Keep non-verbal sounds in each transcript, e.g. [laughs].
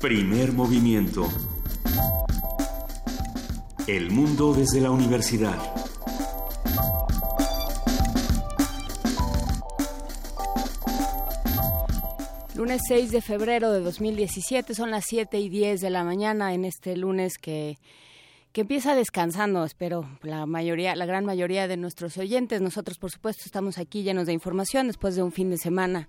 Primer movimiento. El mundo desde la universidad. Lunes 6 de febrero de 2017, son las 7 y 10 de la mañana en este lunes que, que empieza descansando, espero, la mayoría, la gran mayoría de nuestros oyentes. Nosotros, por supuesto, estamos aquí llenos de información después de un fin de semana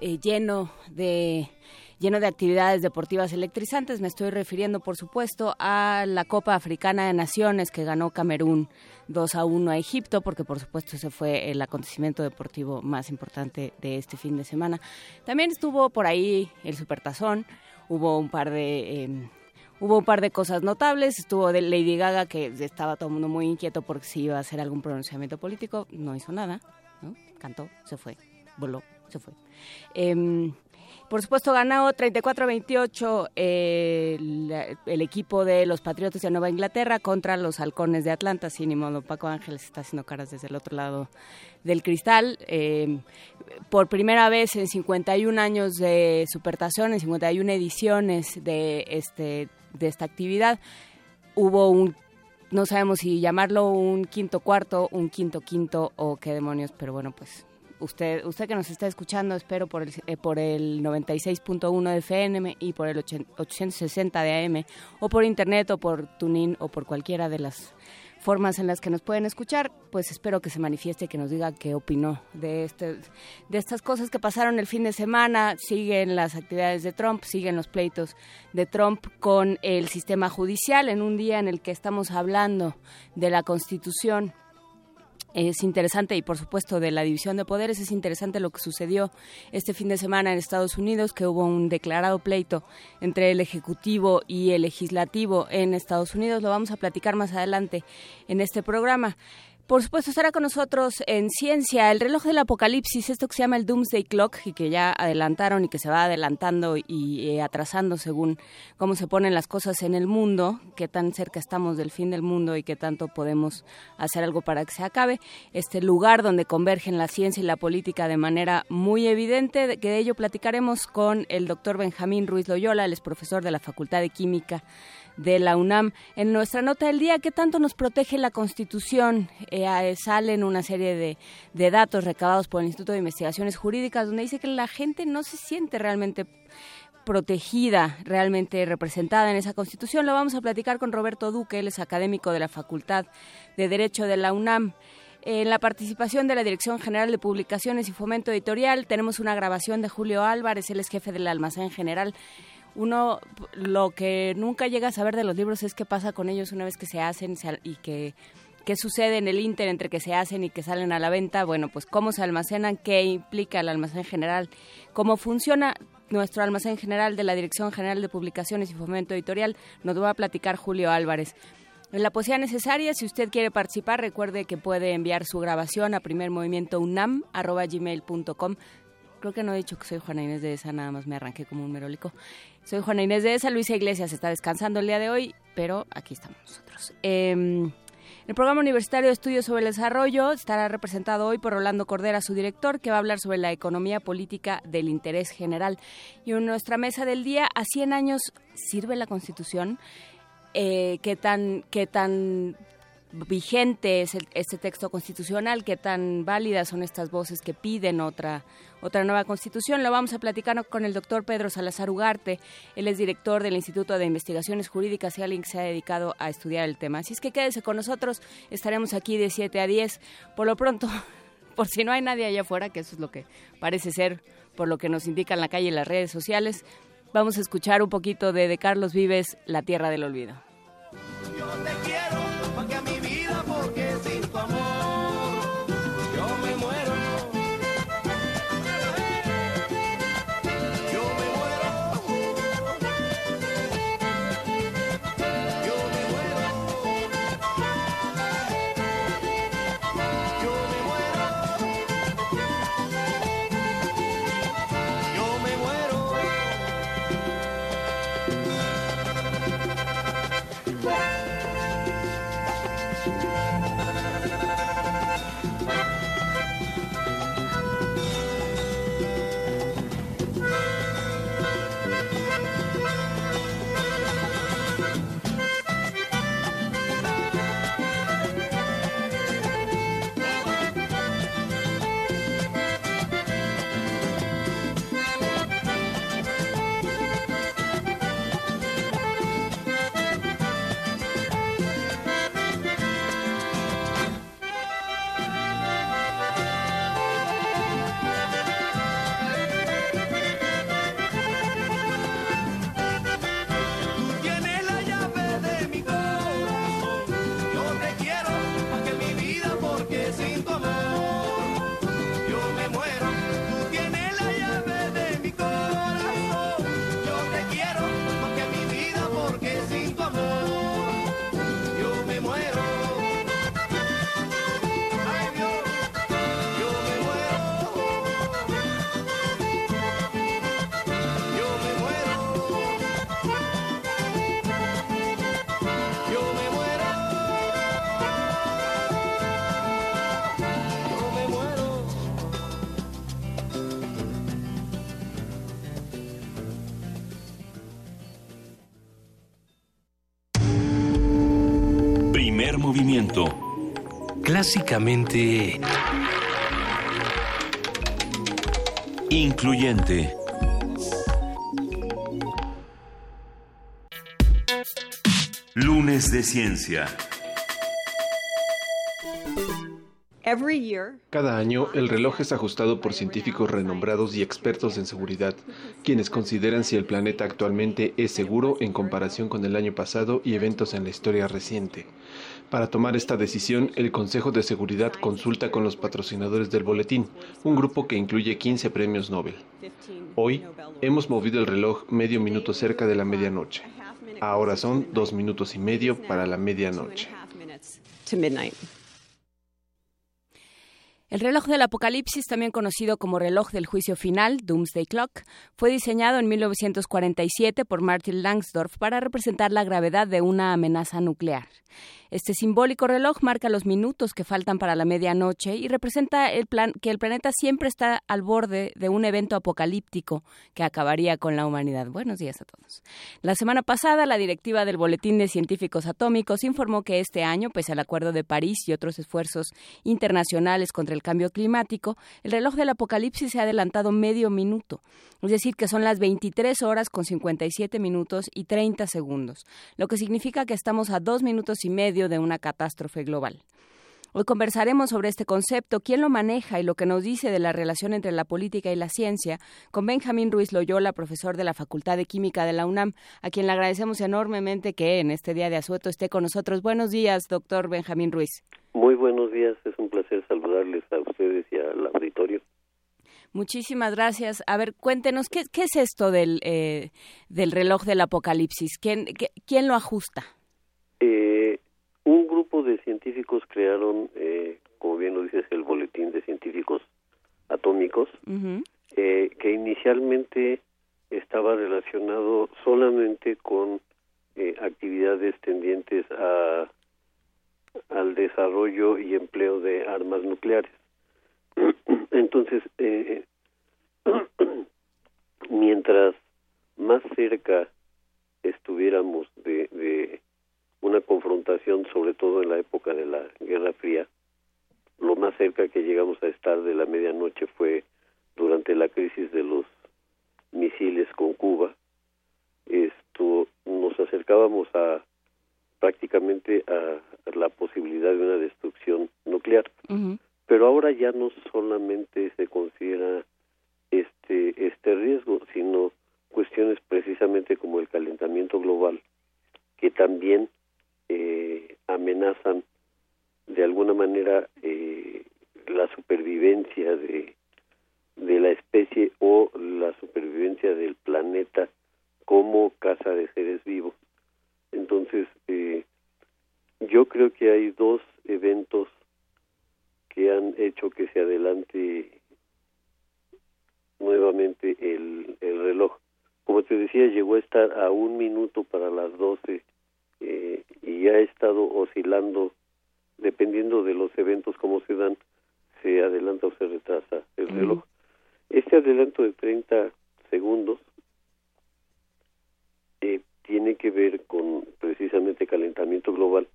eh, lleno de lleno de actividades deportivas electrizantes. Me estoy refiriendo, por supuesto, a la Copa Africana de Naciones que ganó Camerún 2 a 1 a Egipto, porque por supuesto ese fue el acontecimiento deportivo más importante de este fin de semana. También estuvo por ahí el Supertazón, hubo un par de... Em, hubo un par de cosas notables, estuvo de Lady Gaga que estaba todo el mundo muy inquieto porque si iba a hacer algún pronunciamiento político, no hizo nada, cantó, se fue, voló, se fue. Em, por supuesto, ganó 34-28 eh, el, equipo de los Patriotas de Nueva Inglaterra contra los Halcones de Atlanta. Sin ni modo, Paco Ángeles está haciendo caras desde el otro lado del cristal. Eh, por primera vez en 51 años de supertación, en 51 ediciones de, este, de esta actividad, hubo un no sabemos si llamarlo un quinto cuarto, un quinto quinto o qué demonios, pero bueno, pues usted, usted que nos está escuchando, espero por el, eh, por el 96.1 de FM y por el 860 de AM, o por internet, o por TuneIn, o por cualquiera de las formas en las que nos pueden escuchar, pues espero que se manifieste y que nos diga qué opinó de, este, de estas cosas que pasaron el fin de semana. Siguen las actividades de Trump, siguen los pleitos de Trump con el sistema judicial en un día en el que estamos hablando de la Constitución es interesante y por supuesto de la división de poderes es interesante lo que sucedió este fin de semana en Estados Unidos que hubo un declarado pleito entre el ejecutivo y el legislativo en Estados Unidos. Lo vamos a platicar más adelante en este programa por supuesto, estará con nosotros en Ciencia el reloj del apocalipsis, esto que se llama el Doomsday Clock y que ya adelantaron y que se va adelantando y eh, atrasando según cómo se ponen las cosas en el mundo, qué tan cerca estamos del fin del mundo y qué tanto podemos hacer algo para que se acabe. Este lugar donde convergen la ciencia y la política de manera muy evidente, que de ello platicaremos con el doctor Benjamín Ruiz Loyola, él es profesor de la Facultad de Química de la UNAM. En nuestra nota del día, ¿qué tanto nos protege la Constitución? Eh, salen una serie de, de, datos recabados por el Instituto de Investigaciones Jurídicas, donde dice que la gente no se siente realmente protegida, realmente representada en esa Constitución. Lo vamos a platicar con Roberto Duque, él es académico de la Facultad de Derecho de la UNAM. En la participación de la Dirección General de Publicaciones y Fomento Editorial tenemos una grabación de Julio Álvarez, él es jefe del almacén general uno lo que nunca llega a saber de los libros es qué pasa con ellos una vez que se hacen y que qué sucede en el inter entre que se hacen y que salen a la venta, bueno, pues cómo se almacenan, qué implica el almacén general, cómo funciona nuestro almacén general de la Dirección General de Publicaciones y Fomento Editorial, nos va a platicar Julio Álvarez. En la poesía necesaria, si usted quiere participar, recuerde que puede enviar su grabación a primermovimientounam.gmail.com. Creo que no he dicho que soy Juana Inés de esa, nada más me arranqué como un merólico. Soy Juana Inés de esa, Luisa Iglesias está descansando el día de hoy, pero aquí estamos nosotros. Em, el programa universitario de estudios sobre el desarrollo estará representado hoy por Rolando Cordera, su director, que va a hablar sobre la economía política del interés general. Y en nuestra mesa del día, ¿a 100 años sirve la Constitución? Eh, ¿Qué tan, qué tan vigente es este texto constitucional, qué tan válidas son estas voces que piden otra, otra nueva constitución. Lo vamos a platicar con el doctor Pedro Salazar Ugarte. Él es director del Instituto de Investigaciones Jurídicas y alguien que se ha dedicado a estudiar el tema. Así es que quédese con nosotros, estaremos aquí de 7 a 10. Por lo pronto, [laughs] por si no hay nadie allá afuera, que eso es lo que parece ser, por lo que nos indican la calle y las redes sociales, vamos a escuchar un poquito de, de Carlos Vives, La Tierra del Olvido. movimiento. Clásicamente... Incluyente. Lunes de Ciencia. Cada año, el reloj es ajustado por científicos renombrados y expertos en seguridad, quienes consideran si el planeta actualmente es seguro en comparación con el año pasado y eventos en la historia reciente. Para tomar esta decisión, el Consejo de Seguridad consulta con los patrocinadores del boletín, un grupo que incluye 15 premios Nobel. Hoy hemos movido el reloj medio minuto cerca de la medianoche. Ahora son dos minutos y medio para la medianoche. El reloj del apocalipsis, también conocido como reloj del juicio final, Doomsday Clock, fue diseñado en 1947 por Martin Langsdorff para representar la gravedad de una amenaza nuclear. Este simbólico reloj marca los minutos que faltan para la medianoche y representa el plan que el planeta siempre está al borde de un evento apocalíptico que acabaría con la humanidad. Buenos días a todos. La semana pasada, la directiva del Boletín de Científicos Atómicos informó que este año, pese al Acuerdo de París y otros esfuerzos internacionales contra el cambio climático, el reloj del apocalipsis se ha adelantado medio minuto, es decir, que son las 23 horas con 57 minutos y 30 segundos, lo que significa que estamos a dos minutos y medio de una catástrofe global. Hoy conversaremos sobre este concepto, quién lo maneja y lo que nos dice de la relación entre la política y la ciencia con Benjamín Ruiz Loyola, profesor de la Facultad de Química de la UNAM, a quien le agradecemos enormemente que en este día de asueto esté con nosotros. Buenos días, doctor Benjamín Ruiz. Muy buenos días, es un placer saludarles a ustedes y al auditorio. Muchísimas gracias. A ver, cuéntenos, ¿qué, qué es esto del, eh, del reloj del apocalipsis? ¿Quién, ¿Quién lo ajusta? Eh, un grupo de científicos crearon, eh, como bien lo dices, el Boletín de Científicos Atómicos, eh, que inicialmente estaba relacionado solamente con eh, actividades tendientes a, al desarrollo y empleo de armas nucleares. [clears throat] Entonces, [clears throat] mientras más cerca estuviéramos de una confrontación, sobre todo en la época de la Guerra Fría. Lo más cerca que llegamos a estar de la medianoche fue durante la crisis de los misiles con Cuba. Esto nos acercábamos a prácticamente a, la posibilidad de una destrucción nuclear. Pero ahora ya no solamente se considera este este riesgo, sino cuestiones precisamente como el calentamiento global que también eh, amenazan de alguna manera eh, la supervivencia de, de la especie o la supervivencia del planeta como casa de seres vivos. Entonces, eh, yo creo que hay dos eventos que han hecho que se adelante nuevamente el, el reloj. Como te decía, llegó a estar a un minuto para las doce eh, y ha estado oscilando dependiendo de los eventos como se dan se adelanta o se retrasa el reloj. Este adelanto de 30 segundos eh, tiene que ver con precisamente calentamiento global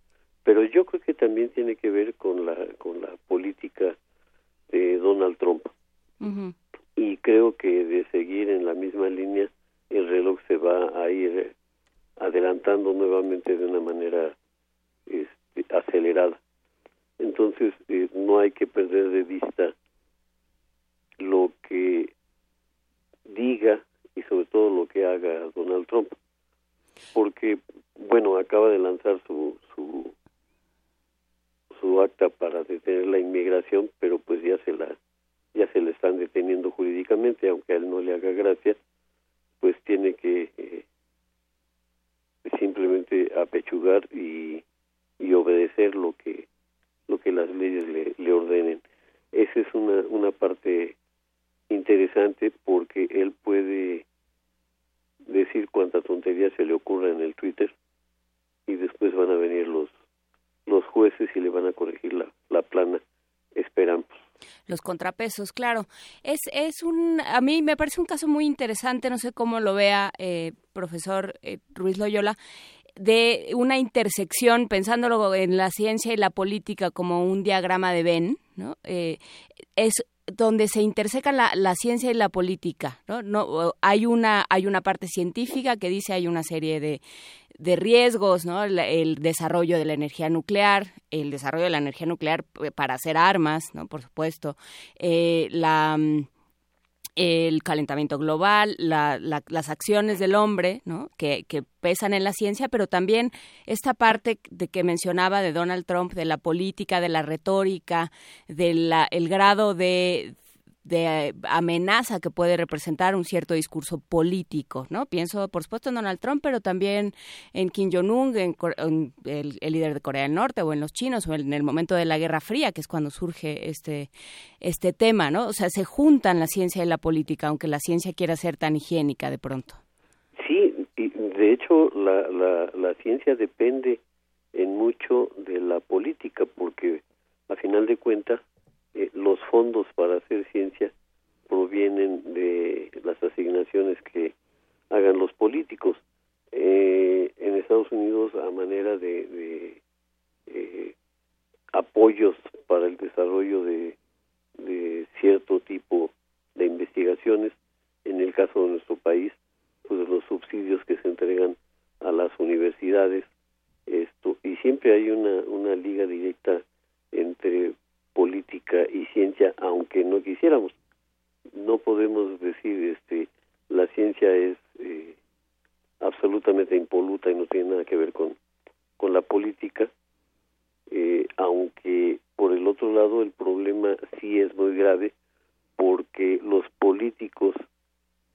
pero yo creo que también tiene que ver con la con la política de Donald Trump. Y creo que de seguir en la misma línea el reloj se va a ir adelantando nuevamente de una manera este, acelerada. Entonces, eh, no hay que perder de vista lo que diga y sobre todo lo que haga Donald Trump, porque, bueno, acaba de lanzar su, su, su acta para detener la inmigración, pero pues ya se la ya se le están deteniendo jurídicamente, aunque a él no le haga gracia, pues tiene que eh, simplemente apechugar y, y obedecer lo que lo que las leyes le, le ordenen. Esa es una, una parte interesante porque él puede decir cuánta tontería se le ocurra en el Twitter y después van a venir los los jueces y le van a corregir la, la plana, esperamos los contrapesos, claro. Es, es un, a mí me parece un caso muy interesante, no sé cómo lo vea eh, profesor eh, Ruiz Loyola. de una intersección, pensándolo en la ciencia y la política como un diagrama de Venn, ¿no? Eh, es donde se intersecan la, la, ciencia y la política, ¿no? no hay una hay una parte científica que dice hay una serie de, de riesgos, ¿no? El, desarrollo de la energía nuclear, el desarrollo de la energía nuclear eh, para hacer armas, ¿no? Por supuesto, eh, la mm, el calentamiento global, las acciones del hombre, ¿no? que, que, pesan en la ciencia, pero también esta parte de que mencionaba de Donald Trump, de la política, de la retórica, del el grado de, de amenaza que puede representar un cierto discurso político, ¿no? Pienso, por supuesto, en Donald Trump, pero también en Kim Jong-un, en, el, líder de Corea del Norte, o en los chinos, o en el momento de la Guerra Fría, que es cuando surge este, este tema, ¿no? O sea, se juntan la ciencia y la política, aunque la ciencia quiera ser tan higiénica de pronto. Sí, de hecho, la, la, la ciencia depende en mucho de la política, porque a final de cuentas, eh, los fondos para hacer ciencia provienen de las asignaciones que hagan los políticos. Eh, en Estados Unidos, a manera de, eh, apoyos para el desarrollo de, de cierto tipo de investigaciones, en el caso de nuestro país, pues los subsidios que se entregan a las universidades, esto, y siempre hay una, una liga directa entre política y ciencia, aunque no quisiéramos. No podemos decir, este, la ciencia es eh, absolutamente impoluta y no tiene nada que ver con, con la política, eh, aunque por el otro lado el problema sí es muy grave porque los políticos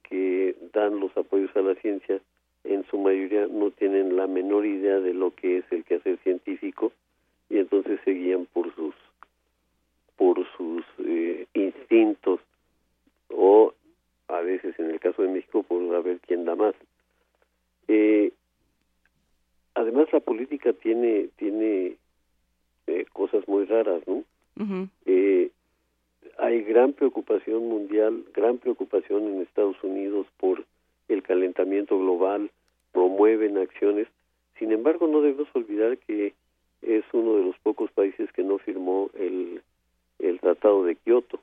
que dan los apoyos a la ciencia en su mayoría no tienen la menor idea de lo que es el quehacer científico y entonces se guían por sus por sus eh, instintos o a veces en el caso de México por ver quién da más. Eh, además la política tiene tiene eh, cosas muy raras, ¿no? hay gran preocupación mundial, gran preocupación en Estados Unidos por el calentamiento global, promueven acciones. Sin embargo, no debemos olvidar que es uno de los pocos países que no firmó el el Tratado de Kioto,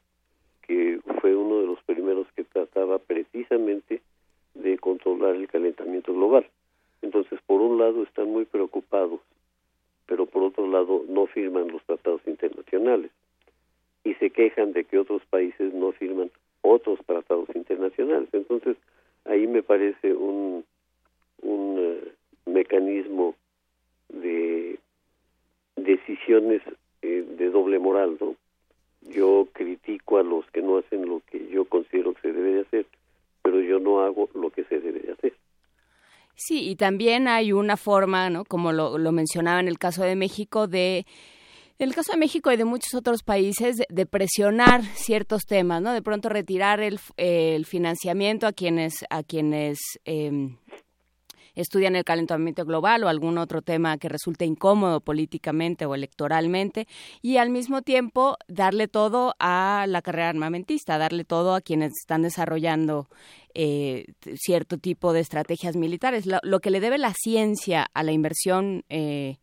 que fue uno de los primeros que trataba precisamente de controlar el calentamiento global. Entonces, por un lado están muy preocupados, pero por otro lado no firman los tratados internacionales y se quejan de que otros países no firman otros tratados internacionales. Entonces, ahí me parece un, un eh, mecanismo de decisiones eh, de doble moral, ¿no? Yo critico a los que no hacen lo que yo considero que se debe de hacer, pero yo no hago lo que se debe de hacer. Sí, y también hay una forma, ¿no? Como lo, lo mencionaba en el caso de México, de en el caso de México y de muchos otros países, de, presionar ciertos temas, ¿no? De pronto retirar el, el financiamiento a quienes a quienes eh, estudian el calentamiento global o algún otro tema que resulte incómodo políticamente o electoralmente y al mismo tiempo darle todo a la carrera armamentista, darle todo a quienes están desarrollando eh, cierto tipo de estrategias militares. Lo, que le debe la ciencia a la inversión eh,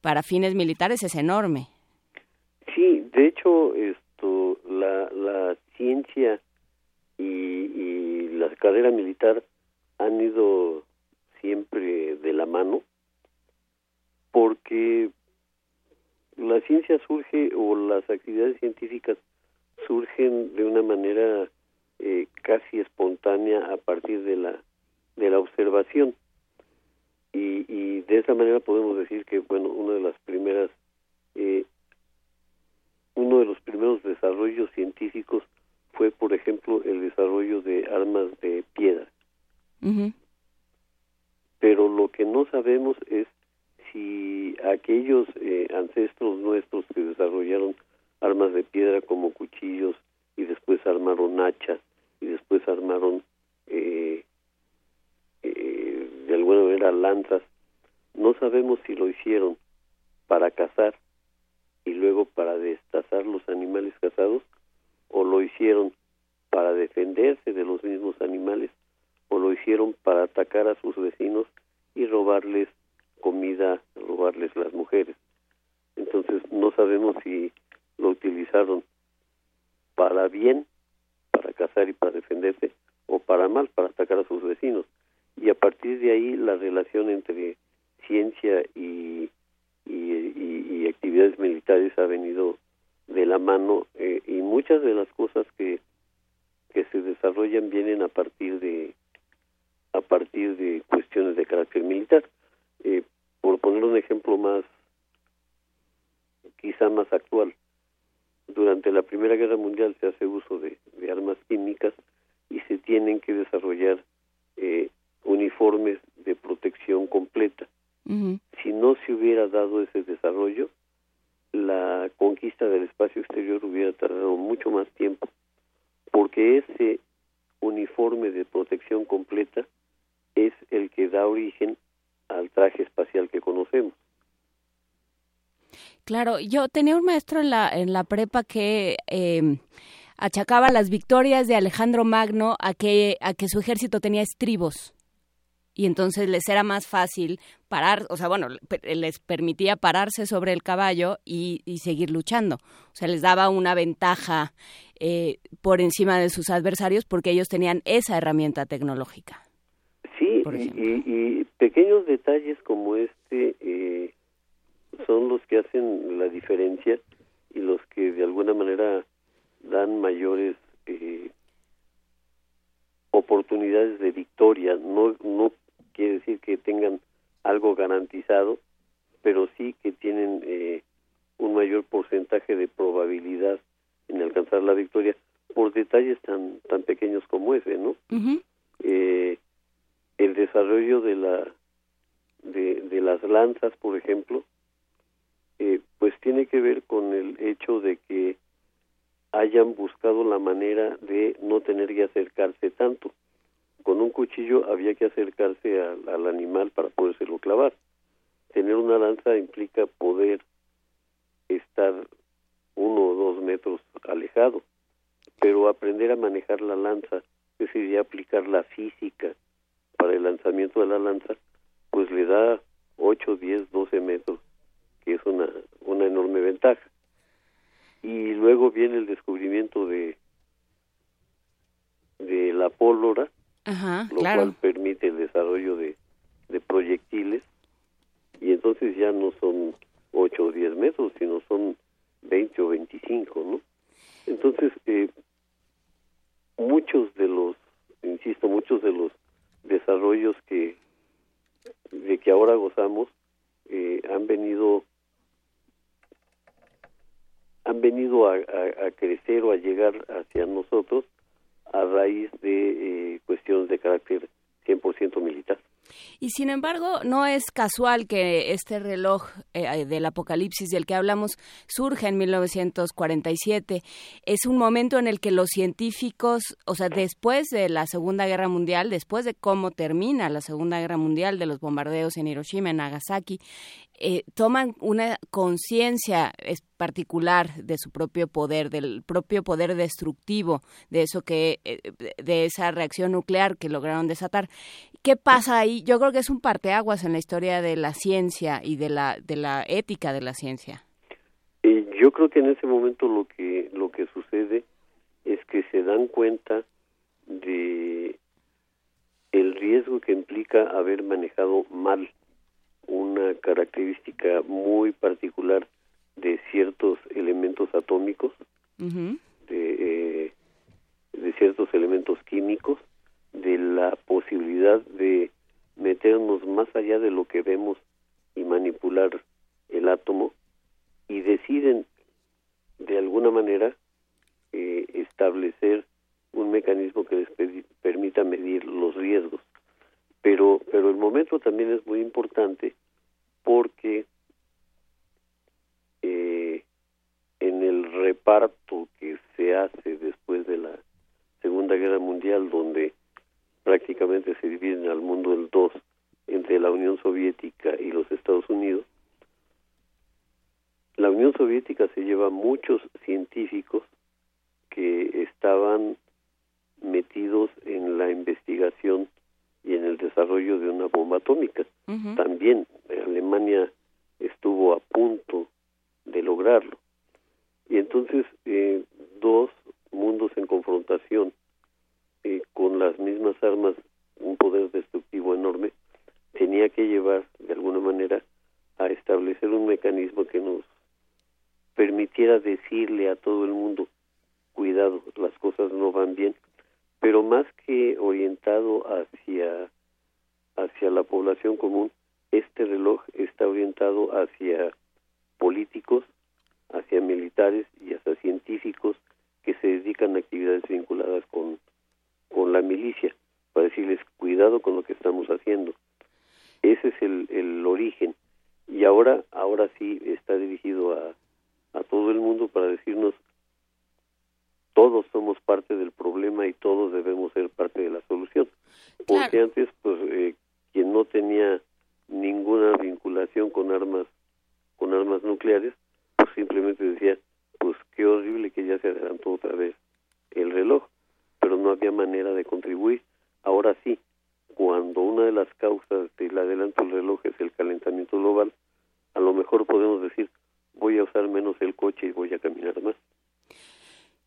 para fines militares es enorme. Sí, de hecho, esto, la, la ciencia y, y la carrera militar han ido siempre de la mano, porque la ciencia surge o las actividades científicas surgen de una manera eh, casi espontánea a partir de la de la observación. Y, y, de esa manera podemos decir que bueno una de las primeras eh, uno de los primeros desarrollos científicos fue por ejemplo el desarrollo de armas de piedra pero lo que no sabemos es si aquellos eh, ancestros nuestros que desarrollaron armas de piedra como cuchillos y después armaron hachas y después armaron eh, eh, de alguna manera lanzas, no sabemos si lo hicieron para cazar y luego para destazar los animales cazados o lo hicieron para defenderse de los mismos animales o lo hicieron para atacar a sus vecinos y robarles comida, robarles las mujeres. Entonces no sabemos si lo utilizaron para bien, para cazar y para defenderse, o para mal, para atacar a sus vecinos. Y a partir de ahí la relación entre ciencia y, y, actividades militares ha venido de la mano eh, y muchas de las cosas que, que se desarrollan vienen a partir de a partir de cuestiones de carácter militar. Eh, por poner un ejemplo más, quizá más actual, durante la Primera Guerra Mundial se hace uso de, armas químicas y se tienen que desarrollar eh, uniformes de protección completa. Si no se hubiera dado ese desarrollo, la conquista del espacio exterior hubiera tardado mucho más tiempo, porque ese uniforme de protección completa es el que da origen al traje espacial que conocemos. Claro, yo tenía un maestro en la, en la prepa que em, achacaba las victorias de Alejandro Magno a que, a que su ejército tenía estribos y entonces les era más fácil parar, o sea, bueno, les permitía pararse sobre el caballo y, seguir luchando. O sea, les daba una ventaja eh, por encima de sus adversarios porque ellos tenían esa herramienta tecnológica. Sí, y, pequeños detalles como este eh, son los que hacen la diferencia y los que de alguna manera dan mayores eh, oportunidades de victoria. No, no quiere decir que tengan algo garantizado, pero sí que tienen eh, un mayor porcentaje de probabilidad en alcanzar la victoria por detalles tan tan pequeños como ese, ¿no? eh, el desarrollo de la de, de las lanzas, por ejemplo, eh, pues tiene que ver con el hecho de que hayan buscado la manera de no tener que acercarse tanto. Con un cuchillo había que acercarse al, animal para podérselo clavar. Tener una lanza implica poder estar uno o dos metros alejado, pero aprender a manejar la lanza, es decir, aplicar la física para el lanzamiento de la lanza, pues le da 8, 10, 12 metros, que es una, una enorme ventaja. Y luego viene el descubrimiento de, de la pólvora, lo cual permite el desarrollo de, de proyectiles, y entonces ya no son 8 o 10 metros, sino son 20 o 25, ¿no? Entonces, eh, muchos de los, insisto, muchos de los desarrollos que de que ahora gozamos eh, han venido han venido a, crecer o a llegar hacia nosotros a raíz de eh, cuestiones de carácter 100% militar. Y sin embargo, no es casual que este reloj eh, del apocalipsis del que hablamos surja en 1947. Es un momento en el que los científicos, o sea, después de la Segunda Guerra Mundial, después de cómo termina la Segunda Guerra Mundial, de los bombardeos en Hiroshima, en Nagasaki, eh, toman una conciencia particular de su propio poder, del propio poder destructivo, de eso que, eh, de esa reacción nuclear que lograron desatar. ¿Qué pasa ahí? Yo creo que es un parteaguas en la historia de la ciencia y de la, de la ética de la ciencia. Eh, yo creo que en ese momento lo que, lo que sucede es que se dan cuenta de el riesgo que implica haber manejado mal una característica muy particular de ciertos elementos atómicos, de, eh, de ciertos elementos químicos, de la posibilidad de meternos más allá de lo que vemos y manipular el átomo y deciden de alguna manera eh, establecer un mecanismo que les permita medir los riesgos. Pero pero el momento también es muy importante porque eh, en el reparto que se hace después de la Segunda Guerra Mundial, donde prácticamente se dividen al mundo en dos, entre la Unión Soviética y los Estados Unidos, la Unión Soviética se lleva muchos científicos que estaban metidos en la investigación y en el desarrollo de una bomba atómica. También eh, Alemania estuvo a punto de lograrlo. Y entonces eh, dos mundos en confrontación eh, con las mismas armas, un poder destructivo enorme, tenía que llevar de alguna manera a establecer un mecanismo que nos permitiera decirle a todo el mundo, cuidado, las cosas no van bien pero más que orientado hacia hacia la población común, este reloj está orientado hacia políticos, hacia militares y hacia científicos que se dedican a actividades vinculadas con, con la milicia, para decirles cuidado con lo que estamos haciendo. Ese es el, el origen. Y ahora, ahora sí está dirigido a, a todo el mundo para decirnos todos somos parte del problema y todos debemos ser parte de la solución. Porque antes, pues, eh, quien no tenía ninguna vinculación con armas con armas nucleares, pues simplemente decía, pues qué horrible que ya se adelantó otra vez el reloj, pero no había manera de contribuir. Ahora sí, cuando una de las causas del adelanto del reloj es el calentamiento global, a lo mejor podemos decir, voy a usar menos el coche y voy a caminar más.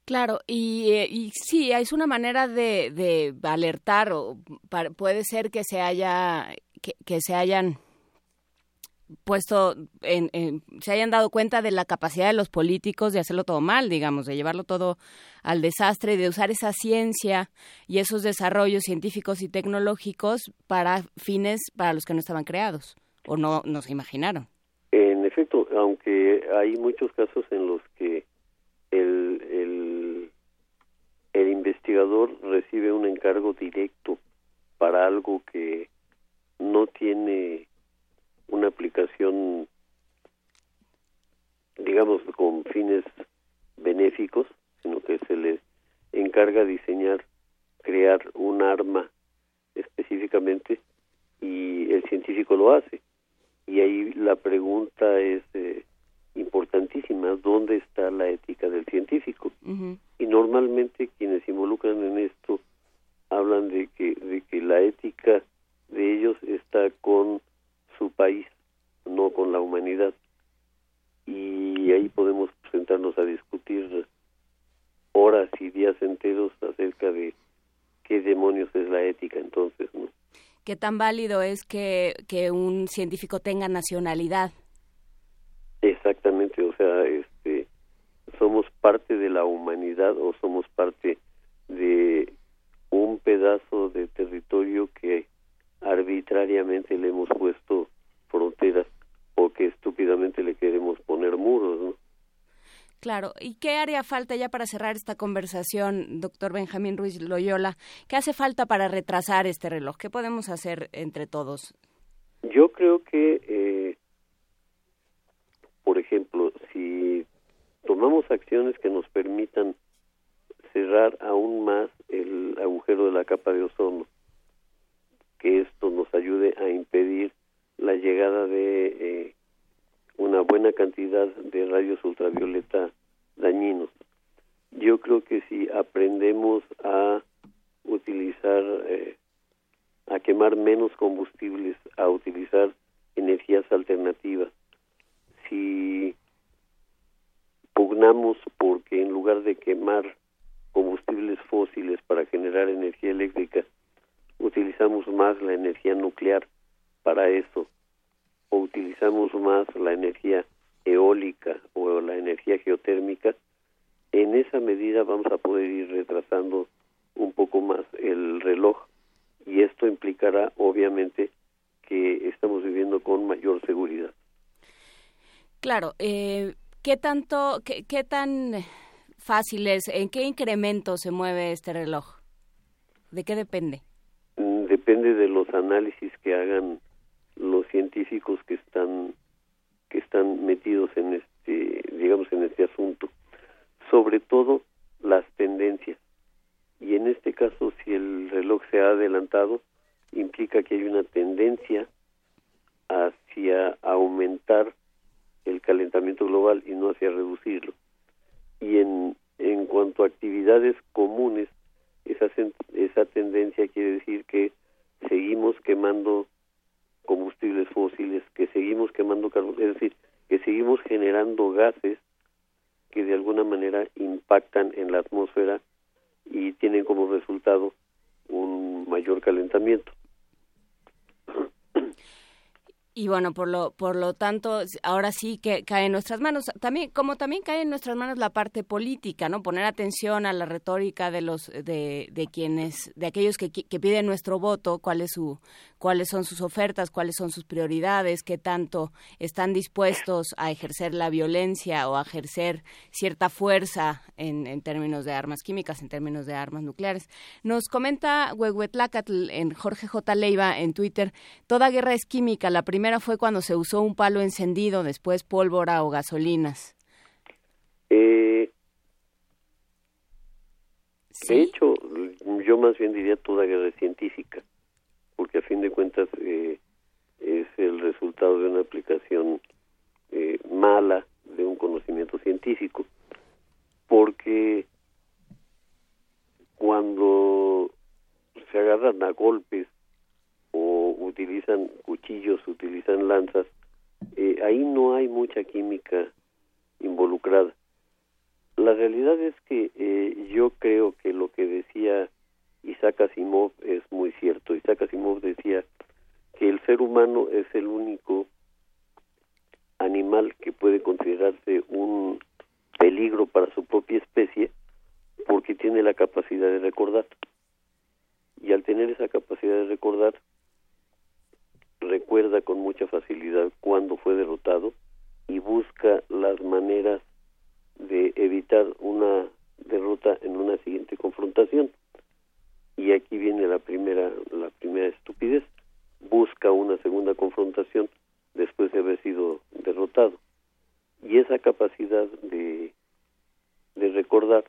Claro, y, eh, y sí, es una manera de, alertar, o puede ser que se haya, que, se hayan puesto, en, se hayan dado cuenta de la capacidad de los políticos de hacerlo todo mal, digamos, de llevarlo todo al desastre, de usar esa ciencia y esos desarrollos científicos y tecnológicos para fines para los que no estaban creados o no, no se imaginaron. En efecto, aunque hay muchos casos en los que el, el investigador recibe un encargo directo para algo que no tiene una aplicación, digamos, con fines benéficos, sino que se le encarga diseñar, crear un arma específicamente y el científico lo hace. Y ahí la pregunta es eh, importantísima, ¿dónde está la ética del científico? Y normalmente quienes se involucran en esto hablan de que, de que la ética de ellos está con su país, no con la humanidad. Y ahí podemos sentarnos a discutir horas y días enteros acerca de qué demonios es la ética entonces, ¿no? ¿Qué tan válido es que, que un científico tenga nacionalidad? Exactamente, o sea, este, somos parte de la humanidad o somos parte de un pedazo de territorio que arbitrariamente le hemos puesto fronteras o que estúpidamente le queremos poner muros, ¿no? Claro, ¿y qué haría falta ya para cerrar esta conversación, doctor Benjamín Ruiz Loyola? ¿Qué hace falta para retrasar este reloj? ¿Qué podemos hacer entre todos? Yo creo que eh, por ejemplo, si tomamos acciones que nos permitan cerrar aún más el agujero de la capa de ozono, que esto nos ayude a impedir la llegada de eh, una buena cantidad de rayos ultravioleta dañinos. Yo creo que si aprendemos a utilizar, eh, a quemar menos combustibles, a utilizar energías alternativas, si pugnamos porque en lugar de quemar combustibles fósiles para generar energía eléctrica, utilizamos más la energía nuclear para eso, o utilizamos más la energía eólica o la energía geotérmica, en esa medida vamos a poder ir retrasando un poco más el reloj y esto implicará obviamente que estamos viviendo con mayor seguridad. Claro, eh, ¿qué tanto, qué, qué tan fácil es, en qué incremento se mueve este reloj? ¿De qué depende? Mm, depende de los análisis que hagan los científicos que están que están metidos en este, digamos, en este asunto. Sobre todo las tendencias. Y en este caso, si el reloj se ha adelantado, implica que hay una tendencia hacia aumentar el calentamiento global y no hacia reducirlo. Y en, en cuanto a actividades comunes, esa, esa tendencia quiere decir que seguimos quemando combustibles fósiles, que seguimos quemando carbón, es decir, que seguimos generando gases que de alguna manera impactan en la atmósfera y tienen como resultado un mayor calentamiento. Y bueno, por lo, por lo tanto, ahora sí que cae en nuestras manos. También, como también cae en nuestras manos la parte política, ¿no? Poner atención a la retórica de los, de, de quienes, de aquellos que, que piden nuestro voto, cuál es su, cuáles son sus ofertas, cuáles son sus prioridades, qué tanto están dispuestos a ejercer la violencia o a ejercer cierta fuerza en, en términos de armas químicas, en términos de armas nucleares. Nos comenta Huehuetlacatl en Jorge J. Leiva en Twitter, toda guerra es química, la primera primera fue cuando se usó un palo encendido, después pólvora o gasolinas. Eh, De hecho, yo más bien diría toda guerra científica, porque a fin de cuentas eh, es el resultado de una aplicación eh, mala de un conocimiento científico, porque cuando se agarran a golpes utilizan cuchillos, utilizan lanzas, eh, ahí no hay mucha química involucrada. La realidad es que eh, yo creo que lo que decía Isaac Asimov es muy cierto. Isaac Asimov decía que el ser humano es el único animal que puede considerarse un peligro para su propia especie porque tiene la capacidad de recordar. Y al tener esa capacidad de recordar, recuerda con mucha facilidad cuándo fue derrotado y busca las maneras de evitar una derrota en una siguiente confrontación. Y aquí viene la primera la primera estupidez, busca una segunda confrontación después de haber sido derrotado. Y esa capacidad de, de recordar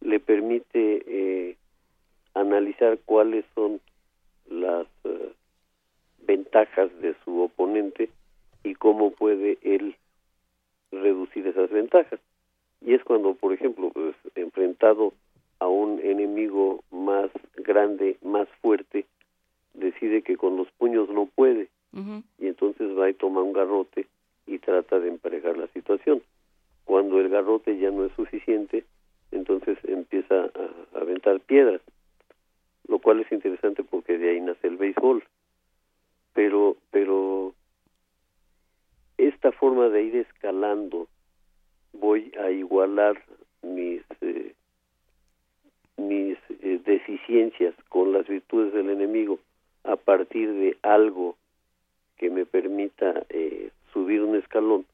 le permite eh, analizar cuáles son las uh, ventajas de su oponente y cómo puede él reducir esas ventajas. Y es cuando, por ejemplo, pues, enfrentado a un enemigo más grande, más fuerte, decide que con los puños no puede. Y entonces va y toma un garrote y trata de emparejar la situación. Cuando el garrote ya no es suficiente, entonces empieza a aventar piedras, lo cual es interesante porque de ahí nace el béisbol pero pero esta forma de ir escalando voy a igualar mis eh, mis eh, deficiencias con las virtudes del enemigo a partir de algo que me permita eh, subir un escalón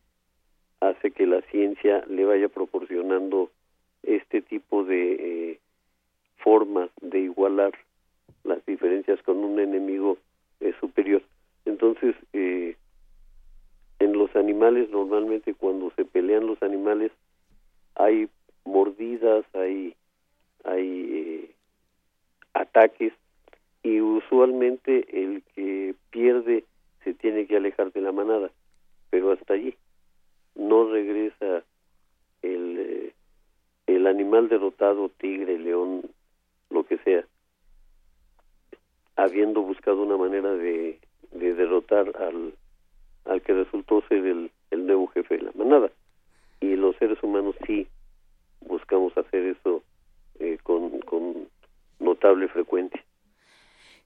hace que la ciencia le vaya proporcionando este tipo de formas de igualar las diferencias con un enemigo es superior. Entonces, eh, en los animales, normalmente cuando se pelean los animales, hay mordidas, hay, hay eh, ataques, y usualmente el que pierde se tiene que alejar de la manada, pero hasta allí no regresa el, eh, el animal derrotado, tigre, león, lo que sea, habiendo buscado una manera de, de derrotar al, al que resultó ser el, el nuevo jefe de la manada. Y los seres humanos sí buscamos hacer eso eh, con, con notable frecuencia.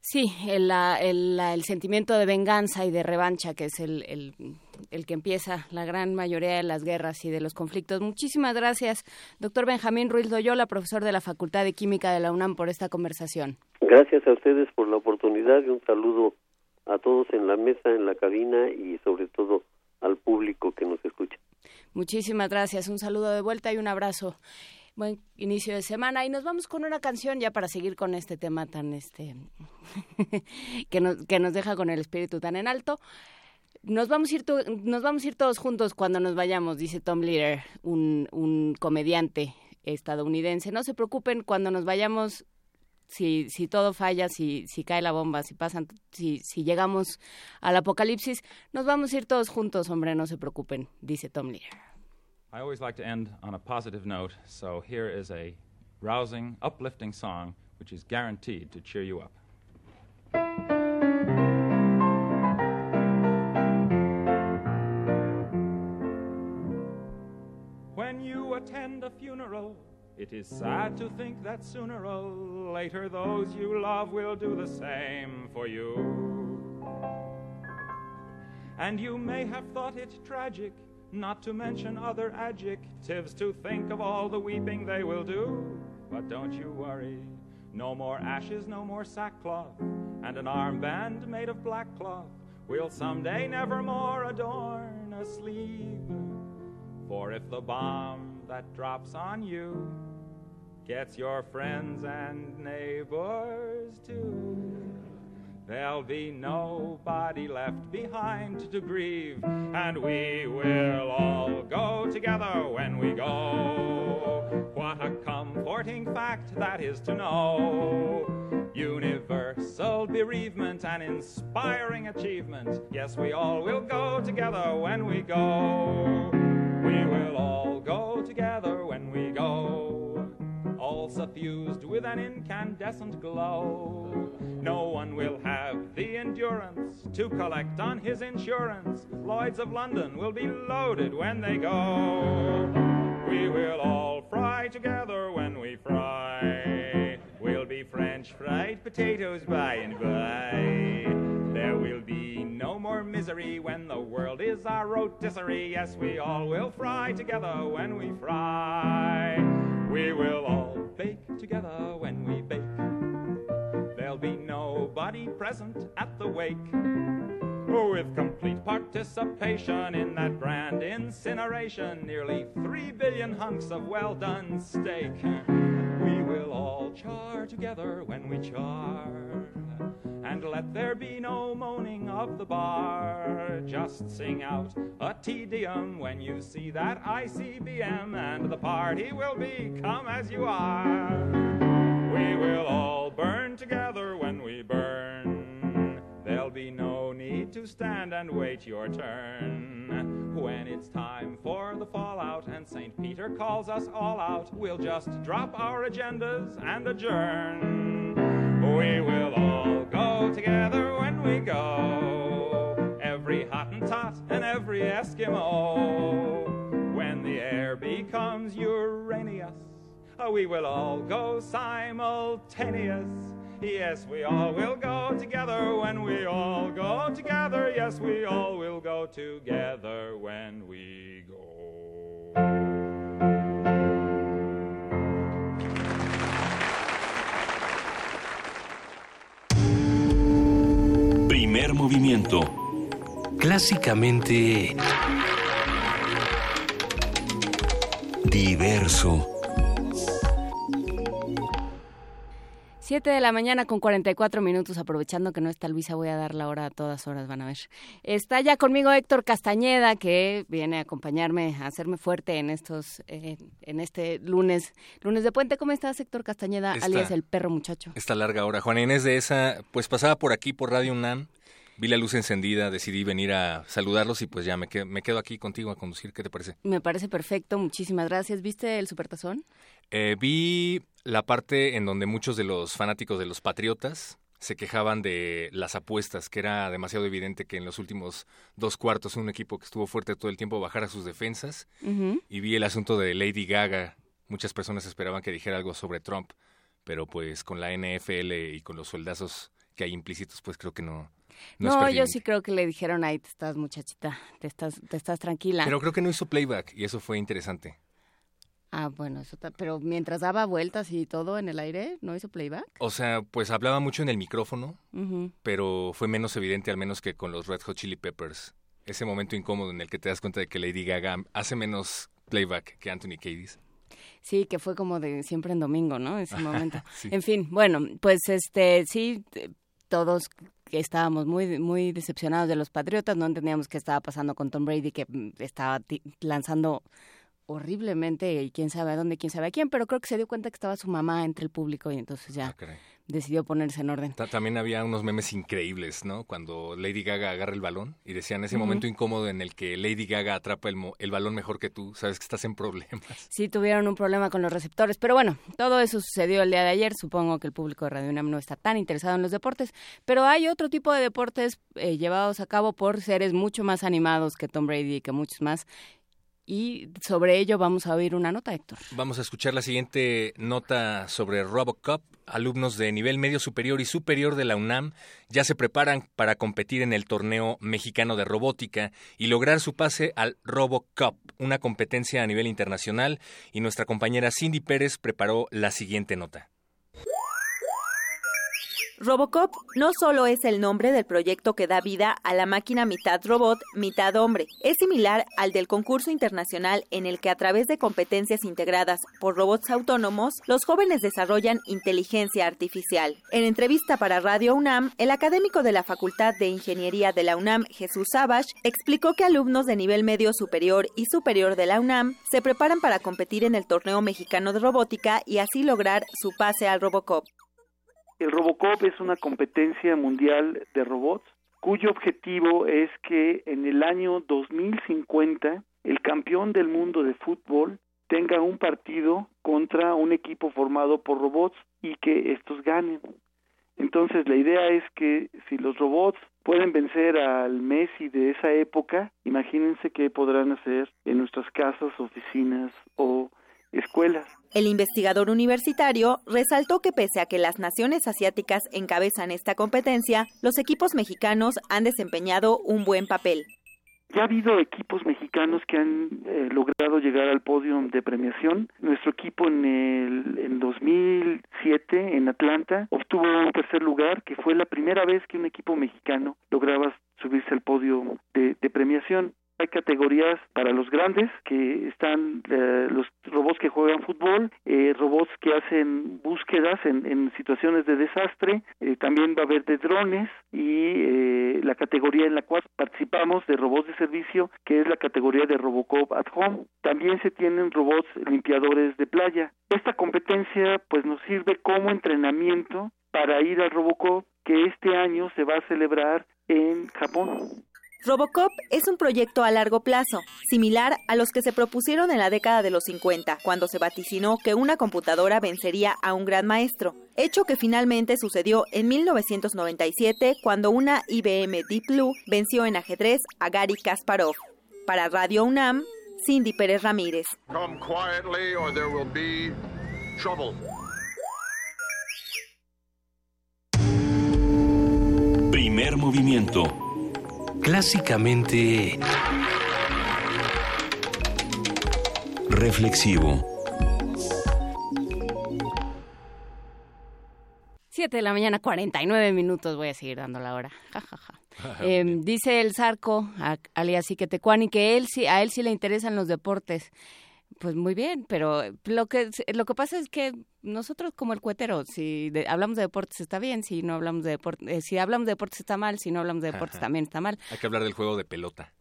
Sí, el, el, el, sentimiento de venganza y de revancha, que es el, el, el, que empieza la gran mayoría de las guerras y de los conflictos. Muchísimas gracias, doctor Benjamín Ruiz Loyola, profesor de la Facultad de Química de la UNAM, por esta conversación. Gracias a ustedes por la oportunidad y un saludo a todos en la mesa, en la cabina y sobre todo al público que nos escucha. Muchísimas gracias, un saludo de vuelta y un abrazo buen inicio de semana y nos vamos con una canción ya para seguir con este tema tan este [laughs] que nos que nos deja con el espíritu tan en alto. Nos vamos a ir nos vamos a ir todos juntos cuando nos vayamos, dice Tom Leader, un, un comediante estadounidense. No se preocupen cuando nos vayamos si, si todo falla, si, si cae la bomba, si pasan, si, si llegamos al apocalipsis, nos vamos a ir todos juntos, hombre, no se preocupen, dice Tom Leader. I always like to end on a positive note, so here is a rousing, uplifting song which is guaranteed to cheer you up. When you attend a funeral. It is sad to think that sooner or later those you love will do the same for you. And you may have thought it tragic, not to mention other adjectives, to think of all the weeping they will do. But don't you worry, no more ashes, no more sackcloth, and an armband made of black cloth will someday nevermore adorn a sleeve. For if the bomb that drops on you gets your friends and neighbors too, there'll be nobody left behind to grieve, and we will all go together when we go. What a comforting fact that is to know. Universal bereavement and inspiring achievement. Yes, we all will go together when we go. We will all suffused with an incandescent glow. No one will have the endurance to collect on his insurance. Lloyds of London will be loaded when they go. We will all fry together when we fry. We'll be French fried potatoes by and by. There will be no more misery when the world is our rotisserie. Yes, we all will fry together when we fry. We will all bake together when we bake. There'll be nobody present at the wake. With complete participation in that grand incineration, nearly three billion hunks of well done steak. We will all char together when we char. And let there be no moaning of the bar. Just sing out a Te Deum when you see that ICBM, and the party will be come as you are. We will all burn together when we burn. There'll be no need to stand and wait your turn. When it's time for the fallout and St. Peter calls us all out, we'll just drop our agendas and adjourn. We will all go together when we go. Every Hottentot and every Eskimo. When the air becomes Uranus, uh, we will all go simultaneous. Yes, we all will go together when we all go together. Yes, we all will go together when we Primer movimiento. Clásicamente... Diverso. 7 de la mañana con 44 minutos, aprovechando que no está Luisa, voy a dar la hora a todas horas, van a ver. Está ya conmigo Héctor Castañeda, que viene a acompañarme, a hacerme fuerte en estos, eh, en este lunes, lunes de puente. ¿Cómo estás, Héctor Castañeda, Esta- alias el perro muchacho? Esta larga hora. Juana Inés de esa, pues pasaba por aquí por Radio UNAM, vi la luz encendida, decidí venir a saludarlos y pues ya me quedo, me quedo aquí contigo a conducir. ¿Qué te parece? Me parece perfecto, muchísimas gracias. ¿Viste el supertazón? Eh, vi la parte en donde muchos de los fanáticos de los Patriotas se quejaban de las apuestas, que era demasiado evidente que en los últimos dos cuartos un equipo que estuvo fuerte todo el tiempo bajara sus defensas. Y vi el asunto de Lady Gaga. Muchas personas esperaban que dijera algo sobre Trump, pero pues con la NFL y con los sueldazos que hay implícitos, pues creo que no. No, yo sí creo que le dijeron, ahí te estás muchachita, te estás, te estás tranquila. Pero creo que no hizo playback y eso fue interesante. Ah, bueno, eso pero mientras daba vueltas y todo en el aire, ¿no hizo playback? O sea, pues hablaba mucho en el micrófono, pero fue menos evidente al menos que con los Red Hot Chili Peppers. Ese momento incómodo en el que te das cuenta de que Lady Gaga hace menos playback que Anthony Kiedis. Sí, que fue como de siempre en domingo, ¿no? Ese momento. [laughs] Sí. En fin, bueno, pues este, sí, todos que estábamos muy, muy decepcionados de los Patriotas, no entendíamos qué estaba pasando con Tom Brady, que mm, estaba lanzando horriblemente y quién sabe a dónde, quién sabe a quién, pero creo que se dio cuenta que estaba su mamá entre el público y entonces ya Ah. Decidió ponerse en orden. Ta- También había unos memes increíbles, ¿no? Cuando Lady Gaga agarra el balón y decían ese momento incómodo en el que Lady Gaga atrapa el, mo- el balón mejor que tú, sabes que estás en problemas. [laughs] Sí tuvieron un problema con los receptores, pero bueno, todo eso sucedió el día de ayer. Supongo que el público de Radio UNAM no está tan interesado en los deportes, pero hay otro tipo de deportes eh, llevados a cabo por seres mucho más animados que Tom Brady y que muchos más. Y sobre ello vamos a oír una nota, Héctor. Vamos a escuchar la siguiente nota sobre Robocop. Alumnos de nivel medio superior y superior de la UNAM ya se preparan para competir en el torneo mexicano de robótica y lograr su pase al RoboCup, una competencia a nivel internacional, y nuestra compañera Cindy Pérez preparó la siguiente nota. Robocop no solo es el nombre del proyecto que da vida a la máquina mitad robot, mitad hombre. Es similar al del concurso internacional en el que a través de competencias integradas por robots autónomos, los jóvenes desarrollan inteligencia artificial. En entrevista para Radio UNAM, el académico de la Facultad de Ingeniería de la UNAM, Jesús Savage, explicó que alumnos de nivel medio superior y superior de la UNAM se preparan para competir en el torneo mexicano de robótica y así lograr su pase al Robocop. El Robocop es una competencia mundial de robots cuyo objetivo es que en el año 2050 el campeón del mundo de fútbol tenga un partido contra un equipo formado por robots y que estos ganen. Entonces la idea es que si los robots pueden vencer al Messi de esa época, imagínense qué podrán hacer en nuestras casas, oficinas o escuelas. El investigador universitario resaltó que pese a que las naciones asiáticas encabezan esta competencia, los equipos mexicanos han desempeñado un buen papel. Ya ha habido equipos mexicanos que han eh, logrado llegar al podio de premiación. Nuestro equipo en el en 2007 en Atlanta obtuvo un tercer lugar, que fue la primera vez que un equipo mexicano lograba subirse al podio de premiación hay categorías para los grandes que están eh, los robots que juegan fútbol, eh, robots que hacen búsquedas en, situaciones de desastre, eh, también va a haber de drones y la categoría en la cual participamos de robots de servicio que es la categoría de Robocop at Home. También se tienen robots limpiadores de playa. Esta competencia pues nos sirve como entrenamiento para ir al Robocop que este año se va a celebrar en Japón. Robocop es un proyecto a largo plazo, similar a los que se propusieron en la década de los 50, cuando se vaticinó que una computadora vencería a un gran maestro, hecho que finalmente sucedió en 1997 cuando una IBM Deep Blue venció en ajedrez a Gary Kasparov. Para Radio UNAM, Cindy Pérez Ramírez. Primer movimiento clásicamente reflexivo. Siete de la mañana, 49 minutos. Voy a seguir dando la hora. [laughs] Em, dice el Zarco, alias Iquetecuani, que él sí, a él sí le interesan los deportes. Pues muy bien, pero lo que lo que pasa es que nosotros como el cuetero, si hablamos de deportes está bien, si no hablamos de deportes, eh, si hablamos de deportes está mal, si no hablamos de deportes también está mal. Hay que hablar del juego de pelota.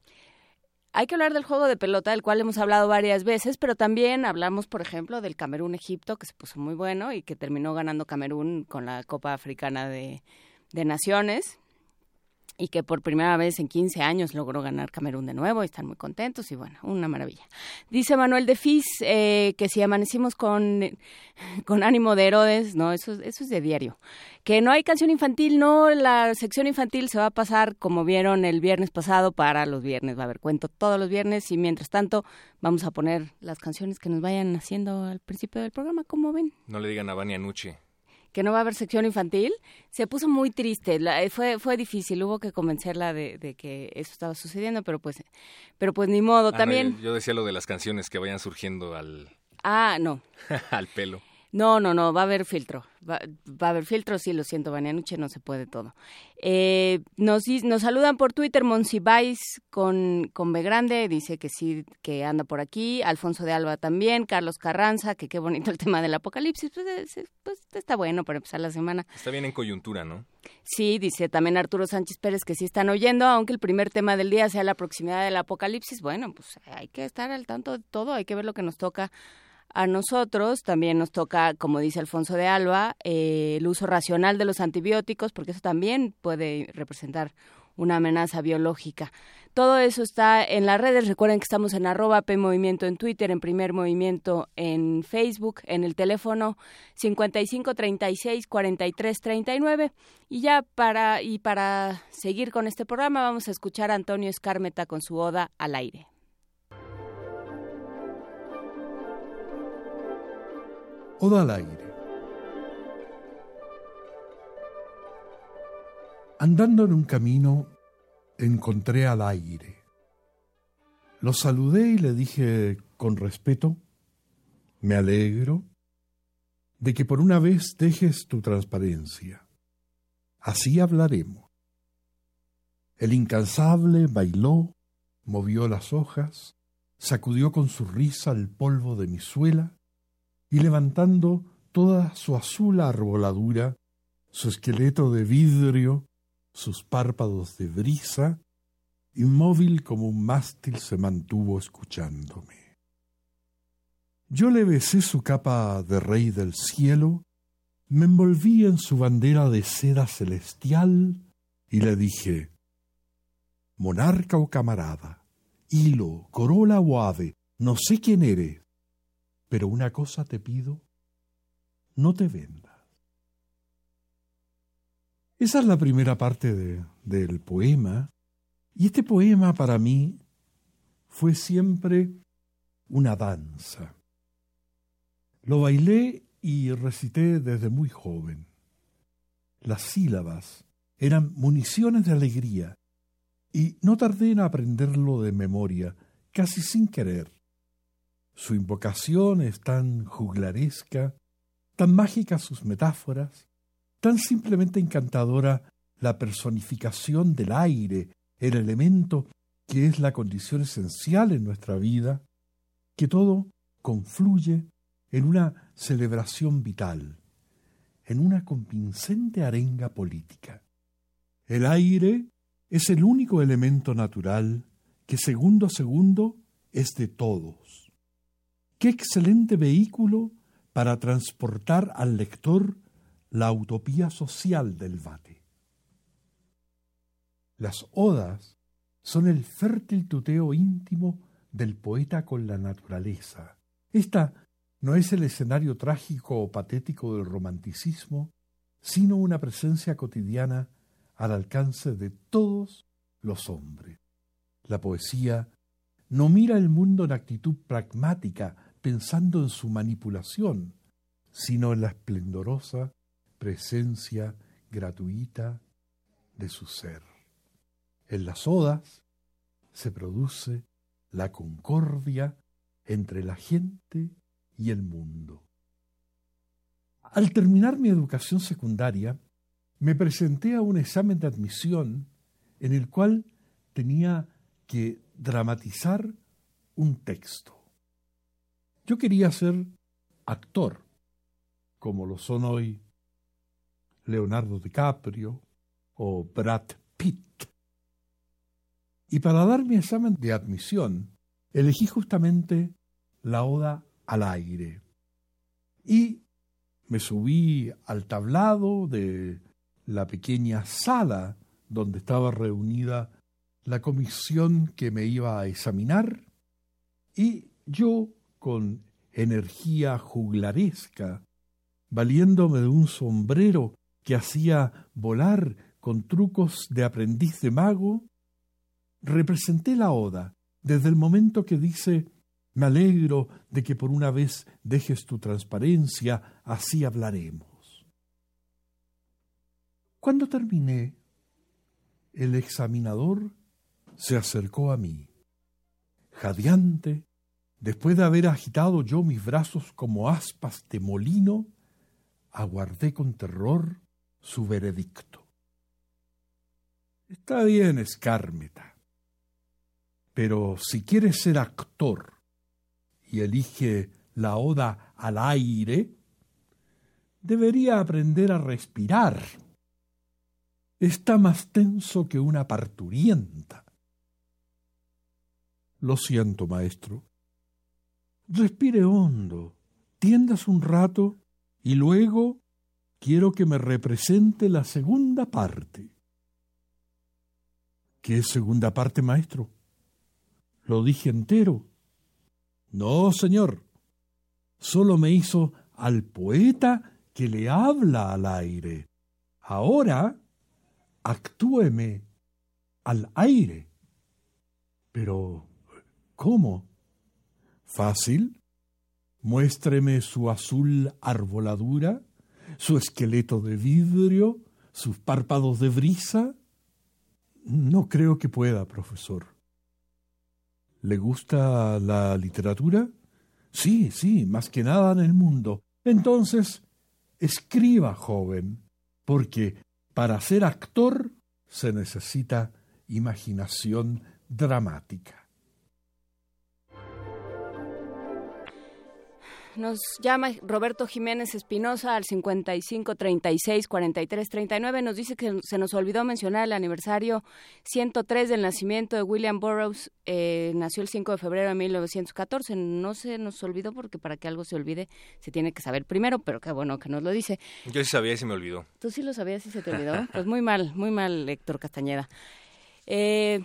Hay que hablar del juego de pelota, del cual hemos hablado varias veces, pero también hablamos, por ejemplo, del Camerún-Egipto, que se puso muy bueno y que terminó ganando Camerún con la Copa Africana de, de Naciones y que por primera vez en 15 años logró ganar Camerún de nuevo y están muy contentos y bueno, una maravilla. Dice Manuel de Fis eh, que si amanecimos con, [laughs] con ánimo de Herodes, no, eso, eso es de diario. Que no hay canción infantil, no, la sección infantil se va a pasar como vieron el viernes pasado para los viernes, va a haber cuento todos los viernes y mientras tanto vamos a poner las canciones que nos vayan haciendo al principio del programa, como ven? No le digan a Vania Nucci que no va a haber sección infantil, se puso muy triste. Eh, fue, fue difícil, hubo que convencerla de, que eso estaba sucediendo, pero pues, pero pues ni modo. También. yo, decía lo de las canciones que vayan surgiendo al. Ah, no. [laughs] al pelo. No, no, no, va a haber filtro. Va, a haber filtro, sí, lo siento, Banianuche, no se puede todo. Eh, nos, nos saludan por Twitter Monsiváis con, con B grande, dice que sí, que anda por aquí. Alfonso de Alba también, Carlos Carranza, que qué bonito el tema del apocalipsis. Pues, pues está bueno para empezar la semana. Está bien en coyuntura, ¿no? Sí, dice también Arturo Sánchez Pérez que sí están oyendo, aunque el primer tema del día sea la proximidad del apocalipsis. Bueno, pues hay que estar al tanto de todo, hay que ver lo que nos toca a nosotros también nos toca, como dice Alfonso de Alba, eh, el uso racional de los antibióticos, porque eso también puede representar una amenaza biológica. Todo eso está en las redes. Recuerden que estamos en arroba P Movimiento en Twitter, en Primer Movimiento en Facebook, en el teléfono 55 36 43 39. Y ya para, y para seguir con este programa vamos a escuchar a Antonio Escármeta con su oda al aire. Oda al aire. Andando en un camino, encontré al aire. Lo saludé y le dije con respeto, me alegro de que por una vez dejes tu transparencia. Así hablaremos. El incansable bailó, movió las hojas, sacudió con su risa el polvo de mi suela y levantando toda su azul arboladura, su esqueleto de vidrio, sus párpados de brisa, inmóvil como un mástil se mantuvo escuchándome. Yo le besé su capa de rey del cielo, me envolví en su bandera de seda celestial y le dije, monarca o camarada, hilo, corola o ave, no sé quién eres, pero una cosa te pido, no te vendas. Esa es la primera parte de, del poema, y este poema para mí fue siempre una danza. Lo bailé y recité desde muy joven. Las sílabas eran municiones de alegría y no tardé en aprenderlo de memoria, casi sin querer. Su invocación es tan juglaresca, tan mágica sus metáforas, tan simplemente encantadora la personificación del aire, el elemento que es la condición esencial en nuestra vida, que todo confluye en una celebración vital, en una convincente arenga política. El aire es el único elemento natural que segundo a segundo es de todos. Qué excelente vehículo para transportar al lector la utopía social del vate. Las odas son el fértil tuteo íntimo del poeta con la naturaleza. Esta no es el escenario trágico o patético del romanticismo, sino una presencia cotidiana al alcance de todos los hombres. La poesía no mira el mundo en actitud pragmática, pensando en su manipulación, sino en la esplendorosa presencia gratuita de su ser. En las odas se produce la concordia entre la gente y el mundo. Al terminar mi educación secundaria, me presenté a un examen de admisión en el cual tenía que dramatizar un texto. Yo quería ser actor, como lo son hoy Leonardo DiCaprio o Brad Pitt. Y para dar mi examen de admisión, elegí justamente la Oda al aire. Y me subí al tablado de la pequeña sala donde estaba reunida la comisión que me iba a examinar y yo con energía juglaresca, valiéndome de un sombrero que hacía volar con trucos de aprendiz de mago, representé la oda desde el momento que dice me alegro de que por una vez dejes tu transparencia, así hablaremos. Cuando terminé, el examinador se acercó a mí. Jadeante, después de haber agitado yo mis brazos como aspas de molino, aguardé con terror su veredicto. Está bien, escármeta, pero si quieres ser actor y elige la oda al aire, debería aprender a respirar. Está más tenso que una parturienta. Lo siento, maestro. Respire hondo, tiendas un rato y luego quiero que me represente la segunda parte. ¿Qué segunda parte, maestro? Lo dije entero. No, señor. Solo me hizo al poeta que le habla al aire. Ahora actúeme al aire. Pero, ¿cómo? Fácil. Muéstreme su azul arboladura, su esqueleto de vidrio, sus párpados de brisa. No creo que pueda, profesor. ¿Le gusta la literatura? Sí, sí, más que nada en el mundo. Entonces, escriba, joven, porque para ser actor se necesita imaginación dramática. Nos llama Roberto Jiménez Espinosa al 55 36 43 39. Nos dice que se nos olvidó mencionar el aniversario 103 del nacimiento de William Burroughs. Eh, nació el 5 de febrero de 1914. No se nos olvidó porque para que algo se olvide se tiene que saber primero, pero qué bueno que nos lo dice. Yo sí sabía y se me olvidó. ¿Tú sí lo sabías y se te olvidó? pues muy mal, muy mal, Héctor Castañeda. Eh,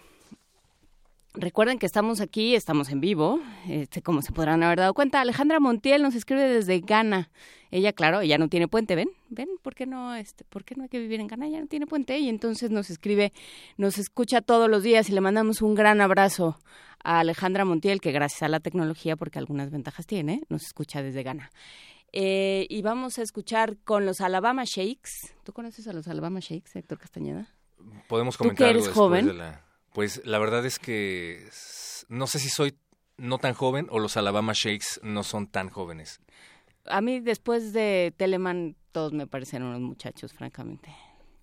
Recuerden que estamos aquí, estamos en vivo, este, como se podrán haber dado cuenta. Alejandra Montiel nos escribe desde Ghana. Ella, claro, ella no tiene puente, ¿ven? ¿Ven? ¿Por qué no, este, por qué no hay que vivir en Ghana? Ella no tiene puente y entonces nos escribe, nos escucha todos los días y le mandamos un gran abrazo a Alejandra Montiel, que gracias a la tecnología, porque algunas ventajas tiene, nos escucha desde Ghana. Eh, y vamos a escuchar con los Alabama Shakes. ¿Tú conoces a los Alabama Shakes, Héctor Castañeda? Podemos comentar algo después de la pues la verdad es que no sé si soy no tan joven o los Alabama Shakes no son tan jóvenes. A mí después de Teleman todos me parecen unos muchachos, francamente.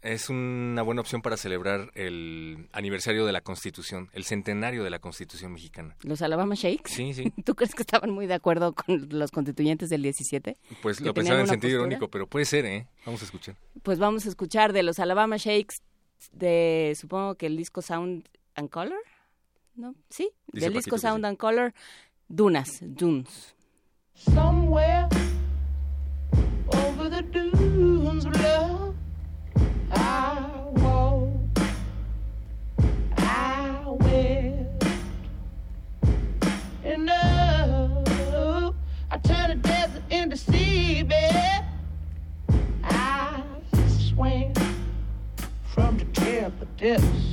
Es una buena opción para celebrar el aniversario de la Constitución, el centenario de la Constitución mexicana. ¿Los Alabama Shakes? Sí, sí. [laughs] ¿Tú crees que estaban muy de acuerdo con los constituyentes del 17? Pues lo pensaban en sentido irónico, pero puede ser, ¿eh? Vamos a escuchar. Pues vamos a escuchar de los Alabama Shakes de, supongo que el disco Sound and Color, ¿no? Sí, Dice del disco Sound and Color, Dunas, Dunes. Somewhere over the dunes love, I walk, I went, and oh, I turn the desert into seabed. I swam from the tip of depths.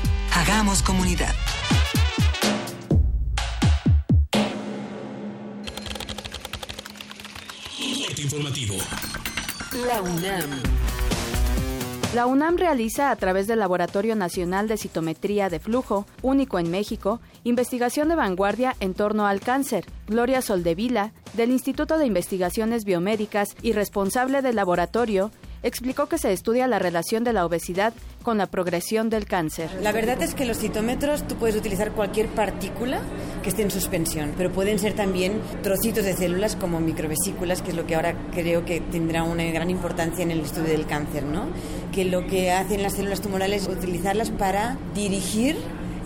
Hagamos comunidad. Informativo. La UNAM. La UNAM realiza a través del Laboratorio Nacional de Citometría de Flujo, único en México, investigación de vanguardia en torno al cáncer. Gloria Soldevila, del Instituto de Investigaciones Biomédicas y responsable del laboratorio, explicó que se estudia la relación de la obesidad con la progresión del cáncer. La verdad es que los citómetros tú puedes utilizar cualquier partícula que esté en suspensión, pero pueden ser también trocitos de células como microvesículas, que es lo que ahora creo que tendrá una gran importancia en el estudio del cáncer, ¿no? Que lo que hacen las células tumorales es utilizarlas para dirigir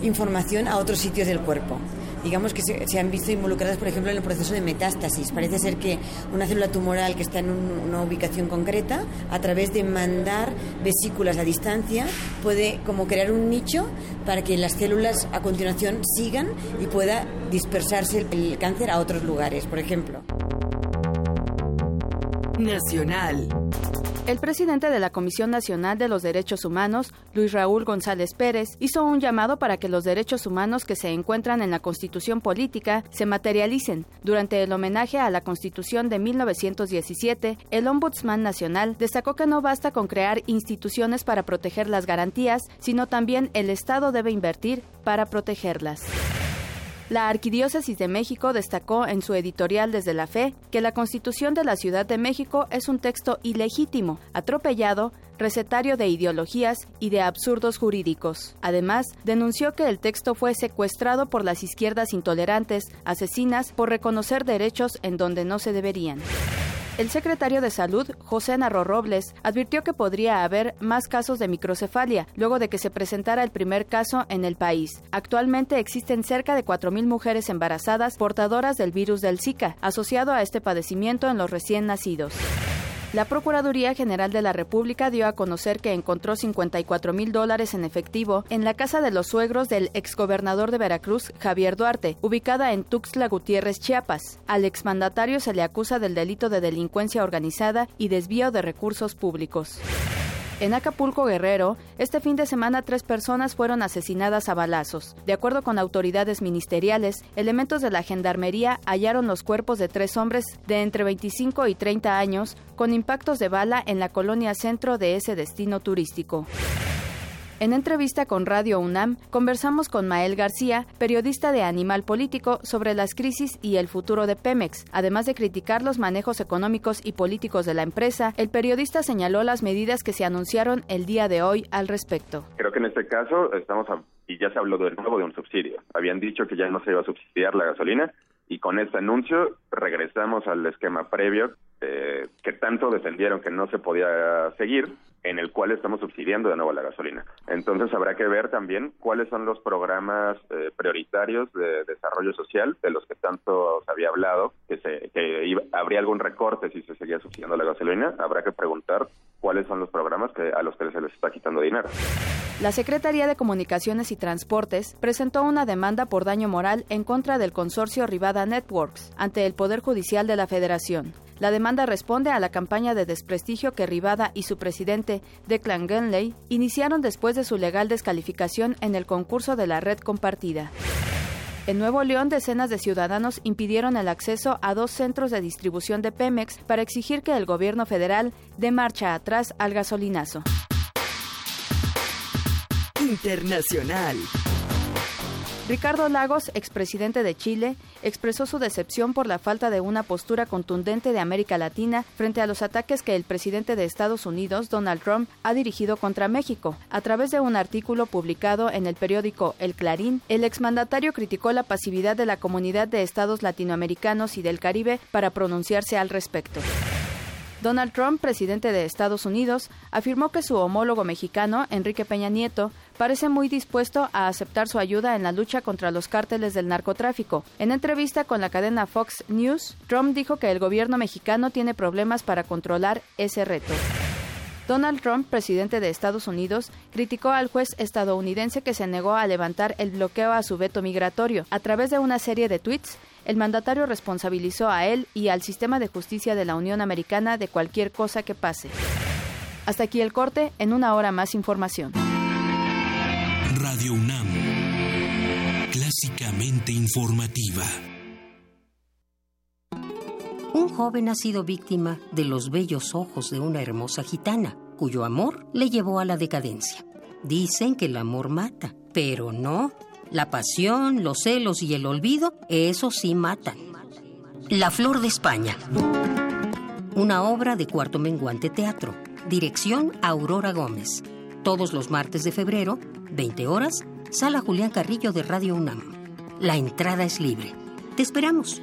información a otros sitios del cuerpo digamos que se, han visto involucradas, por ejemplo, en el proceso de metástasis. Parece ser que una célula tumoral que está en un, una ubicación concreta, a través de mandar vesículas a distancia, puede como crear un nicho para que las células a continuación sigan y pueda dispersarse el, el cáncer a otros lugares, por ejemplo. Nacional. El presidente de la Comisión Nacional de los Derechos Humanos, Luis Raúl González Pérez, hizo un llamado para que los derechos humanos que se encuentran en la Constitución política se materialicen. Durante el homenaje a la Constitución de 1917, el Ombudsman Nacional destacó que no basta con crear instituciones para proteger las garantías, sino también el Estado debe invertir para protegerlas. La Arquidiócesis de México destacó en su editorial Desde la Fe que la Constitución de la Ciudad de México es un texto ilegítimo, atropellado, recetario de ideologías y de absurdos jurídicos. Además, denunció que el texto fue secuestrado por las izquierdas intolerantes, asesinas, por reconocer derechos en donde no se deberían. El secretario de Salud, José Narro Robles, advirtió que podría haber más casos de microcefalia luego de que se presentara el primer caso en el país. Actualmente existen cerca de 4.000 mujeres embarazadas portadoras del virus del Zika, asociado a este padecimiento en los recién nacidos. La Procuraduría General de la República dio a conocer que encontró 54 mil dólares en efectivo en la casa de los suegros del exgobernador de Veracruz, Javier Duarte, ubicada en Tuxtla Gutiérrez, Chiapas. Al exmandatario se le acusa del delito de delincuencia organizada y desvío de recursos públicos. En Acapulco, Guerrero, este fin de semana tres personas fueron asesinadas a balazos. De acuerdo con autoridades ministeriales, elementos de la Gendarmería hallaron los cuerpos de tres hombres de entre 25 y 30 años con impactos de bala en la colonia centro de ese destino turístico. En entrevista con Radio UNAM, conversamos con Mael García, periodista de Animal Político, sobre las crisis y el futuro de Pemex. Además de criticar los manejos económicos y políticos de la empresa, el periodista señaló las medidas que se anunciaron el día de hoy al respecto. Creo que en este caso estamos y ya se habló de nuevo de un subsidio. Habían dicho que ya no se iba a subsidiar la gasolina y con este anuncio regresamos al esquema previo eh, que tanto defendieron que no se podía seguir en el cual estamos subsidiando de nuevo la gasolina. Entonces habrá que ver también cuáles son los programas eh, prioritarios de desarrollo social de los que tanto se había hablado, que, se, que habría algún recorte si se seguía subsidiando la gasolina. Habrá que preguntar cuáles son los programas que, a los que se les está quitando dinero. La Secretaría de Comunicaciones y Transportes presentó una demanda por daño moral en contra del consorcio Rivada Networks ante el Poder Judicial de la Federación. La demanda responde a la campaña de desprestigio que Rivada y su presidente, Declan Gunley, iniciaron después de su legal descalificación en el concurso de la red compartida. En Nuevo León, decenas de ciudadanos impidieron el acceso a dos centros de distribución de Pemex para exigir que el gobierno federal dé marcha atrás al gasolinazo. Internacional. Ricardo Lagos, expresidente de Chile, expresó su decepción por la falta de una postura contundente de América Latina frente a los ataques que el presidente de Estados Unidos, Donald Trump, ha dirigido contra México. A través de un artículo publicado en el periódico El Clarín, el exmandatario criticó la pasividad de la comunidad de estados latinoamericanos y del Caribe para pronunciarse al respecto. Donald Trump, presidente de Estados Unidos, afirmó que su homólogo mexicano, Enrique Peña Nieto, parece muy dispuesto a aceptar su ayuda en la lucha contra los cárteles del narcotráfico. En entrevista con la cadena Fox News, Trump dijo que el gobierno mexicano tiene problemas para controlar ese reto. Donald Trump, presidente de Estados Unidos, criticó al juez estadounidense que se negó a levantar el bloqueo a su veto migratorio. A través de una serie de tweets, el mandatario responsabilizó a él y al sistema de justicia de la Unión Americana de cualquier cosa que pase. Hasta aquí el corte, en una hora más información. Radio UNAM, clásicamente informativa. Un joven ha sido víctima de los bellos ojos de una hermosa gitana, cuyo amor le llevó a la decadencia. Dicen que el amor mata, pero no. La pasión, los celos y el olvido, eso sí matan. La Flor de España. Una obra de Cuarto Menguante Teatro. Dirección Aurora Gómez. Todos los martes de febrero, 20 horas, Sala Julián Carrillo de Radio UNAM. La entrada es libre. Te esperamos.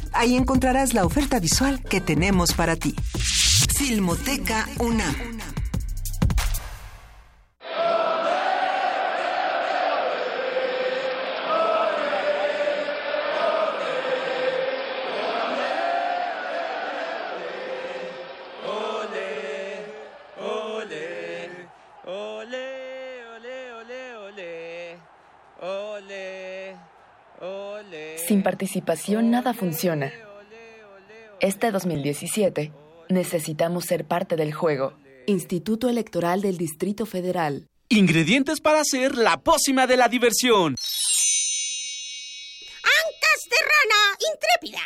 Ahí encontrarás la oferta visual que tenemos para ti. Filmoteca UNAM. Sin participación nada funciona. Este 2017 necesitamos ser parte del juego. Instituto Electoral del Distrito Federal. Ingredientes para hacer la pócima de la diversión. Ancas de rana intrépida.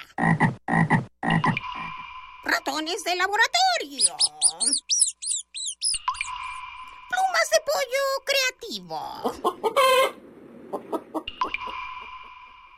Ratones de laboratorio. Plumas de pollo creativo.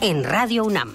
en Radio UNAM.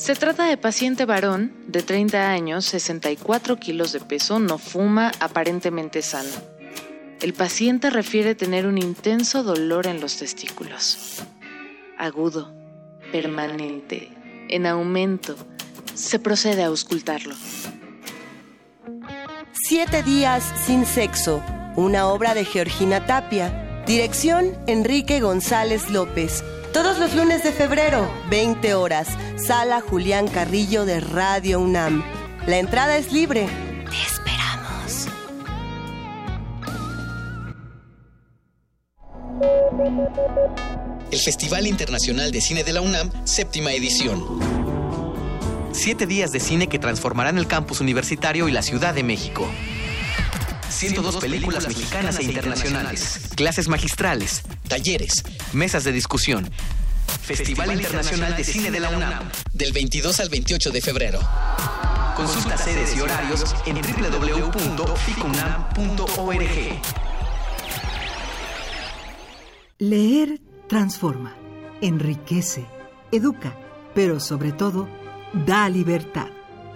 Se trata de paciente varón de 30 años, 64 kilos de peso, no fuma, aparentemente sano. El paciente refiere tener un intenso dolor en los testículos. Agudo, permanente, en aumento. Se procede a auscultarlo. Siete días sin sexo. Una obra de Georgina Tapia. Dirección Enrique González López. Todos los lunes de febrero, 20 horas, Sala Julián Carrillo de Radio UNAM. La entrada es libre. Te esperamos. El Festival Internacional de Cine de la UNAM, séptima edición. Siete días de cine que transformarán el campus universitario y la Ciudad de México. 102 películas mexicanas e internacionales, clases magistrales, talleres, mesas de discusión. Festival Internacional de Cine de la UNAM, del 22 al 28 de febrero. Consulta sedes y horarios en www.ficunam.org. Leer transforma, enriquece, educa, pero sobre todo, da libertad.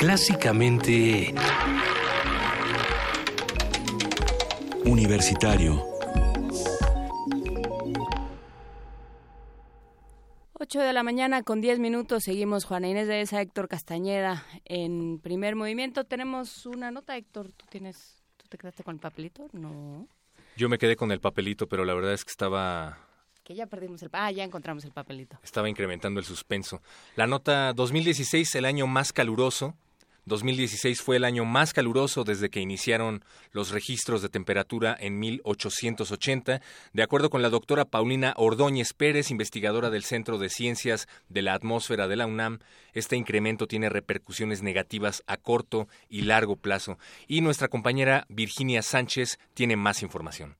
Clásicamente... Universitario. 8 de la mañana con 10 minutos seguimos Juana Inés de esa, Héctor Castañeda en primer movimiento. Tenemos una nota, Héctor, ¿tú tienes, tú te quedaste con el papelito? No. Yo me quedé con el papelito, pero la verdad es que estaba que ya perdimos el... Ah, ya encontramos el papelito. Estaba incrementando el suspenso. La nota 2016, el año más caluroso, 2016 fue el año más caluroso desde que iniciaron los registros de temperatura en 1880. De acuerdo con la doctora Paulina Ordóñez Pérez, investigadora del Centro de Ciencias de la Atmósfera de la UNAM, este incremento tiene repercusiones negativas a corto y largo plazo. Y nuestra compañera Virginia Sánchez tiene más información.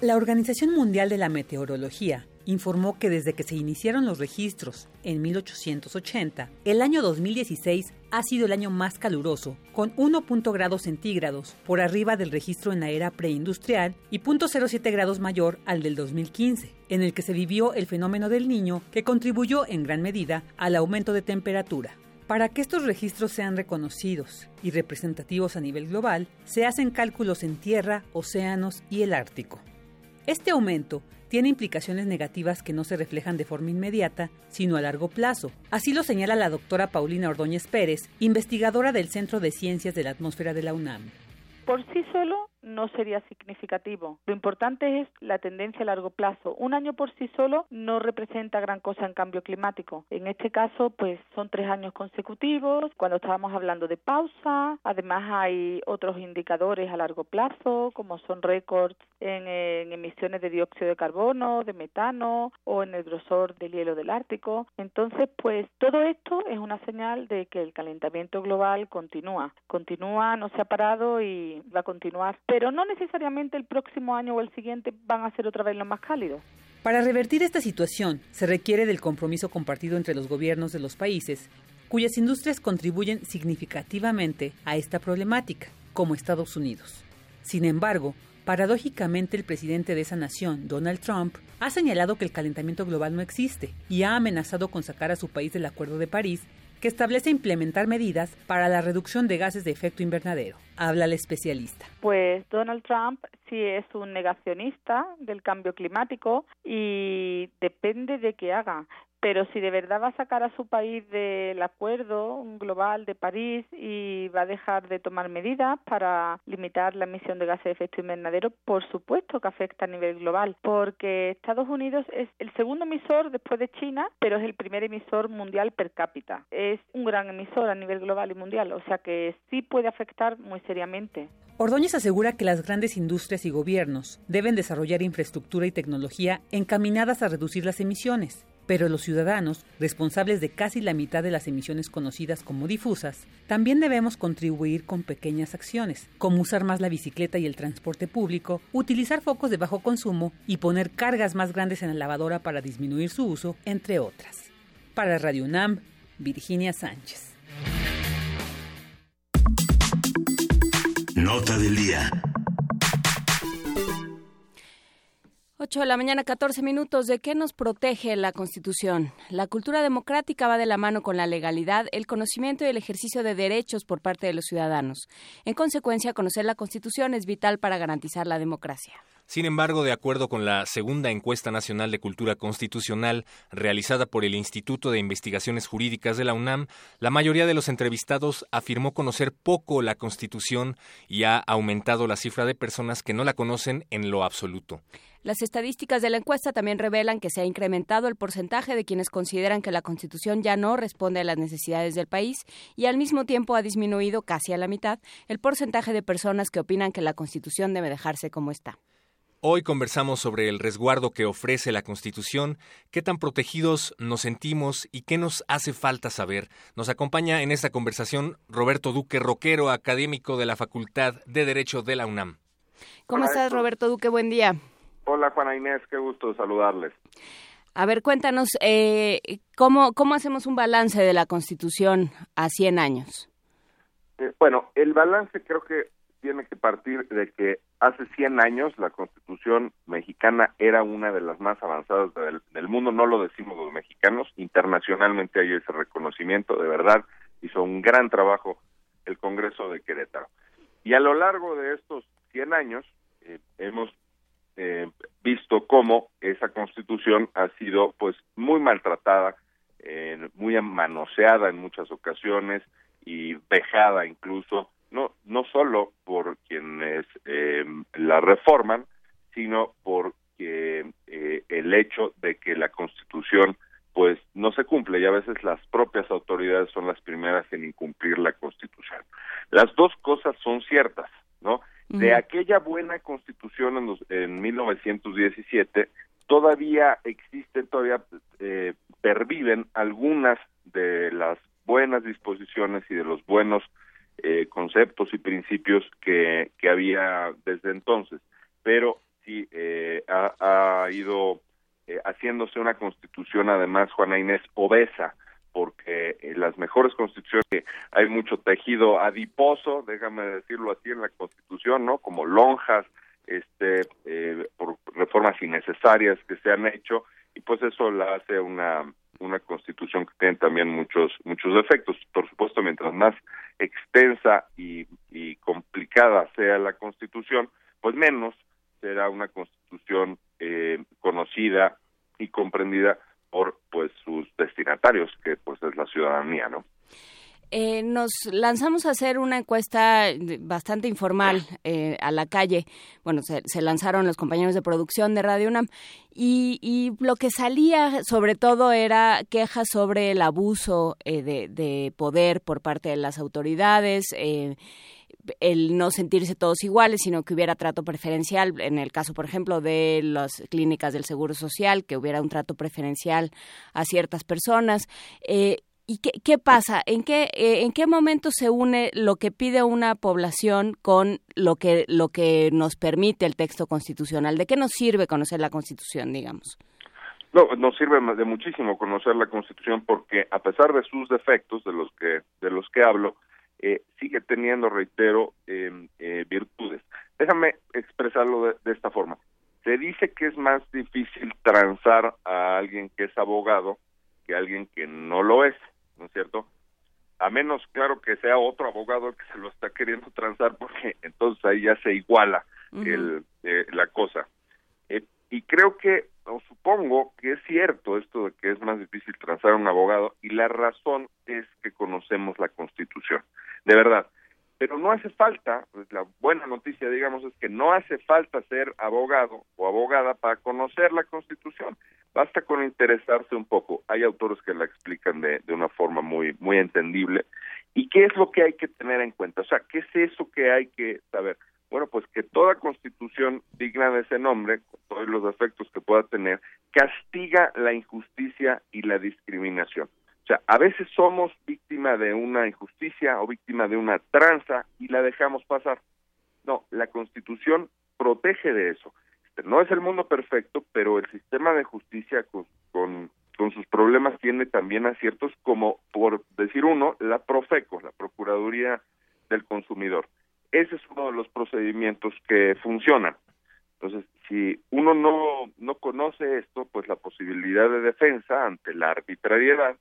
La Organización Mundial de la Meteorología informó que desde que se iniciaron los registros en 1880, el año 2016 ha sido el año más caluroso, con 1.0 grados centígrados por arriba del registro en la era preindustrial y 0.07 grados mayor al del 2015, en el que se vivió el fenómeno del niño que contribuyó en gran medida al aumento de temperatura. Para que estos registros sean reconocidos y representativos a nivel global, se hacen cálculos en tierra, océanos y el Ártico. Este aumento tiene implicaciones negativas que no se reflejan de forma inmediata, sino a largo plazo. Así lo señala la doctora Paulina Ordóñez Pérez, investigadora del Centro de Ciencias de la Atmósfera de la UNAM. Por sí solo no sería significativo. Lo importante es la tendencia a largo plazo. Un año por sí solo no representa gran cosa en cambio climático. En este caso, pues son tres años consecutivos. Cuando estábamos hablando de pausa, además hay otros indicadores a largo plazo, como son récords en, en emisiones de dióxido de carbono, de metano o en el grosor del hielo del Ártico. Entonces, pues todo esto es una señal de que el calentamiento global continúa. Continúa, no se ha parado y va a continuar pero no necesariamente el próximo año o el siguiente van a ser otra vez los más cálidos. Para revertir esta situación, se requiere del compromiso compartido entre los gobiernos de los países cuyas industrias contribuyen significativamente a esta problemática, como Estados Unidos. Sin embargo, paradójicamente el presidente de esa nación, Donald Trump, ha señalado que el calentamiento global no existe y ha amenazado con sacar a su país del Acuerdo de París que establece implementar medidas para la reducción de gases de efecto invernadero. Habla el especialista. Pues Donald Trump sí es un negacionista del cambio climático y depende de qué haga pero si de verdad va a sacar a su país del acuerdo global de París y va a dejar de tomar medidas para limitar la emisión de gases de efecto invernadero, por supuesto que afecta a nivel global, porque Estados Unidos es el segundo emisor después de China, pero es el primer emisor mundial per cápita. Es un gran emisor a nivel global y mundial, o sea que sí puede afectar muy seriamente. Ordóñez asegura que las grandes industrias y gobiernos deben desarrollar infraestructura y tecnología encaminadas a reducir las emisiones pero los ciudadanos, responsables de casi la mitad de las emisiones conocidas como difusas, también debemos contribuir con pequeñas acciones, como usar más la bicicleta y el transporte público, utilizar focos de bajo consumo y poner cargas más grandes en la lavadora para disminuir su uso, entre otras. Para Radio UNAM, Virginia Sánchez. Nota del día. 8 de la mañana, 14 minutos. ¿De qué nos protege la Constitución? La cultura democrática va de la mano con la legalidad, el conocimiento y el ejercicio de derechos por parte de los ciudadanos. En consecuencia, conocer la Constitución es vital para garantizar la democracia. Sin embargo, de acuerdo con la segunda encuesta nacional de cultura constitucional realizada por el Instituto de Investigaciones Jurídicas de la UNAM, la mayoría de los entrevistados afirmó conocer poco la Constitución y ha aumentado la cifra de personas que no la conocen en lo absoluto. Las estadísticas de la encuesta también revelan que se ha incrementado el porcentaje de quienes consideran que la Constitución ya no responde a las necesidades del país y al mismo tiempo ha disminuido casi a la mitad el porcentaje de personas que opinan que la Constitución debe dejarse como está. Hoy conversamos sobre el resguardo que ofrece la Constitución, qué tan protegidos nos sentimos y qué nos hace falta saber. Nos acompaña en esta conversación Roberto Duque Roquero, académico de la Facultad de Derecho de la UNAM. ¿Cómo estás, Roberto Duque? Buen día. Hola Juana Inés, qué gusto saludarles. A ver, cuéntanos, eh, ¿cómo, ¿cómo hacemos un balance de la Constitución a 100 años? Eh, bueno, el balance creo que tiene que partir de que hace 100 años la Constitución mexicana era una de las más avanzadas del, del, mundo, no lo decimos los mexicanos, internacionalmente hay ese reconocimiento, de verdad hizo un gran trabajo el Congreso de Querétaro. Y a lo largo de estos 100 años eh, hemos eh, visto cómo esa constitución ha sido pues muy maltratada, eh, muy manoseada en muchas ocasiones y vejada incluso, no, no solo por quienes eh, la reforman, sino porque eh, el hecho de que la constitución pues no se cumple y a veces las propias autoridades son las primeras en incumplir la Constitución. Las dos cosas son ciertas, ¿no? De aquella buena Constitución en, en 1917 todavía existen, todavía eh, perviven algunas de las buenas disposiciones y de los buenos eh, conceptos y principios que, que había desde entonces, pero sí eh, ha, ha, ido eh, haciéndose una constitución además, Juana Inés, obesa, porque en las mejores constituciones hay mucho tejido adiposo, déjame decirlo así, en la constitución, ¿no? Como lonjas, este, eh, por reformas innecesarias que se han hecho, y pues eso la hace una una constitución que tiene también muchos muchos defectos por supuesto mientras más extensa y, y complicada sea la constitución pues menos será una constitución eh, conocida y comprendida por pues sus destinatarios que pues es la ciudadanía no eh, nos lanzamos a hacer una encuesta bastante informal eh, a la calle. Bueno, se, lanzaron los compañeros de producción de Radio UNAM y, lo que salía sobre todo era quejas sobre el abuso eh, de, de, poder por parte de las autoridades. El no sentirse todos iguales, sino que hubiera trato preferencial, en el caso, por ejemplo, de las clínicas del Seguro Social, que hubiera un trato preferencial a ciertas personas. Eh, ¿Y qué, qué, pasa? ¿En qué, eh, ¿En qué momento se une lo que pide una población con lo que, lo que nos permite el texto constitucional? ¿De qué nos sirve conocer la Constitución, digamos? No, nos sirve de muchísimo conocer la Constitución porque a pesar de sus defectos, de los que, de los que hablo, eh, sigue teniendo, reitero, em, eh, virtudes. Déjame expresarlo de, esta forma. Se dice que es más difícil transar a alguien que es abogado que a alguien que no lo es, ¿no es cierto? A menos, claro, que sea otro abogado el que se lo está queriendo transar, porque entonces ahí ya se iguala el, eh, la cosa. Y creo que, o supongo que es cierto esto de que es más difícil transar a un abogado, y la razón es que conocemos la Constitución de verdad. Pero no hace falta, pues, la buena noticia, digamos, es que no hace falta ser abogado o abogada para conocer la Constitución. Basta con interesarse un poco. Hay autores que la explican de, de una forma muy, muy entendible. ¿Y qué es lo que hay que tener en cuenta? O sea, ¿qué es eso que hay que saber? Bueno, pues que toda constitución digna de ese nombre, con todos los efectos que pueda tener, castiga la injusticia y la discriminación. O sea, a veces somos víctima de una injusticia o víctima de una tranza y la dejamos pasar. No, la Constitución protege de eso. Este, no es el mundo perfecto, pero el sistema de justicia con, con, sus problemas tiene también aciertos como, por decir uno, la Profeco, la Procuraduría del Consumidor. Ese es uno de los procedimientos que funcionan. Entonces, si uno no, no conoce esto, pues la posibilidad de defensa ante la arbitrariedad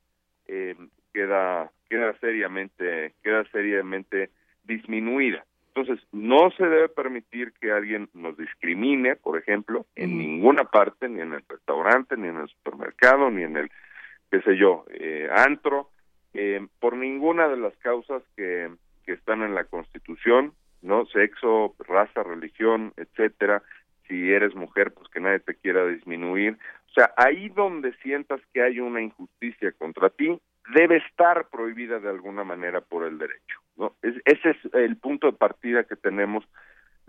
eh, queda queda seriamente queda seriamente disminuida. Entonces, no se debe permitir que alguien nos discrimine, por ejemplo, en ninguna parte, ni en el restaurante, ni en el supermercado, ni en el, qué sé yo, eh, antro, eh, por ninguna de las causas que, que están en la Constitución, ¿no? Sexo, raza, religión, etcétera. Si eres mujer, pues que nadie te quiera disminuir. O sea, ahí donde sientas que hay una injusticia contra ti, debe estar prohibida de alguna manera por el derecho. ¿no? ese es el punto de partida que tenemos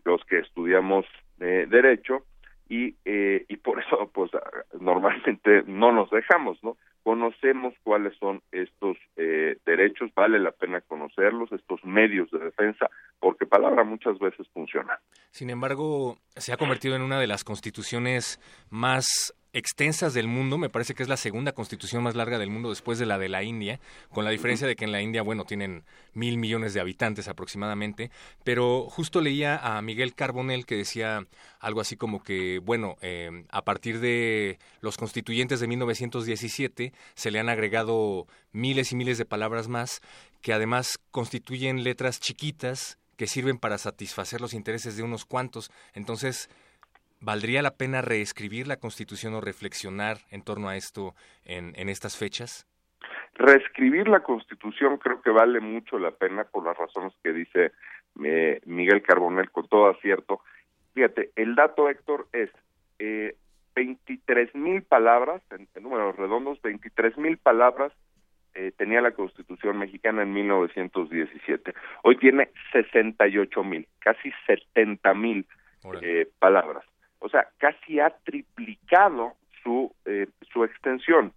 los que estudiamos eh, derecho y, eh, y por eso pues [laughs] normalmente no nos dejamos, ¿no? Conocemos cuáles son estos eh, derechos, vale la pena conocerlos, estos medios de defensa, porque palabra muchas veces funciona. Sin embargo, se ha convertido en una de las constituciones más extensas del mundo, me parece que es la segunda constitución más larga del mundo después de la de la India, con la diferencia de que en la India, bueno, tienen mil millones de habitantes aproximadamente, pero justo leía a Miguel Carbonell que decía algo así como que, bueno, eh, a partir de los constituyentes de 1917 se le han agregado miles y miles de palabras más que además constituyen letras chiquitas que sirven para satisfacer los intereses de unos cuantos. Entonces, ¿Valdría la pena reescribir la Constitución o reflexionar en torno a esto en, en estas fechas? Reescribir la Constitución creo que vale mucho la pena por las razones que dice eh, Miguel Carbonel con todo acierto. Fíjate, el dato, Héctor, es eh, 23 mil palabras, en, números redondos, 23 mil palabras eh, tenía la Constitución mexicana en 1917. Hoy tiene 68 mil, casi 70 mil eh, palabras. O sea, casi ha triplicado su, eh, su extensión.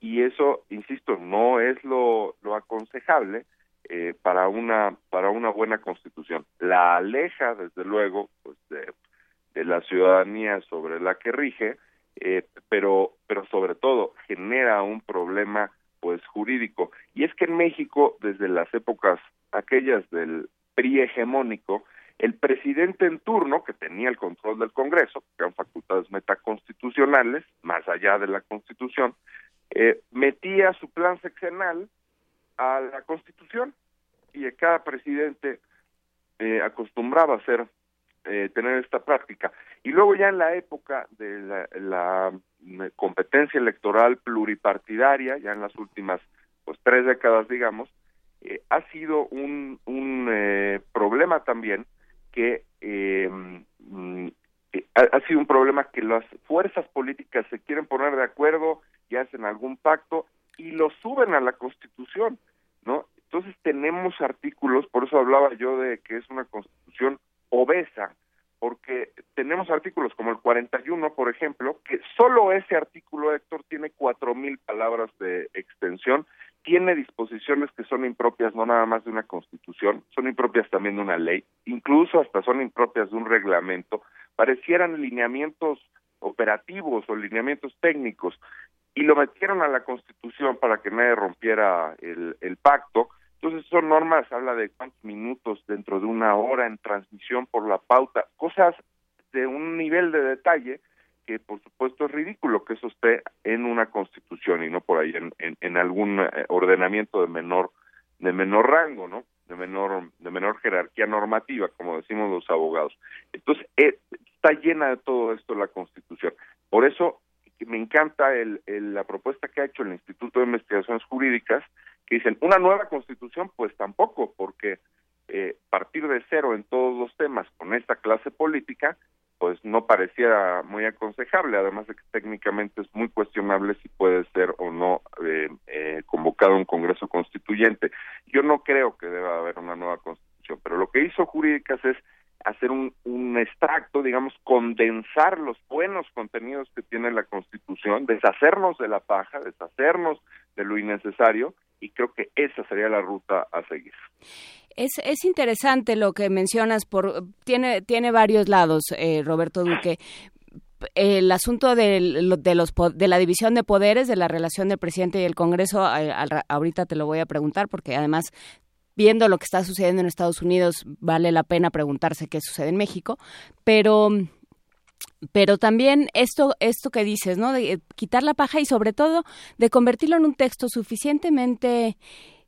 Y eso, insisto, no es lo, lo aconsejable eh, para una para una buena constitución. La aleja, desde luego, pues de, la ciudadanía sobre la que rige, eh, pero pero sobre todo genera un problema pues jurídico. Y es que en México, desde las épocas aquellas del PRI hegemónico, el presidente en turno, que tenía el control del Congreso, que eran facultades metaconstitucionales, más allá de la Constitución, eh, metía su plan sexenal a la Constitución y cada presidente eh, acostumbraba a hacer eh, tener esta práctica. Y luego ya en la época de la, la competencia electoral pluripartidaria, ya en las últimas pues tres décadas, digamos, eh, ha sido un, un eh, problema también que eh, mm, ha, ha, sido un problema que las fuerzas políticas se quieren poner de acuerdo y hacen algún pacto y lo suben a la Constitución, ¿no? Entonces tenemos artículos, por eso hablaba yo de que es una Constitución obesa, porque tenemos artículos como el 41, por ejemplo, que solo ese artículo, Héctor, tiene cuatro mil palabras de extensión, tiene disposiciones que son impropias no nada más de una constitución, son impropias también de una ley, incluso hasta son impropias de un reglamento, parecieran lineamientos operativos o lineamientos técnicos, y lo metieron a la constitución para que nadie rompiera el, el pacto, entonces son normas, habla de cuántos minutos dentro de una hora en transmisión por la pauta, cosas de un nivel de detalle que por supuesto es ridículo que eso esté en una constitución y no por ahí en, en, algún eh, ordenamiento de menor de menor rango, ¿no? De menor de menor jerarquía normativa, como decimos los abogados. Entonces eh, está llena de todo esto la Constitución. Por eso me encanta el, la propuesta que ha hecho el Instituto de Investigaciones Jurídicas que dicen una nueva constitución, pues tampoco, porque eh, partir de cero en todos los temas con esta clase política, pues no parecía muy aconsejable, además de que técnicamente es muy cuestionable si puede ser o no eh, eh, convocado un Congreso Constituyente. Yo no creo que deba haber una nueva constitución, pero lo que hizo Jurídicas es hacer un, un extracto, digamos, condensar los buenos contenidos que tiene la Constitución, deshacernos de la paja, deshacernos de lo innecesario y creo que esa sería la ruta a seguir. Es, es interesante lo que mencionas, por, tiene, tiene varios lados, eh, Roberto Duque. El asunto de, de, los, de la división de poderes, de la relación del presidente y el Congreso, eh, ahorita te lo voy a preguntar porque además viendo lo que está sucediendo en Estados Unidos, vale la pena preguntarse qué sucede en México, pero pero también esto esto que dices, ¿no? De quitar la paja y sobre todo de convertirlo en un texto suficientemente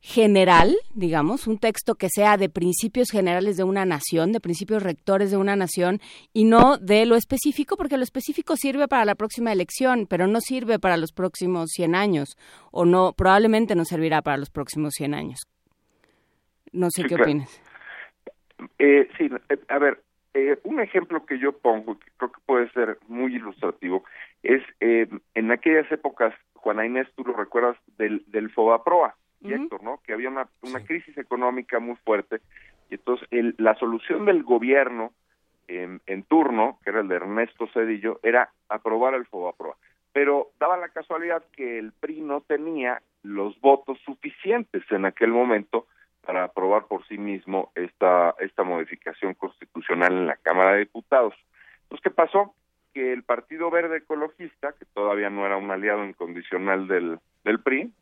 general, digamos, un texto que sea de principios generales de una nación, de principios rectores de una nación y no de lo específico, porque lo específico sirve para la próxima elección, pero no sirve para los próximos 100 años o no probablemente no servirá para los próximos 100 años. No sé qué opinas. Eh, sí, a ver, eh, un ejemplo que yo pongo, que creo que puede ser muy ilustrativo, es eh, en aquellas épocas, Juana Inés, tú lo recuerdas, del, del Fobaproa, Héctor, ¿no? Que había una, una crisis económica muy fuerte, y entonces el, la solución del gobierno en, en turno, que era el de Ernesto Cedillo, era aprobar el Fobaproa. Pero daba la casualidad que el PRI no tenía los votos suficientes en aquel momento para aprobar por sí mismo esta, esta modificación constitucional en la Cámara de Diputados. Entonces, ¿qué pasó? Que el Partido Verde Ecologista, que todavía no era un aliado incondicional del, del PRI,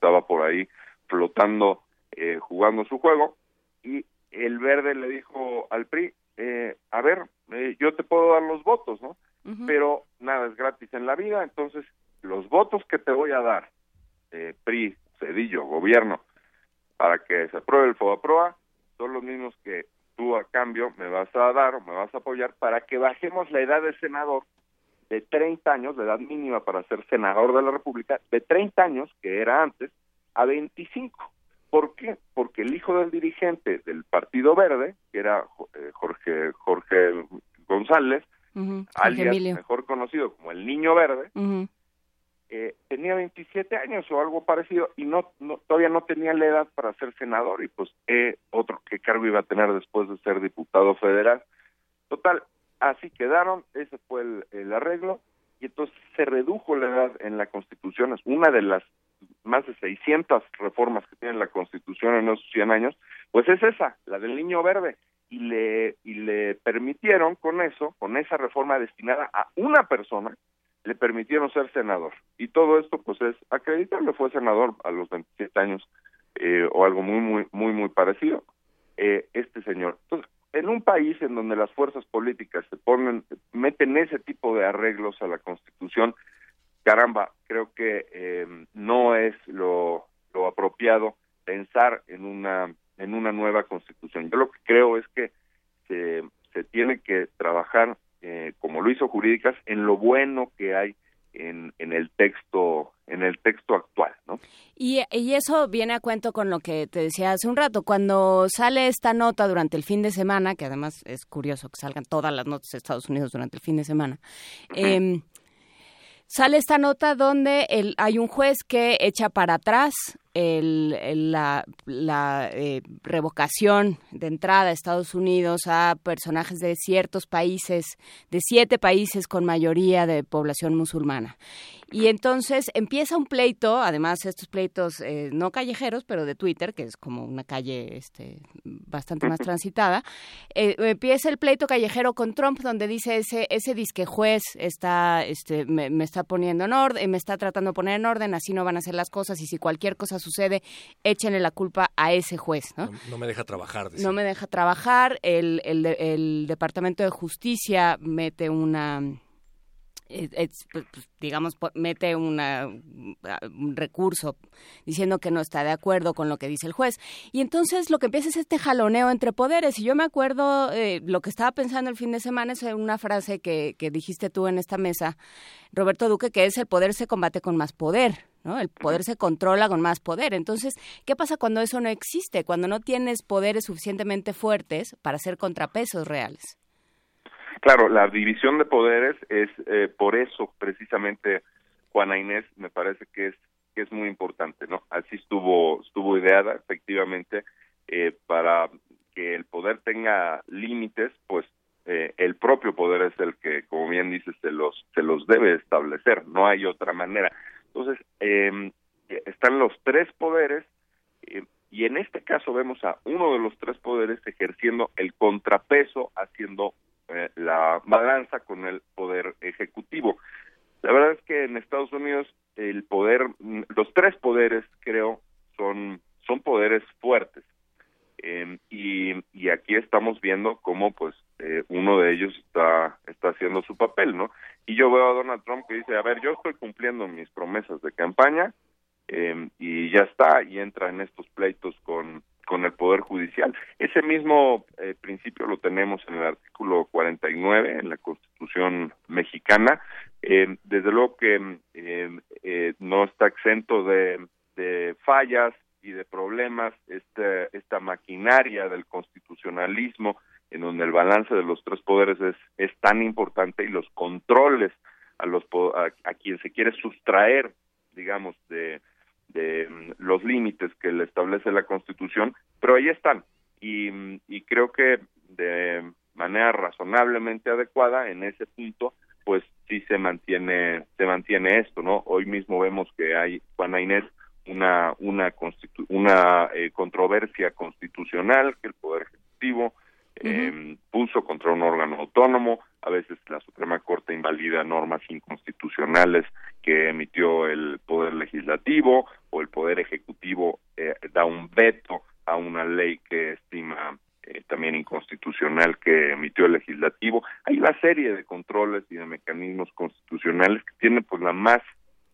estaba por ahí flotando, eh, jugando su juego, y el Verde le dijo al PRI, eh, a ver, eh, yo te puedo dar los votos, ¿no? Pero nada es gratis en la vida, entonces los votos que te voy a dar, PRI, Cedillo, gobierno, para que se apruebe el FOBAPROA son los mismos que tú a cambio me vas a dar o me vas a apoyar para que bajemos la edad de senador de 30 años, la edad mínima para ser senador de la República, de 30 años, que era antes, a 25. ¿Por qué? Porque el hijo del dirigente del Partido Verde, que era eh, Jorge, Jorge González, alias mejor conocido como el Niño Verde, eh, tenía 27 años o algo parecido y no, todavía no tenía la edad para ser senador y pues eh, otro qué cargo iba a tener después de ser diputado federal. Total, así quedaron, ese fue el, arreglo y entonces se redujo la edad en la Constitución, es una de las más de 600 reformas que tiene la Constitución en esos 100 años, pues es esa, la del niño verde y le y le permitieron con eso, con esa reforma destinada a una persona, le permitieron ser senador. Y todo esto, pues, es acreditable. Fue senador a los 27 años eh, o algo muy, muy, muy, muy parecido. Eh, este señor. Entonces, en un país en donde las fuerzas políticas se ponen, meten ese tipo de arreglos a la Constitución, caramba, creo que eh, no es lo, apropiado pensar en una en una nueva Constitución. Yo lo que creo es que se, se tiene que trabajar eh, como lo hizo Jurídicas, en lo bueno que hay en, en el texto en el texto actual, ¿no? Y, y, eso viene a cuento con lo que te decía hace un rato. Cuando sale esta nota durante el fin de semana, que además es curioso que salgan todas las notas de Estados Unidos durante el fin de semana, eh, sale esta nota donde el, hay un juez que echa para atrás el, la, la eh, revocación de entrada a Estados Unidos a personajes de ciertos países, de siete países con mayoría de población musulmana. Y entonces empieza un pleito, además estos pleitos eh, no callejeros, pero de Twitter, que es como una calle este, bastante más transitada, eh, empieza el pleito callejero con Trump, donde dice ese, ese disque juez está, este, me, está poniendo en orden, me está tratando de poner en orden, así no van a ser las cosas, y si cualquier cosa sucede, échenle la culpa a ese juez, ¿no? No, me deja trabajar. No me deja trabajar, el, el, el Departamento de Justicia mete una pues, pues, digamos, mete una, un recurso diciendo que no está de acuerdo con lo que dice el juez. Y entonces lo que empieza es este jaloneo entre poderes. Y yo me acuerdo, eh, lo que estaba pensando el fin de semana es una frase que, que dijiste tú en esta mesa, Roberto Duque, que es el poder se combate con más poder. ¿No? El poder se controla con más poder. Entonces, ¿qué pasa cuando eso no existe? Cuando no tienes poderes suficientemente fuertes para hacer contrapesos reales. Claro, la división de poderes es eh, por eso precisamente Juana Inés me parece que es que es muy importante, ¿no? Así estuvo estuvo ideada efectivamente eh, para que el poder tenga límites, pues eh, el propio poder es el que, como bien dices, se los se los debe establecer, no hay otra manera. Entonces eh, están los tres poderes eh, y en este caso vemos a uno de los tres poderes ejerciendo el contrapeso, haciendo eh, la balanza con el poder ejecutivo. La verdad es que en Estados Unidos el poder, los tres poderes creo son son poderes fuertes eh, y, y aquí estamos viendo cómo pues eh, uno de ellos está está haciendo su papel, ¿no? Y yo veo a Donald Trump que dice, a ver, yo estoy cumpliendo mis promesas de campaña y ya está y entra en estos pleitos con con el Poder Judicial. Ese mismo eh, principio lo tenemos en el artículo 49 en la Constitución mexicana. Eh, desde luego que eh, no está exento de, de, fallas y de problemas este, esta maquinaria del constitucionalismo en donde el balance de los tres poderes es, es tan importante y los controles a los a quien se quiere sustraer digamos de de mm, los límites que le establece la Constitución, pero ahí están. Y, mm, y creo que de manera razonablemente adecuada en ese punto pues sí se mantiene se mantiene esto no hoy mismo vemos que hay Juana Inés una una una eh, controversia constitucional que el poder ejecutivo eh, contra un órgano autónomo a veces la Suprema Corte invalida normas inconstitucionales que emitió el poder legislativo o el poder ejecutivo eh, da un veto a una ley que estima eh, también inconstitucional que emitió el legislativo. Hay una serie de controles y de mecanismos constitucionales que tienen pues la más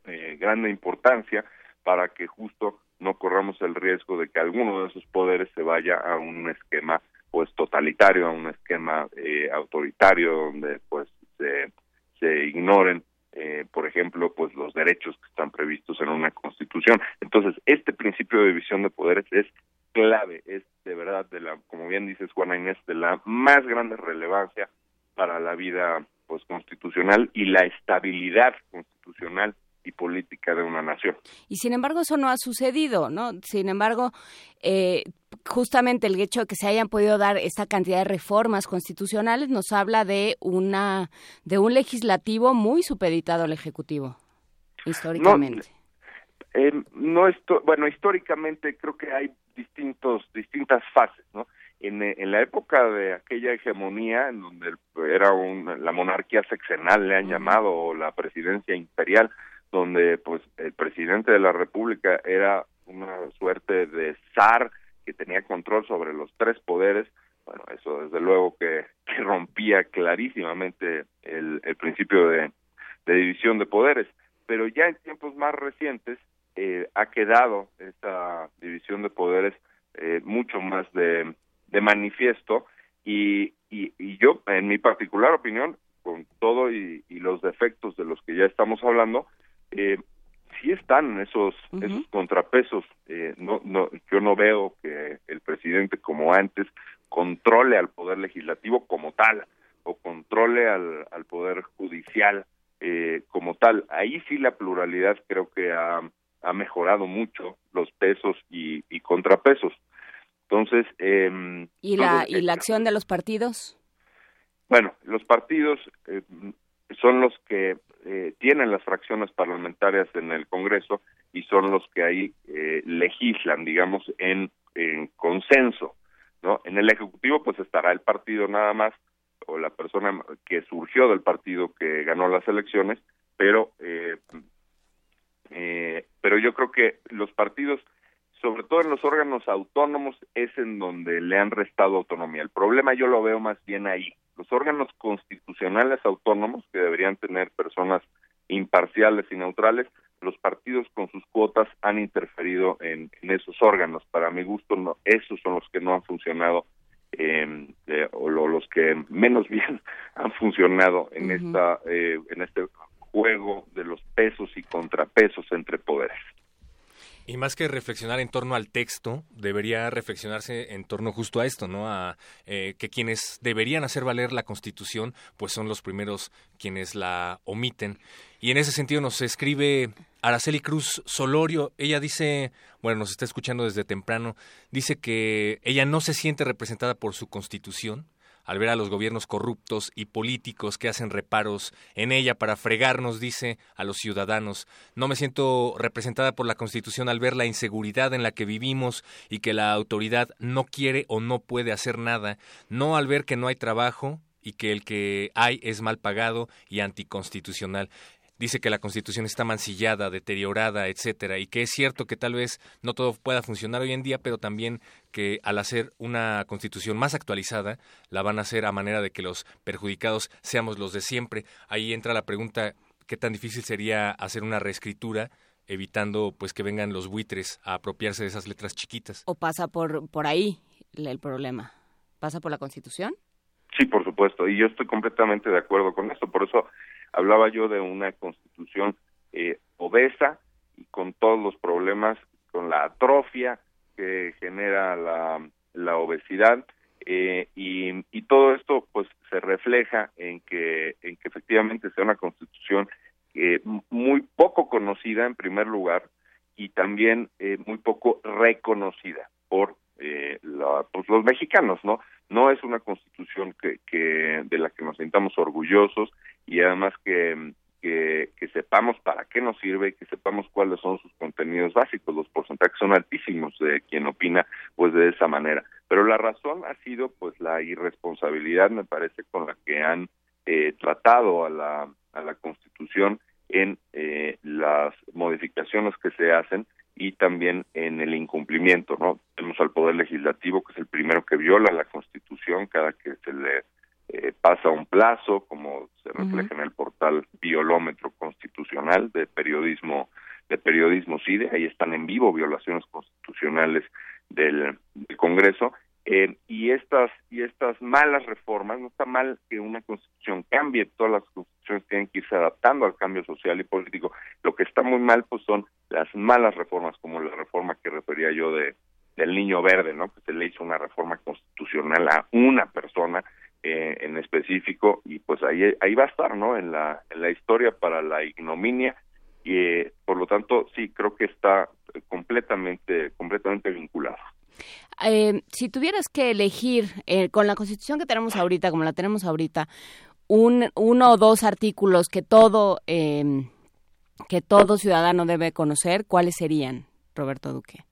eh, grande importancia para que justo no corramos el riesgo de que alguno de esos poderes se vaya a un esquema pues totalitario, a un esquema autoritario donde pues se, se ignoren eh, por ejemplo, pues los derechos que están previstos en una constitución. Entonces, este principio de división de poderes es clave, es de verdad de la, como bien dices Juana Inés, de la más grande relevancia para la vida pues constitucional y la estabilidad constitucional y política de una nación. Y sin embargo eso no ha sucedido, ¿no? Sin embargo, eh, justamente el hecho de que se hayan podido dar esta cantidad de reformas constitucionales nos habla de una de un legislativo muy supeditado al ejecutivo históricamente. Eh, no esto, bueno, históricamente creo que hay distintos distintas fases, ¿no? En, en la época de aquella hegemonía en donde era un, la monarquía sexenal le han llamado o la presidencia imperial donde pues el presidente de la República era una suerte de zar que tenía control sobre los tres poderes, bueno, eso desde luego que, rompía clarísimamente el, principio de, de, división de poderes, pero ya en tiempos más recientes eh, ha quedado esta división de poderes eh, mucho más de, de manifiesto. Y, y, y, yo, en mi particular opinión, con todo y, y los defectos de los que ya estamos hablando, eh, sí están esos esos contrapesos. Eh, no no yo no veo que el presidente como antes controle al poder legislativo como tal o controle al, al poder judicial eh, como tal. Ahí sí la pluralidad creo que ha, ha mejorado mucho los pesos y, y contrapesos. Entonces eh, y la y la acción de los partidos bueno los partidos eh, son los que eh, tienen las fracciones parlamentarias en el Congreso y son los que ahí eh, legislan, digamos, en, en consenso, ¿no? En el Ejecutivo, pues estará el partido nada más o la persona que surgió del partido que ganó las elecciones, pero eh, eh, pero yo creo que los partidos, sobre todo en los órganos autónomos, es en donde le han restado autonomía. El problema yo lo veo más bien ahí, los órganos constitucionales autónomos que deberían tener personas imparciales y neutrales, los partidos con sus cuotas han interferido en, esos órganos. Para mi gusto, no, esos son los que no han funcionado eh, o los que menos [laughs] bien han funcionado en esta eh, en este juego de los pesos y contrapesos entre poderes. Y más que reflexionar en torno al texto, debería reflexionarse en torno justo a esto, ¿no? A eh, que quienes deberían hacer valer la Constitución, pues son los primeros quienes la omiten. Y en ese sentido nos escribe Araceli Cruz Solorio. Ella dice, bueno, nos está escuchando desde temprano, dice que ella no se siente representada por su Constitución, al ver a los gobiernos corruptos y políticos que hacen reparos en ella para fregarnos, dice, a los ciudadanos. No me siento representada por la Constitución al ver la inseguridad en la que vivimos y que la autoridad no quiere o no puede hacer nada, no al ver que no hay trabajo y que el que hay es mal pagado y anticonstitucional dice que la Constitución está mancillada, deteriorada, etcétera, y que es cierto que tal vez no todo pueda funcionar hoy en día, pero también que al hacer una Constitución más actualizada, la van a hacer a manera de que los perjudicados seamos los de siempre. Ahí entra la pregunta qué tan difícil sería hacer una reescritura evitando pues que vengan los buitres a apropiarse de esas letras chiquitas. ¿O pasa por por ahí el problema? ¿Pasa por la Constitución? Sí, por supuesto, y yo estoy completamente de acuerdo con esto, por eso hablaba yo de una constitución eh, obesa y con todos los problemas, con la atrofia que genera la, la obesidad, eh, y, y, todo esto pues se refleja en que, en que efectivamente sea una constitución eh, muy poco conocida en primer lugar y también eh, muy poco reconocida por eh, la, pues los mexicanos, ¿no? No es una constitución que, que de la que nos sintamos orgullosos y además que, que, sepamos para qué nos sirve y que sepamos cuáles son sus contenidos básicos. Los porcentajes son altísimos de quien opina pues de esa manera. Pero la razón ha sido pues la irresponsabilidad, me parece, con la que han eh, tratado a la, a la Constitución en eh, las modificaciones que se hacen y también en el incumplimiento, ¿no? Tenemos al Poder Legislativo, que es el primero que viola la Constitución cada que se le eh, pasa un plazo, como se refleja en el portal Biolómetro Constitucional de periodismo de periodismo CIDE, ahí están en vivo violaciones constitucionales del, del Congreso. Eh, y estas y estas malas reformas no está mal que una constitución cambie todas las constituciones tienen que irse adaptando al cambio social y político. Lo que está muy mal pues son las malas reformas como la reforma que refería yo de del niño verde no que se le hizo una reforma constitucional a una persona eh, en específico y pues ahí ahí va a estar no en la en la historia para la ignominia y eh, por lo tanto sí creo que está completamente completamente vinculado. Eh, si tuvieras que elegir con la constitución que tenemos ahorita como la tenemos ahorita un uno o dos artículos que todo em, que todo ciudadano debe conocer cuáles serían Roberto Duque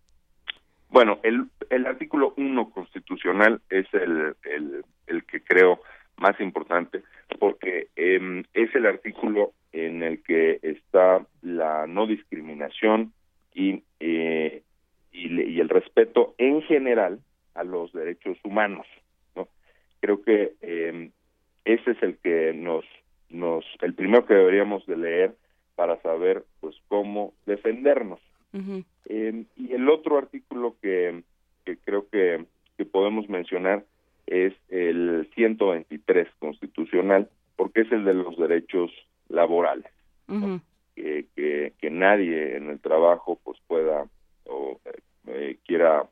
bueno el el artículo 1 constitucional es el, el el que creo más importante, porque eh, es el artículo en el que está la no discriminación y, eh, y, el respeto en general a los derechos humanos. ¿no? Creo que eh, ese es el que nos, nos, el primero que deberíamos de leer para saber pues cómo defendernos. Eh, y el otro artículo que, que creo que, que podemos mencionar es el 123 constitucional, porque es el de los derechos laborales. que, que, nadie en el trabajo pues pueda o eh, quiera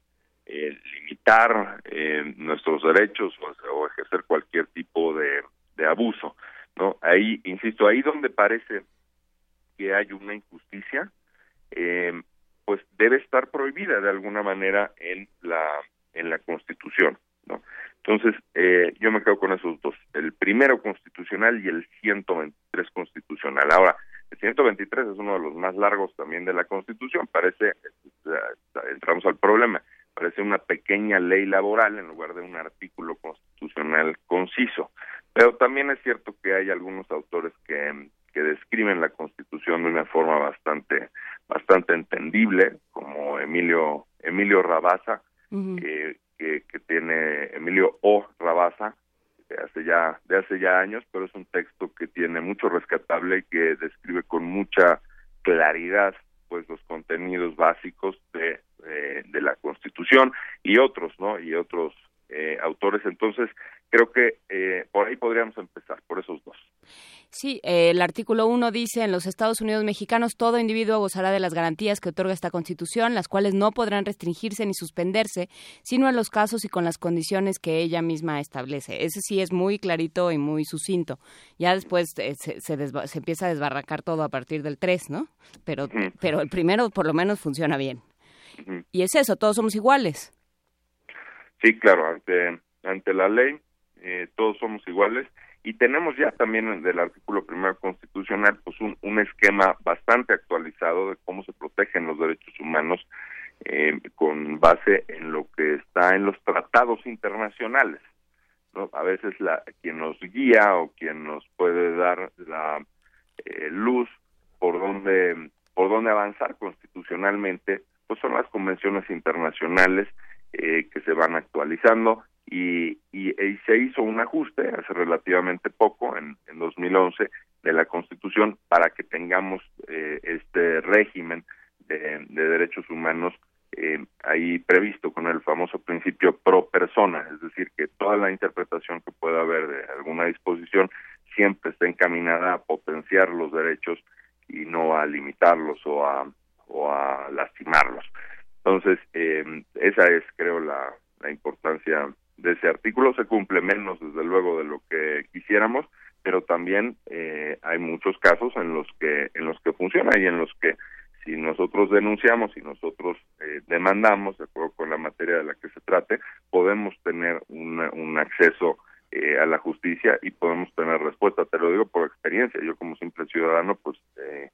eh, limitar eh, nuestros derechos o, ejercer cualquier tipo de, de abuso. no Ahí, insisto, ahí donde parece que hay una injusticia, pues debe estar prohibida de alguna manera en la en la Constitución. ¿no? Entonces, eh, yo me quedo con esos dos, el primero constitucional y el 123 constitucional. Ahora, el 123 es uno de los más largos también de la Constitución, parece, entramos al problema, parece una pequeña ley laboral en lugar de un artículo constitucional conciso. Pero también es cierto que hay algunos autores que, que describen la Constitución de una forma bastante bastante entendible, como Emilio Emilio Rabasa, que, tiene Emilio O. Rabasa de hace ya de hace ya años, pero es un texto que tiene mucho rescatable y que describe con mucha claridad pues los contenidos básicos de, eh, de la Constitución y otros, ¿no? Y otros eh, autores. Entonces, creo que eh, por ahí podríamos empezar, por esos dos. Sí, eh, el artículo 1 dice, en los Estados Unidos mexicanos todo individuo gozará de las garantías que otorga esta Constitución, las cuales no podrán restringirse ni suspenderse, sino en los casos y con las condiciones que ella misma establece. Ese sí es muy clarito y muy sucinto. Ya después eh, se, se, empieza a desbarracar todo a partir del 3, ¿no? Pero, pero el primero por lo menos funciona bien. Y es eso, todos somos iguales. Sí, claro, ante, ante la ley eh, todos somos iguales y tenemos ya también del artículo primero constitucional pues un, esquema bastante actualizado de cómo se protegen los derechos humanos eh, con base en lo que está en los tratados internacionales ¿no? a veces la quien nos guía o quien nos puede dar la eh, luz por dónde por dónde avanzar constitucionalmente pues son las convenciones internacionales eh, que se van actualizando y, y, se hizo un ajuste hace relativamente poco, en, en 2011, de la Constitución para que tengamos eh, este régimen de, derechos humanos eh, ahí previsto con el famoso principio pro persona, es decir, que toda la interpretación que pueda haber de alguna disposición siempre está encaminada a potenciar los derechos y no a limitarlos o a, o a lastimarlos. Entonces, eh, esa es, creo, la, la importancia de ese artículo se cumple menos desde luego de lo que quisiéramos pero también eh, hay muchos casos en los que en los que funciona y en los que si nosotros denunciamos y nosotros eh, demandamos de acuerdo con la materia de la que se trate podemos tener un acceso eh, a la justicia y podemos tener respuesta. Te lo digo por experiencia. Yo como simple ciudadano pues eh,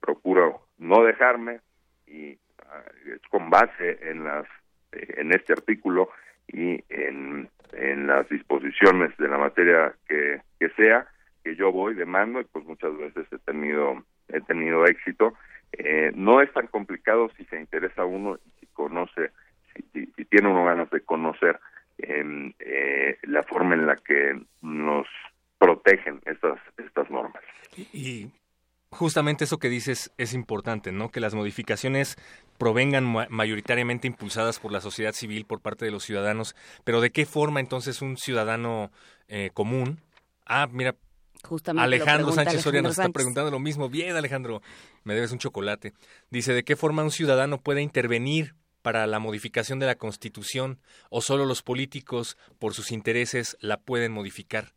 procuro no dejarme y ah, es con base en las en este artículo y en, en las disposiciones de la materia que, que sea que yo voy demando y pues muchas veces he tenido he tenido éxito. Eh, no es tan complicado si se interesa uno y si conoce si, tiene uno ganas de conocer eh, la forma en la que nos protegen estas estas normas. Y justamente eso que dices es importante, ¿no? Que las modificaciones provengan mayoritariamente impulsadas por la sociedad civil, por parte de los ciudadanos, pero ¿de qué forma entonces un ciudadano eh, común? Ah, mira, Justamente Alejandro Sánchez Soria nos está preguntando lo mismo. Bien, Alejandro, me debes un chocolate. Dice, ¿de qué forma un ciudadano puede intervenir para la modificación de la Constitución o solo los políticos por sus intereses la pueden modificar?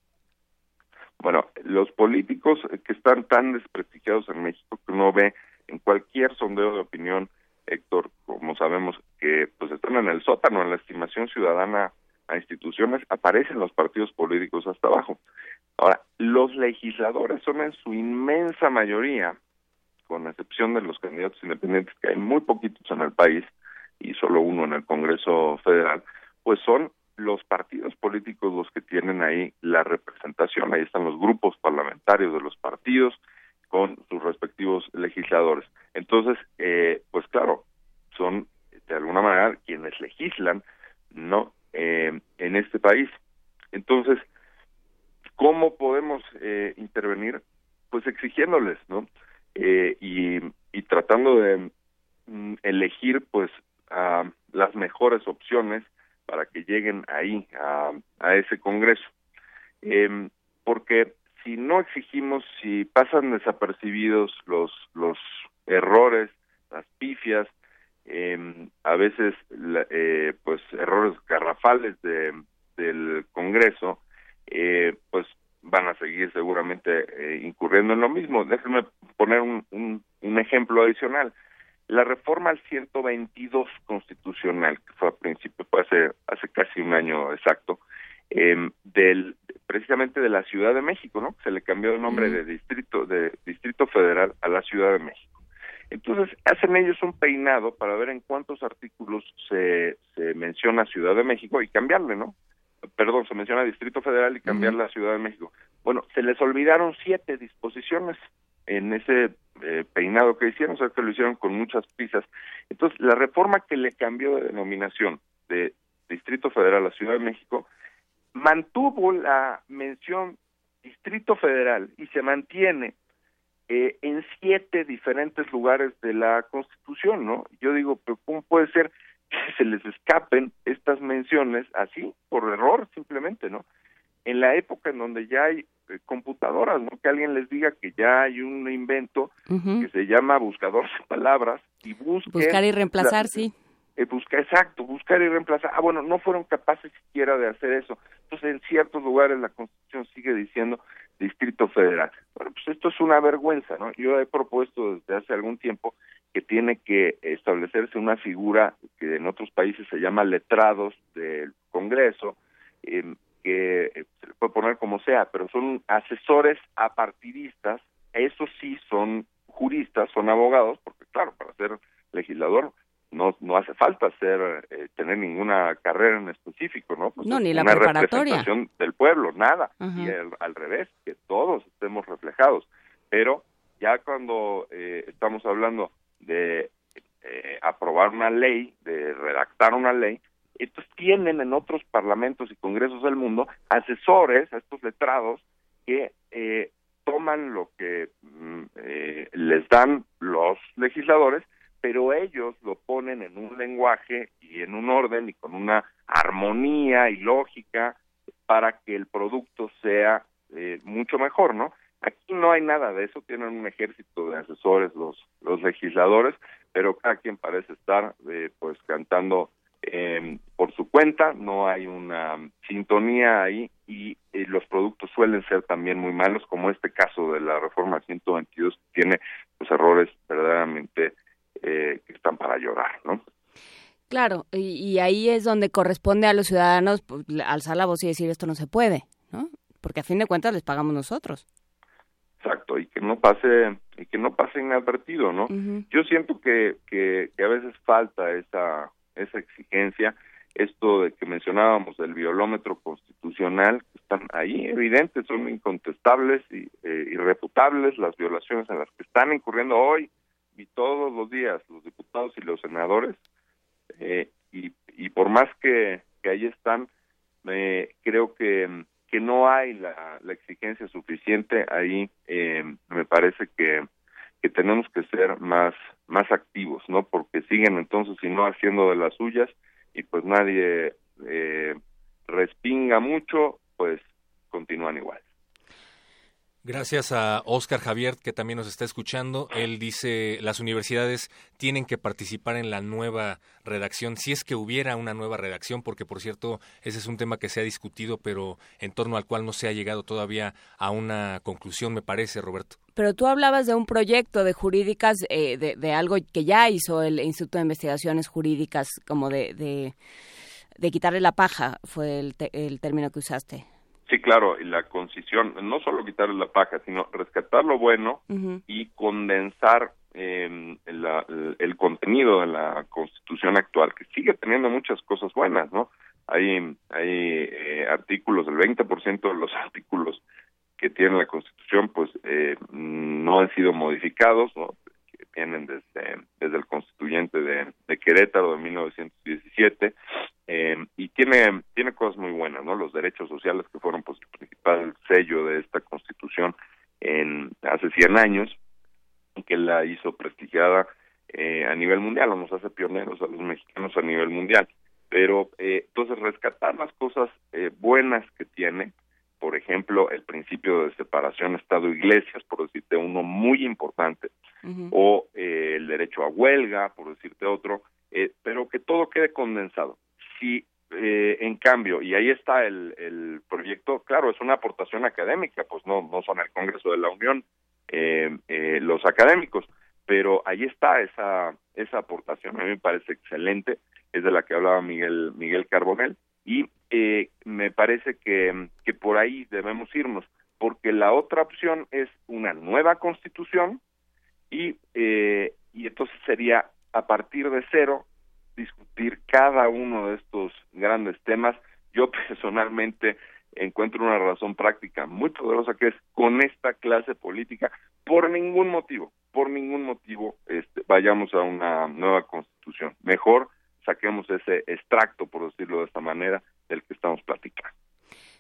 Bueno, los políticos que están tan desprestigiados en México que uno ve en cualquier sondeo de opinión, Héctor, como sabemos que pues están en el sótano, en la estimación ciudadana a instituciones, aparecen los partidos políticos hasta abajo. Ahora, los legisladores son en su inmensa mayoría, con excepción de los candidatos independientes, que hay muy poquitos en el país y solo uno en el Congreso Federal, pues son los partidos políticos los que tienen ahí la representación, ahí están los grupos parlamentarios de los partidos con sus respectivos legisladores. Entonces, eh, pues claro, son de alguna manera quienes legislan, ¿no? Eh, en este país. Entonces, ¿cómo podemos eh, intervenir? Pues exigiéndoles, ¿no? Eh, y, y tratando de mm, elegir, pues, a las mejores opciones para que lleguen ahí, a, a ese Congreso. Eh, porque si no exigimos, si pasan desapercibidos los, los errores, las pifias, eh, a veces eh, pues errores garrafales de, del Congreso eh, pues van a seguir seguramente eh, incurriendo en lo mismo. Déjenme poner un, un, ejemplo adicional. La reforma al 122 constitucional, que fue a principio, fue hace, hace casi un año exacto, eh, del precisamente de la Ciudad de México, ¿no? Se le cambió el nombre de distrito de distrito federal a la Ciudad de México. Entonces, hacen ellos un peinado para ver en cuántos artículos se, se menciona Ciudad de México y cambiarle, ¿no? Perdón, se menciona Distrito Federal y cambiarle a Ciudad de México. Bueno, se les olvidaron siete disposiciones en ese eh, peinado que hicieron, o sea que lo hicieron con muchas pisas. Entonces, la reforma que le cambió de denominación de Distrito Federal a Ciudad de México mantuvo la mención Distrito Federal y se mantiene eh, en siete diferentes lugares de la Constitución, ¿no? Yo digo, pero ¿cómo puede ser que se les escapen estas menciones así, por error simplemente, ¿no? En la época en donde ya hay eh, computadoras, ¿no? Que alguien les diga que ya hay un invento uh -huh. que se llama buscador de palabras y busquen... Buscar y reemplazar, la, sí. Eh, buscar, exacto, buscar y reemplazar. Ah, bueno, no fueron capaces siquiera de hacer eso. Entonces, en ciertos lugares la Constitución sigue diciendo Distrito Federal. Bueno, pues esto es una vergüenza, ¿no? Yo he propuesto desde hace algún tiempo que tiene que establecerse una figura que en otros países se llama letrados del Congreso, eh, que eh, se le puede poner como sea, pero son asesores apartidistas, esos sí son juristas, son abogados, porque claro, para ser legislador no no hace falta ser eh, tener ninguna carrera en específico, ¿no? Pues no, ni la una preparatoria. representación del pueblo, nada. Uh -huh. Y el, al revés, que todos estemos reflejados. Pero ya cuando eh, estamos hablando de eh, aprobar una ley, de redactar una ley, estos tienen en otros parlamentos y congresos del mundo asesores, a estos letrados, que eh, toman lo que mm, eh, les dan los legisladores pero ellos lo ponen en un lenguaje y en un orden y con una armonía y lógica para que el producto sea eh, mucho mejor, ¿no? Aquí no hay nada de eso, tienen un ejército de asesores los los legisladores, pero cada quien parece estar eh, pues cantando eh, por su cuenta, no hay una sintonía ahí y eh, los productos suelen ser también muy malos, como este caso de la reforma 122 que tiene pues errores verdaderamente eh, que están para llorar, ¿no? Claro, y, y, ahí es donde corresponde a los ciudadanos pues, alzar la voz y decir esto no se puede, ¿no? Porque a fin de cuentas les pagamos nosotros. Exacto, y que no pase y que no pase inadvertido, ¿no? Uh -huh. Yo siento que, que, que a veces falta esa esa exigencia, esto de que mencionábamos del violómetro constitucional, que están ahí evidentes, son incontestables y eh, irrefutables las violaciones en las que están incurriendo hoy y todos los días los diputados y los senadores eh, y, y por más que, que ahí están eh, creo que que no hay la, la exigencia suficiente ahí eh, me parece que que tenemos que ser más más activos no porque siguen entonces y no haciendo de las suyas y pues nadie eh, respinga mucho pues continúan igual Gracias a Oscar Javier, que también nos está escuchando. Él dice, las universidades tienen que participar en la nueva redacción, si es que hubiera una nueva redacción, porque por cierto, ese es un tema que se ha discutido, pero en torno al cual no se ha llegado todavía a una conclusión, me parece, Roberto. Pero tú hablabas de un proyecto de jurídicas, eh, de, algo que ya hizo el Instituto de Investigaciones Jurídicas, como de, de, quitarle la paja, fue el, el término que usaste. Sí, claro, y la concisión, no solo quitarle la paja, sino rescatar lo bueno y condensar eh, el, contenido de la Constitución actual, que sigue teniendo muchas cosas buenas, ¿no? Hay, hay eh, artículos, el 20% de los [laughs] artículos que tiene la Constitución, pues eh, no han sido modificados, ¿no? Que vienen desde, desde el constituyente de, Querétaro de 1917 eh, y tiene tiene cosas muy buenas no los derechos sociales que fueron pues el principal sello de esta constitución en hace 100 años que la hizo prestigiada eh, a nivel mundial o nos hace pioneros a los mexicanos a nivel mundial pero eh, entonces rescatar las cosas eh, buenas que tiene por ejemplo el principio de separación Estado-Iglesias por decirte uno muy importante o eh, el derecho a huelga por decirte otro eh, pero que todo quede condensado. Si eh, en cambio, y ahí está el, el proyecto, claro, es una aportación académica, pues no, no son el Congreso de la Unión eh, eh, los académicos, pero ahí está esa, esa aportación, a mí me parece excelente, es de la que hablaba Miguel, Miguel Carbonel, y eh, me parece que, que por ahí debemos irnos, porque la otra opción es una nueva constitución y, eh, y entonces sería a partir de cero discutir cada uno de estos grandes temas. Yo [laughs] personalmente encuentro una razón práctica muy poderosa que es con esta clase política por ningún motivo, por ningún motivo este, vayamos a una nueva constitución. Mejor saquemos ese extracto, por decirlo de esta manera, del que estamos platicando.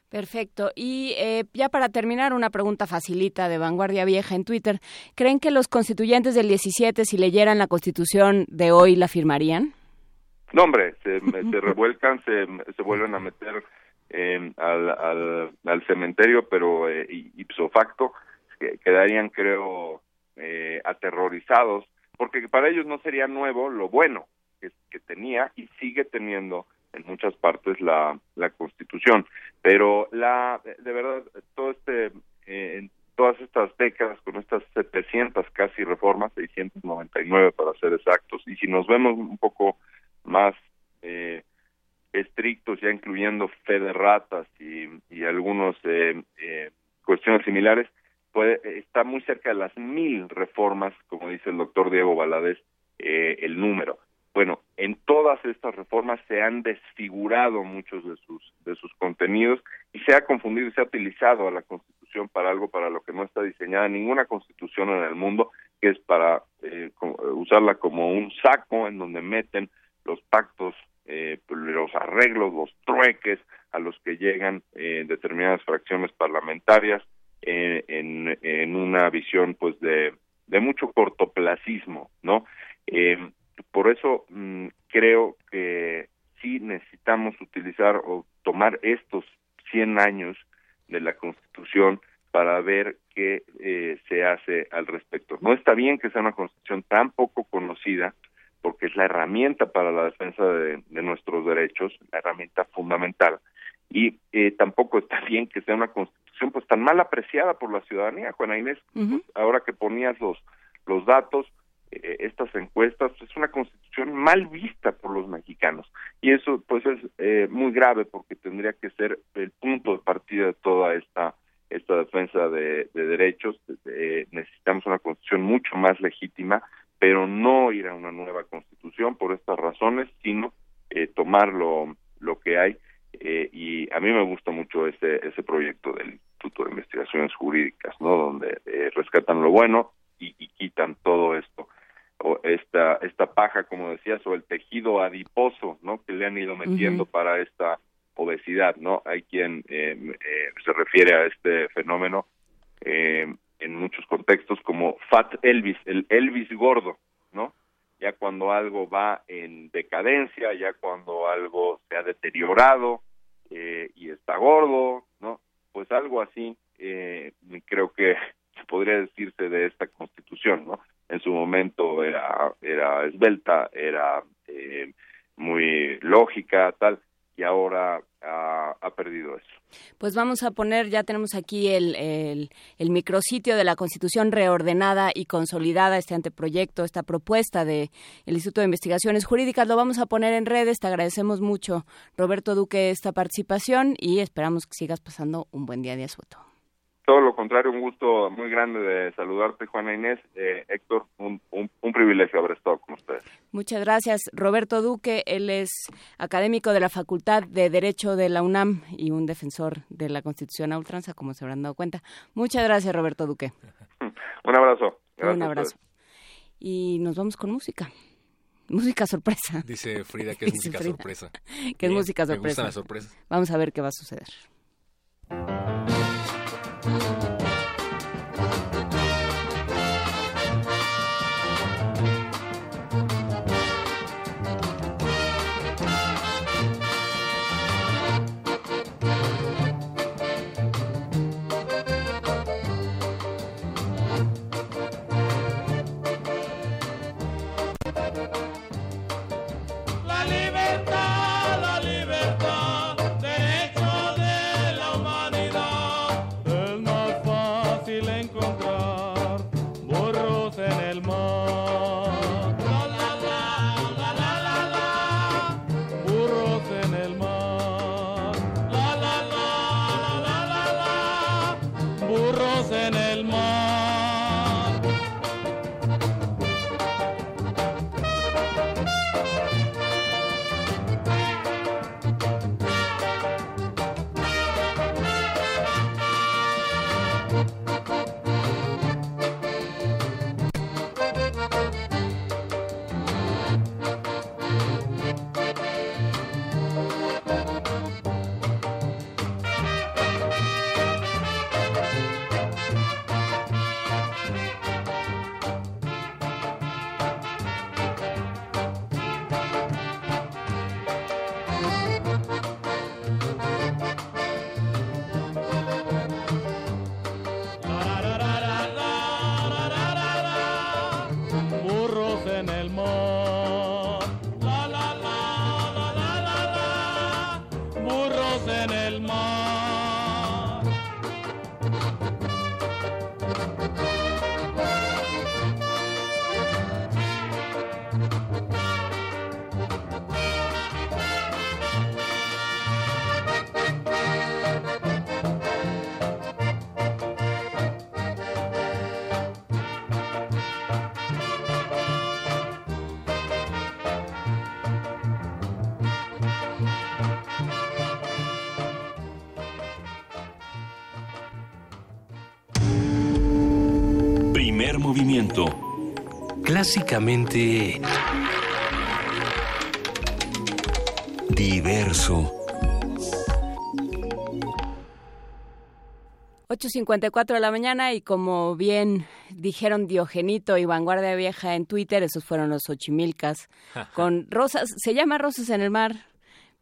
Perfecto. Y eh, ya para terminar, una pregunta facilita de Vanguardia Vieja en Twitter. ¿Creen que los constituyentes del 17, si leyeran la constitución de hoy, la firmarían? No, hombre, se, se [laughs] revuelcan, se, se vuelven a meter eh, al, al, al, cementerio, pero eh, ipso facto quedarían, creo, eh, aterrorizados, porque para ellos no sería nuevo lo bueno que, tenía y sigue teniendo en muchas partes la, la Constitución. Pero la, de verdad, todo este, eh, en todas estas décadas, con estas 700 casi reformas, 699 para ser exactos, y si nos vemos un poco más eh, estrictos, ya incluyendo fe de ratas y, y algunos eh, eh, cuestiones similares, puede, está muy cerca de las mil reformas, como dice el doctor Diego Valadez, eh, el número. Bueno, en todas estas reformas se han desfigurado muchos de sus de sus contenidos y se ha confundido y se ha utilizado a la Constitución para algo para lo que no está diseñada ninguna Constitución en el mundo, que es para eh, usarla como un saco en donde meten los pactos, eh, los arreglos, los trueques a los que llegan eh, determinadas fracciones parlamentarias eh, en, en una visión pues de, de mucho cortoplacismo, ¿no? Eh, por eso mmm, creo que sí necesitamos utilizar o tomar estos 100 años de la Constitución para ver qué eh, se hace al respecto. No está bien que sea una Constitución tan poco conocida, porque es la herramienta para la defensa de, de nuestros derechos, la herramienta fundamental. Y eh, tampoco está [laughs] bien que sea una constitución pues tan mal apreciada por la ciudadanía, Juana Inés. Uh -huh. pues, ahora que ponías los, los datos, eh, estas encuestas, es una constitución mal vista por los mexicanos. Y eso pues es eh, muy grave porque tendría que ser el punto de partida de toda esta esta defensa de, de derechos. Eh, necesitamos una constitución mucho más legítima pero no ir a una nueva constitución por estas razones, sino eh, tomar lo, lo que hay. Eh, y a mí me gusta mucho ese, ese proyecto del Instituto de Investigaciones Jurídicas, ¿no? Donde eh, rescatan lo bueno y, y, quitan todo esto. O esta, esta paja, como decías, o el tejido adiposo, ¿no? Que le han ido metiendo uh -huh. para esta obesidad, ¿no? Hay quien se refiere a este fenómeno en muchos contextos como Fat Elvis, el Elvis gordo, ¿no? Ya cuando algo va en decadencia, ya cuando algo se ha deteriorado eh, y está gordo, ¿no? Pues algo así eh, creo que podría decirse de esta constitución, ¿no? En su momento era, era esbelta, era eh, muy lógica, tal, y ahora ha, perdido eso. Pues vamos a poner, ya tenemos aquí el, el, el, micrositio de la Constitución reordenada y consolidada, este anteproyecto, esta propuesta del Instituto de Investigaciones Jurídicas. Lo vamos a poner en redes. Te agradecemos mucho, Roberto Duque, esta participación y esperamos que sigas pasando un buen día de asueto. Todo lo contrario, un gusto muy grande de saludarte, Juana Inés. Eh, Héctor, un, un, privilegio haber estado con ustedes. Muchas gracias. Roberto Duque, él es académico de la Facultad de Derecho de la UNAM y un defensor de la Constitución a ultranza, como se habrán dado cuenta. Muchas gracias, Roberto Duque. [laughs] un abrazo. un abrazo. Y nos vamos con música. Música sorpresa. Dice Frida que [laughs] es música sorpresa. que es música sorpresa. Me gustan las Vamos a ver qué va a suceder. Movimiento. Clásicamente... Diverso. 8.54 de la mañana y como bien dijeron Diogenito y Vanguardia Vieja en Twitter, esos fueron los ochimilcas, [laughs] con rosas, se llama Rosas en el Mar,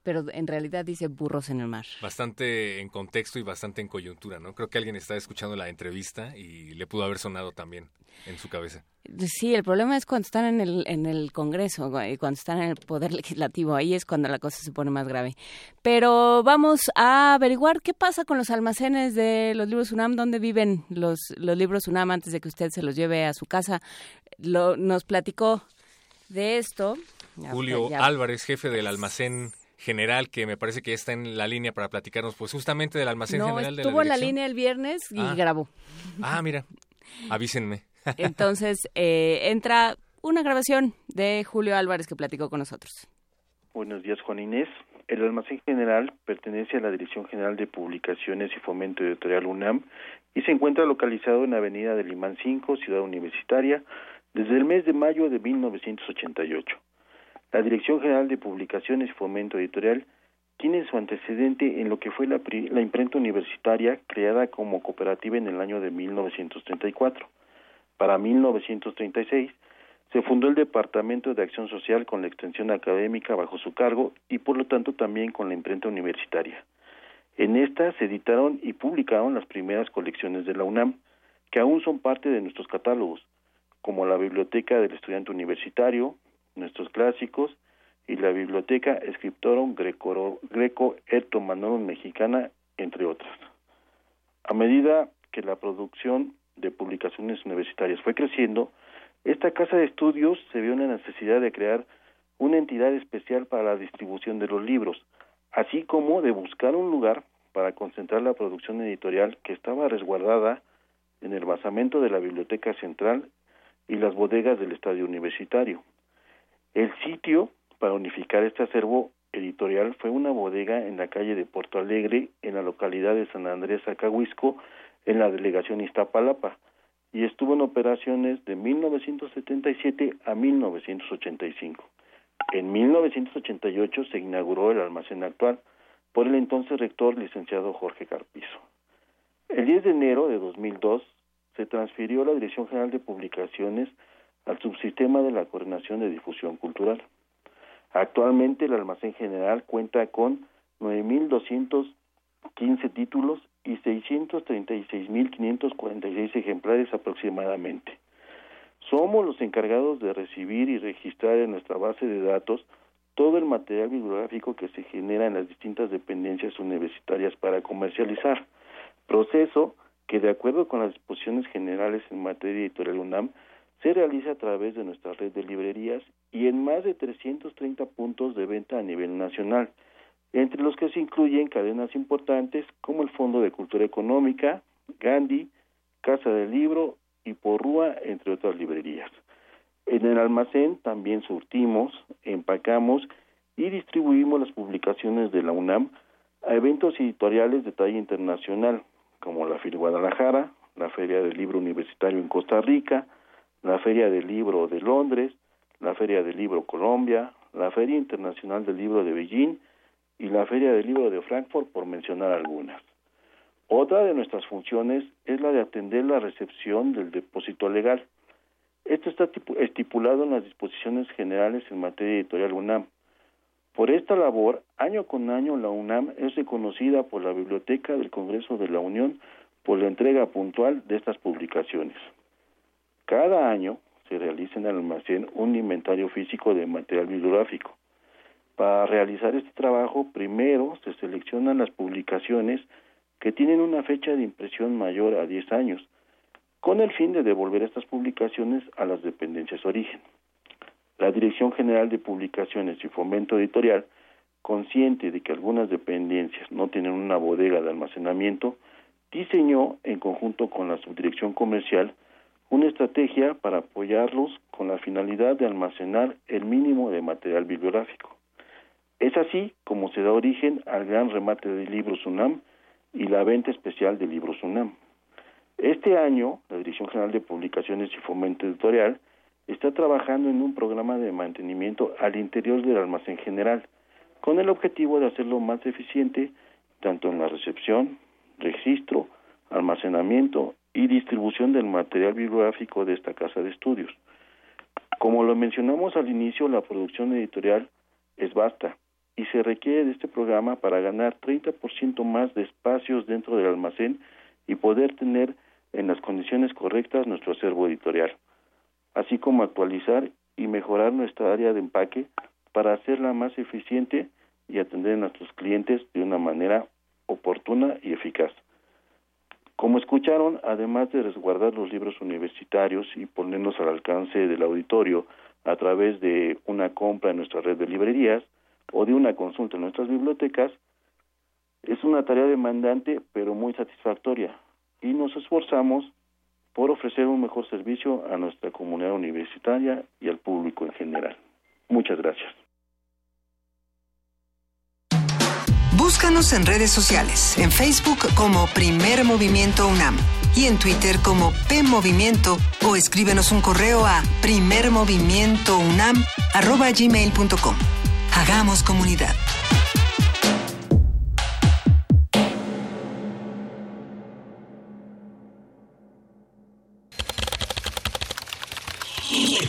pero en realidad dice burros en el mar. Bastante en contexto y bastante en coyuntura, ¿no? Creo que alguien está escuchando la entrevista y le pudo haber sonado también en su cabeza. Sí, el problema es cuando están en el, en el Congreso, y cuando están en el Poder [laughs] Legislativo, ahí es cuando la cosa se pone más grave. Pero vamos a averiguar qué pasa con los almacenes de los libros UNAM, dónde viven los, los libros UNAM antes de que usted se los lleve a su casa. Lo, nos platicó de esto. Julio Álvarez, jefe del almacén general que me parece que ya está en la línea para platicarnos pues justamente del almacén general de la estuvo en la línea el viernes y ah. grabó. Ah, mira, [laughs] avísenme. [laughs] Entonces, eh, entra una grabación de Julio Álvarez que platicó con nosotros. Buenos días, Juan Inés. El almacén general pertenece a la Dirección General de Publicaciones y Fomento Editorial UNAM y se encuentra localizado en la Avenida del Limán 5, Ciudad Universitaria, desde el mes de mayo de 1988. La Dirección General de Publicaciones y Fomento Editorial tiene su antecedente en lo que fue la, la, imprenta universitaria creada como cooperativa en el año de 1934. Para 1936 se fundó el Departamento de Acción Social con la extensión académica bajo su cargo y por lo tanto también con la imprenta universitaria. En esta se editaron y publicaron las primeras colecciones de la UNAM, que aún son parte de nuestros catálogos, como la Biblioteca del Estudiante Universitario, nuestros clásicos y la Biblioteca Scriptorum Greco, Greco Manorum Mexicana, entre otras. A medida que la producción de publicaciones universitarias fue creciendo, esta casa de estudios se vio en la necesidad de crear una entidad especial para la distribución de los libros, así como de buscar un lugar para concentrar la producción editorial que estaba resguardada en el basamento de la Biblioteca Central y las bodegas del Estadio Universitario. El sitio para unificar este acervo editorial fue una bodega en la calle de Porto Alegre, en la localidad de San Andrés Acahuisco, en la delegación Iztapalapa, y estuvo en operaciones de 1977 a 1985. En 1988 se inauguró el almacén actual por el entonces rector licenciado Jorge Carpizo. El 10 de enero de 2002 se transfirió la Dirección General de Publicaciones al subsistema de la Coordinación de Difusión Cultural. Actualmente el almacén general cuenta con 9.215 títulos y 636.546 ejemplares aproximadamente. Somos los encargados de recibir y registrar en nuestra base de datos todo el material bibliográfico que se genera en las distintas dependencias universitarias para comercializar, proceso que de acuerdo con las disposiciones generales en materia editorial UNAM se realiza a través de nuestra red de librerías y en más de 330 puntos de venta a nivel nacional, entre los que se incluyen cadenas importantes como el Fondo de Cultura Económica, Gandhi, Casa del Libro y Porrúa, entre otras librerías. En el almacén también surtimos, empacamos y distribuimos las publicaciones de la UNAM a eventos editoriales de talla internacional, como la FIL Guadalajara, la Feria del Libro Universitario en Costa Rica, la Feria del Libro de Londres, la Feria del Libro Colombia, la Feria Internacional del Libro de Beijing y la Feria del Libro de Frankfurt, por mencionar algunas. Otra de nuestras funciones es la de atender la recepción del depósito legal. Esto está estipulado en las disposiciones generales en materia editorial UNAM. Por esta labor, año con año la UNAM es reconocida por la Biblioteca del Congreso de la Unión por la entrega puntual de estas publicaciones. Cada año se realiza en el almacén un inventario físico de material bibliográfico. Para realizar este trabajo, primero se seleccionan las publicaciones que tienen una fecha de impresión mayor a 10 años, con el fin de devolver estas publicaciones a las dependencias origen. La Dirección General de Publicaciones y Fomento Editorial, consciente de que algunas dependencias no tienen una bodega de almacenamiento, diseñó, en conjunto con la Subdirección Comercial, una estrategia para apoyarlos con la finalidad de almacenar el mínimo de material bibliográfico. Es así como se da origen al gran remate de libros UNAM y la venta especial de libros UNAM. Este año, la Dirección General de Publicaciones y Fomento Editorial está trabajando en un programa de mantenimiento al interior del almacén general, con el objetivo de hacerlo más eficiente tanto en la recepción, registro, almacenamiento y distribución del material bibliográfico de esta casa de estudios. Como lo mencionamos al inicio, la producción editorial es vasta y se requiere de este programa para ganar 30% más de espacios dentro del almacén y poder tener en las condiciones correctas nuestro acervo editorial, así como actualizar y mejorar nuestra área de empaque para hacerla más eficiente y atender a nuestros clientes de una manera oportuna y eficaz. Como escucharon, además de resguardar los libros universitarios y ponernos al alcance del auditorio a través de una compra en nuestra red de librerías o de una consulta en nuestras bibliotecas, es una tarea demandante pero muy satisfactoria y nos esforzamos por ofrecer un mejor servicio a nuestra comunidad universitaria y al público en general. Muchas gracias. Búscanos en redes sociales, en Facebook como Primer Movimiento UNAM y en Twitter como P Movimiento o escríbenos un correo a primermovimientounam@gmail.com. Hagamos comunidad.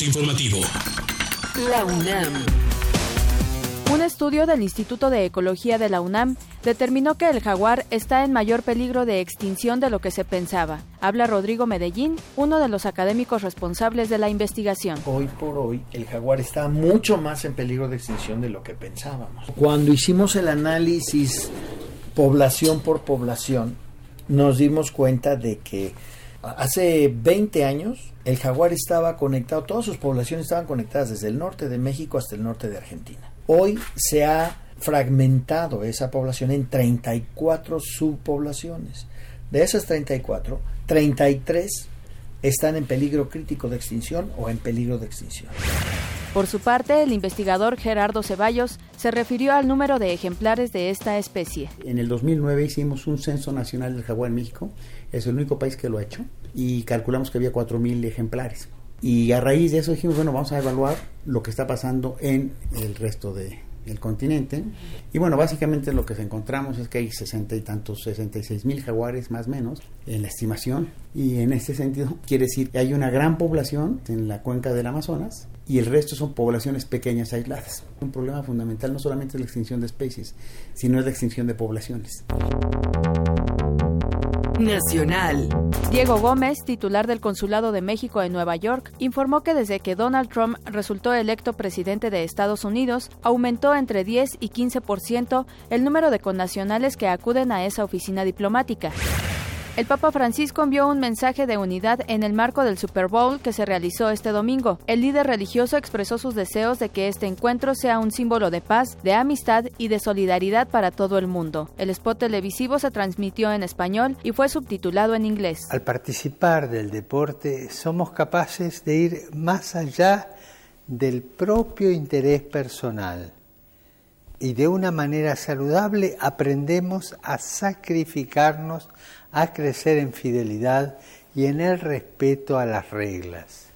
informativo. La UNAM Un estudio del Instituto de Ecología de la UNAM determinó que el jaguar está en mayor peligro de extinción de lo que se pensaba. Habla Rodrigo Medellín, uno de los académicos responsables de la investigación. Hoy por hoy el jaguar está mucho más en peligro de extinción de lo que pensábamos. Cuando hicimos el análisis población por población, nos dimos cuenta de que hace 20 años el jaguar estaba conectado, todas sus poblaciones estaban conectadas desde el norte de México hasta el norte de Argentina. Hoy se ha fragmentado esa población en 34 subpoblaciones. De esas 34, 33 están en peligro crítico de extinción o en peligro de extinción. Por su parte, el investigador Gerardo Ceballos se refirió al número de ejemplares de esta especie. En el 2009 hicimos un censo nacional del jaguar en México, es el único país que lo ha hecho, y calculamos que había 4.000 ejemplares. Y a raíz de eso dijimos, bueno, vamos a evaluar lo que está pasando en el resto de, del continente. Y bueno, básicamente lo que encontramos es que hay sesenta y tantos, 66 mil jaguares más o menos en la estimación. Y en este sentido [laughs] quiere decir que hay una gran población en la cuenca del Amazonas y el resto son poblaciones pequeñas aisladas. Un problema fundamental no solamente es la extinción de especies, sino es la extinción de poblaciones. Nacional. Diego Gómez, titular del Consulado de México en Nueva York, informó que desde que Donald Trump resultó electo presidente de Estados Unidos, aumentó entre 10 y 15% el número de connacionales que acuden a esa oficina diplomática. El Papa Francisco envió un mensaje de unidad en el marco del Super Bowl que se realizó este domingo. El líder religioso expresó sus deseos de que este encuentro sea un símbolo de paz, de amistad y de solidaridad para todo el mundo. El spot televisivo se transmitió en español y fue subtitulado en inglés. Al participar del deporte somos capaces de ir más allá del propio interés personal y de una manera saludable aprendemos a sacrificarnos a crecer en fidelidad y en el respeto a las reglas.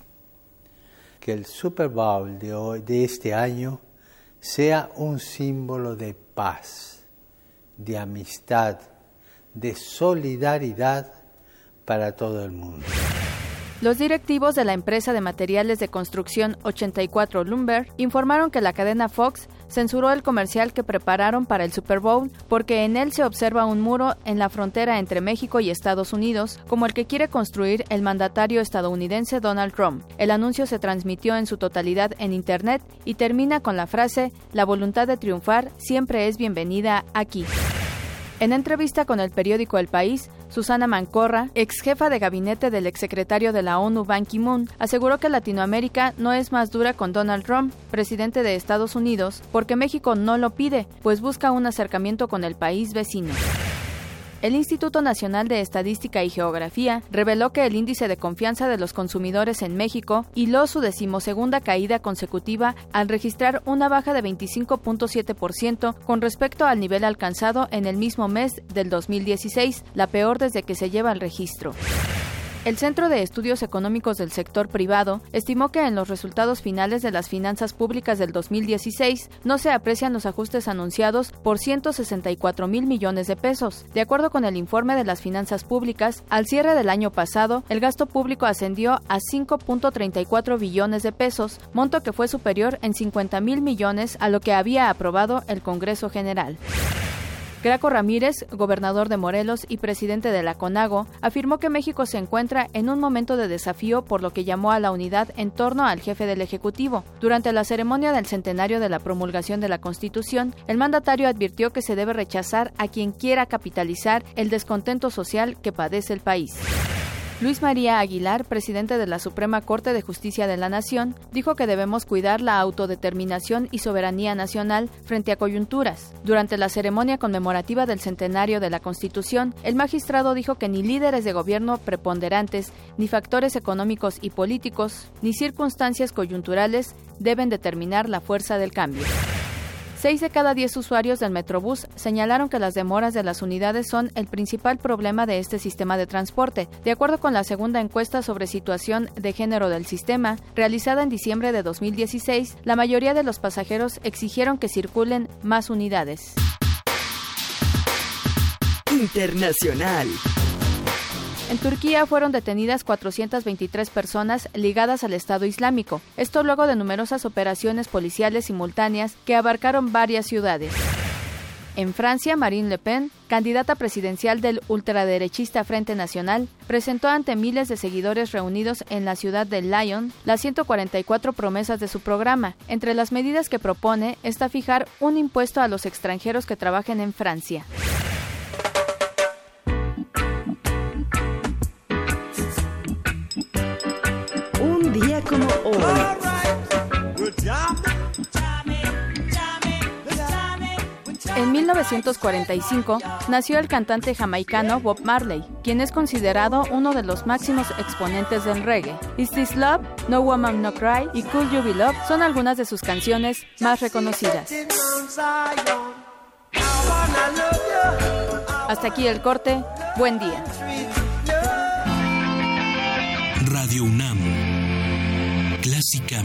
Que el Super Bowl de, hoy, de este año sea un símbolo de paz, de amistad, de solidaridad para todo el mundo. Los directivos de la empresa de materiales de construcción 84 Lumber informaron que la cadena Fox censuró el comercial que prepararon para el Super Bowl porque en él se observa un muro en la frontera entre México y Estados Unidos, como el que quiere construir el mandatario estadounidense Donald Trump. El anuncio se transmitió en su totalidad en Internet y termina con la frase, la voluntad de triunfar siempre es bienvenida aquí. En entrevista con el periódico El País, Susana Mancorra, ex jefa de gabinete del exsecretario de la ONU Ban Ki-moon, aseguró que Latinoamérica no es más dura con Donald Trump, presidente de Estados Unidos, porque México no lo pide, pues busca un acercamiento con el país vecino. El Instituto Nacional de Estadística y Geografía reveló que el índice de confianza de los consumidores en México hiló su decimosegunda caída consecutiva al registrar una baja de 25.7% con respecto al nivel alcanzado en el mismo mes del 2016, la peor desde que se lleva el registro. El Centro de Estudios Económicos del Sector Privado estimó que en los resultados finales de las finanzas públicas del 2016 no se aprecian los ajustes anunciados por 164 mil millones de pesos. De acuerdo con el informe de las finanzas públicas, al cierre del año pasado, el gasto público ascendió a 5.34 billones de pesos, monto que fue superior en 50 mil millones a lo que había aprobado el Congreso General. Graco Ramírez, gobernador de Morelos y presidente de la CONAGO, afirmó que México se encuentra en un momento de desafío por lo que llamó a la unidad en torno al jefe del Ejecutivo. Durante la ceremonia del centenario de la promulgación de la Constitución, el mandatario advirtió que se debe rechazar a quien quiera capitalizar el descontento social que padece el país. Luis María Aguilar, presidente de la Suprema Corte de Justicia de la Nación, dijo que debemos cuidar la autodeterminación y soberanía nacional frente a coyunturas. Durante la ceremonia conmemorativa del centenario de la Constitución, el magistrado dijo que ni líderes de gobierno preponderantes, ni factores económicos y políticos, ni circunstancias coyunturales deben determinar la fuerza del cambio. Seis de cada diez usuarios del Metrobús señalaron que las demoras de las unidades son el principal problema de este sistema de transporte. De acuerdo con la segunda encuesta sobre situación de género del sistema, realizada en diciembre de 2016, la mayoría de los pasajeros exigieron que circulen más unidades. Internacional. En Turquía fueron detenidas 423 personas ligadas al Estado Islámico, esto luego de numerosas operaciones policiales simultáneas que abarcaron varias ciudades. En Francia, Marine Le Pen, candidata presidencial del ultraderechista Frente Nacional, presentó ante miles de seguidores reunidos en la ciudad de Lyon las 144 promesas de su programa. Entre las medidas que propone está fijar un impuesto a los extranjeros que trabajen en Francia. Día como hoy. En 1945 nació el cantante jamaicano Bob Marley, quien es considerado uno de los máximos exponentes del reggae. Is This Love, No Woman No Cry y Cool You Be Love son algunas de sus canciones más reconocidas. Hasta aquí el corte. Buen día. Radio UNAM,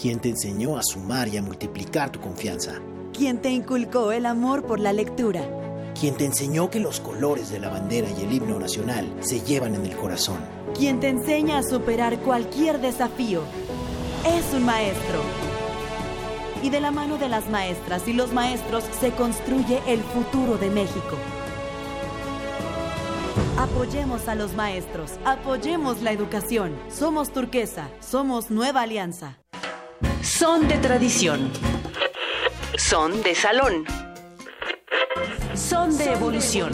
¿Quién te enseñó a sumar y a multiplicar tu confianza? ¿Quién te inculcó el amor por la lectura? ¿Quién te enseñó que los colores de la bandera y el himno nacional se llevan en el corazón? ¿Quién te enseña a superar cualquier desafío? Es un maestro. Y de la mano de las maestras y los maestros se construye el futuro de México. Apoyemos a los maestros, apoyemos la educación. Somos turquesa, somos nueva alianza. Son de tradición. Son de salón. Son de evolución.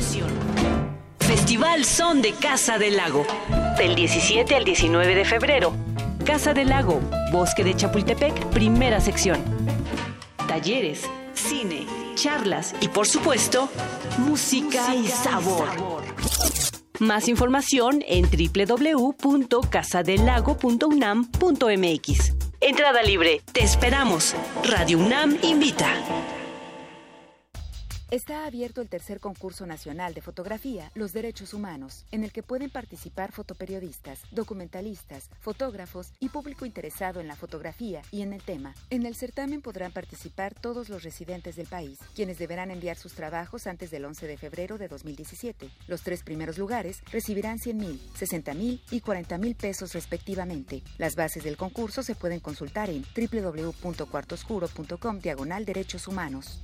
Festival Son de Casa del Lago. Del 17 al 19 de febrero. Casa del Lago, Bosque de Chapultepec, primera sección. Talleres, cine, charlas y por supuesto, música y sabor. Más información en www.casadelago.unam.mx. Entrada libre. Te esperamos. Radio UNAM invita. Está abierto el tercer concurso nacional de fotografía, Los Derechos Humanos, en el que pueden participar fotoperiodistas, documentalistas, fotógrafos y público interesado en la fotografía y en el tema. En el certamen podrán participar todos los residentes del país, quienes deberán enviar sus trabajos antes del 11 de febrero de 2017. Los tres primeros lugares recibirán 100 mil, 60 mil y 40 mil pesos respectivamente. Las bases del concurso se pueden consultar en www.cuartoscuro.com diagonal derechos humanos.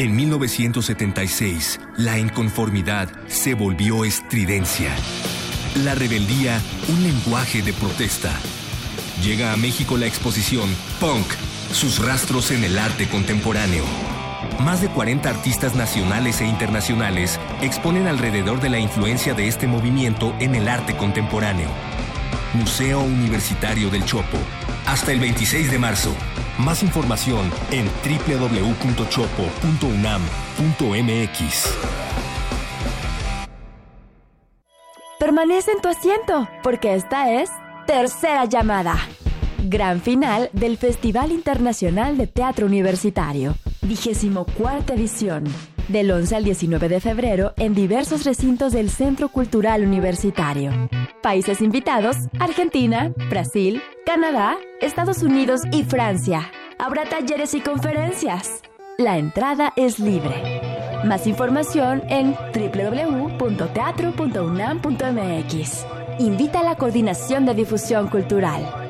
En 1976, la inconformidad se volvió estridencia. La rebeldía, un lenguaje de protesta. Llega a México la exposición Punk, sus rastros en el arte contemporáneo. Más de 40 artistas nacionales e internacionales exponen alrededor de la influencia de este movimiento en el arte contemporáneo. Museo Universitario del Chopo. Hasta el 26 de marzo. Más información en www.chopo.unam.mx. Permanece en tu asiento, porque esta es Tercera Llamada. Gran final del Festival Internacional de Teatro Universitario, vigésimo cuarta edición, del 11 al 19 de febrero en diversos recintos del Centro Cultural Universitario. Países invitados, Argentina, Brasil, Canadá, Estados Unidos y Francia. Habrá talleres y conferencias. La entrada es libre. Más información en www.teatro.unam.mx. Invita a la Coordinación de Difusión Cultural.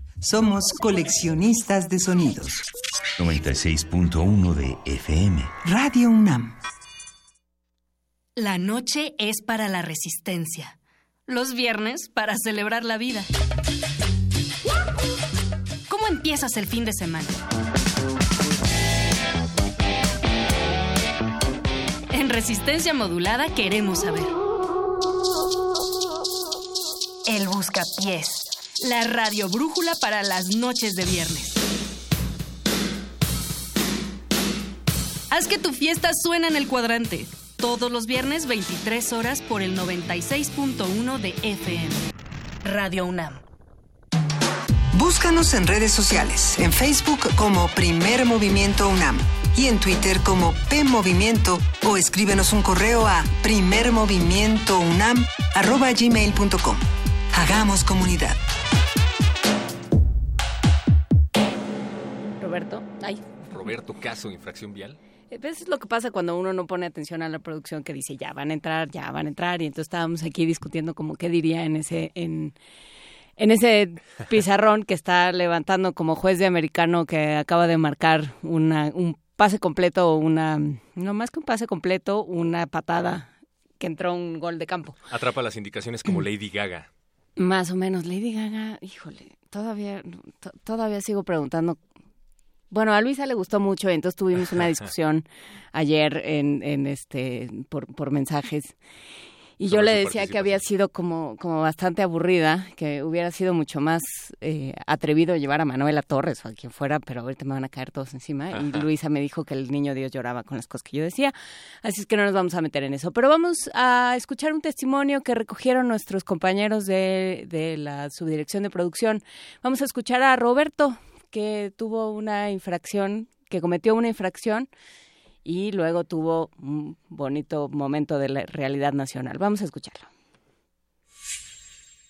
Somos coleccionistas de sonidos. 96.1 de FM. Radio UNAM. La noche es para la resistencia. los viernes para celebrar la vida. ¿Cómo empiezas el fin de semana? En resistencia modulada queremos saber. El Buscapiés, la radio brújula para las noches de viernes. Haz que tu fiesta suene en el cuadrante. Todos los viernes 23 horas por el 96.1 de FM. Radio UNAM. Búscanos en redes sociales, en Facebook como Primer Movimiento UNAM y en Twitter como P Movimiento o escríbenos un correo a primermovimientounam@gmail.com. Hagamos comunidad. Roberto, ay. Roberto, caso infracción vial. Eh, ¿Ves lo que pasa cuando uno no pone atención a la producción que dice ya van a entrar, ya van a entrar? Y entonces estábamos aquí discutiendo como qué diría en ese, en, en ese pizarrón que está levantando como juez de americano que acaba de marcar una, un pase completo o una, no más que un pase completo, una patada que entró un gol de campo. Atrapa las indicaciones como Lady Gaga. Más o menos, Lady Gaga, híjole, todavía, todavía sigo preguntando bueno, a Luisa le gustó mucho, entonces tuvimos una [laughs] discusión ayer en, en este por, por mensajes. Y yo le decía que había sido como, como bastante aburrida, que hubiera sido mucho más eh, atrevido llevar a Manuela Torres o a quien fuera, pero ahorita me van a caer todos encima. Y Luisa me dijo que el niño Dios lloraba con las cosas que yo decía, así es que no nos vamos a meter en eso. Pero vamos a escuchar un testimonio que recogieron nuestros compañeros de, de la subdirección de producción. Vamos a escuchar a Roberto, que tuvo una infracción, que cometió una infracción y luego tuvo un bonito momento de la realidad nacional. Vamos a escucharlo.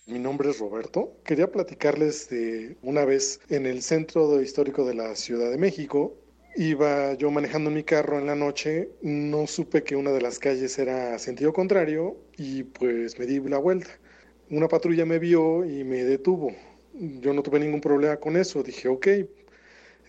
Mi nombre es Roberto. Quería platicarles de una vez en el centro histórico de la Ciudad de México. Iba yo manejando mi carro en la noche, no supe que una de las calles era sentido contrario y pues me di la vuelta. Una patrulla me vio y me detuvo yo no tuve ningún problema con eso. Dije, ok,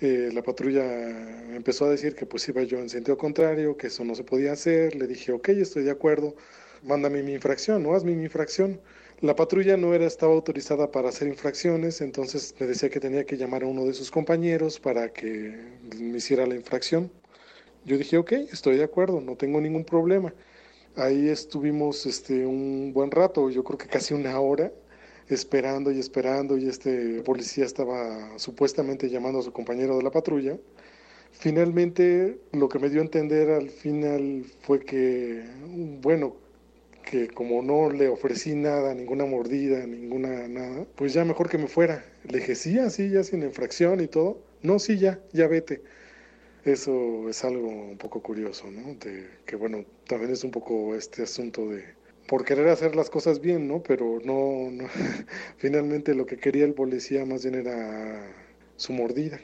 eh, la patrulla empezó a decir que pues iba yo en sentido contrario, que eso no se podía hacer. Le dije, ok, estoy de acuerdo, mándame mi infracción, no hazme mi infracción. La patrulla no era, estaba autorizada para hacer infracciones, entonces me decía que tenía que llamar a uno de sus compañeros para que me hiciera la infracción. Yo dije, ok, estoy de acuerdo, no tengo ningún problema. Ahí estuvimos este, un buen rato, yo creo que casi una hora, esperando y esperando y este policía estaba supuestamente llamando a su compañero de la patrulla. Finalmente lo que me dio a entender al final fue que, bueno, que como no le ofrecí nada, ninguna mordida, ninguna nada, pues ya mejor que me fuera. Le dije, sí, así, ya sin infracción y todo. No, sí, ya, ya vete. Eso es algo un poco curioso, ¿no? De, que bueno, también es un poco este asunto de, por querer hacer las cosas bien, ¿no? Pero no, no, [laughs] finalmente lo que quería el policía más bien era su mordida.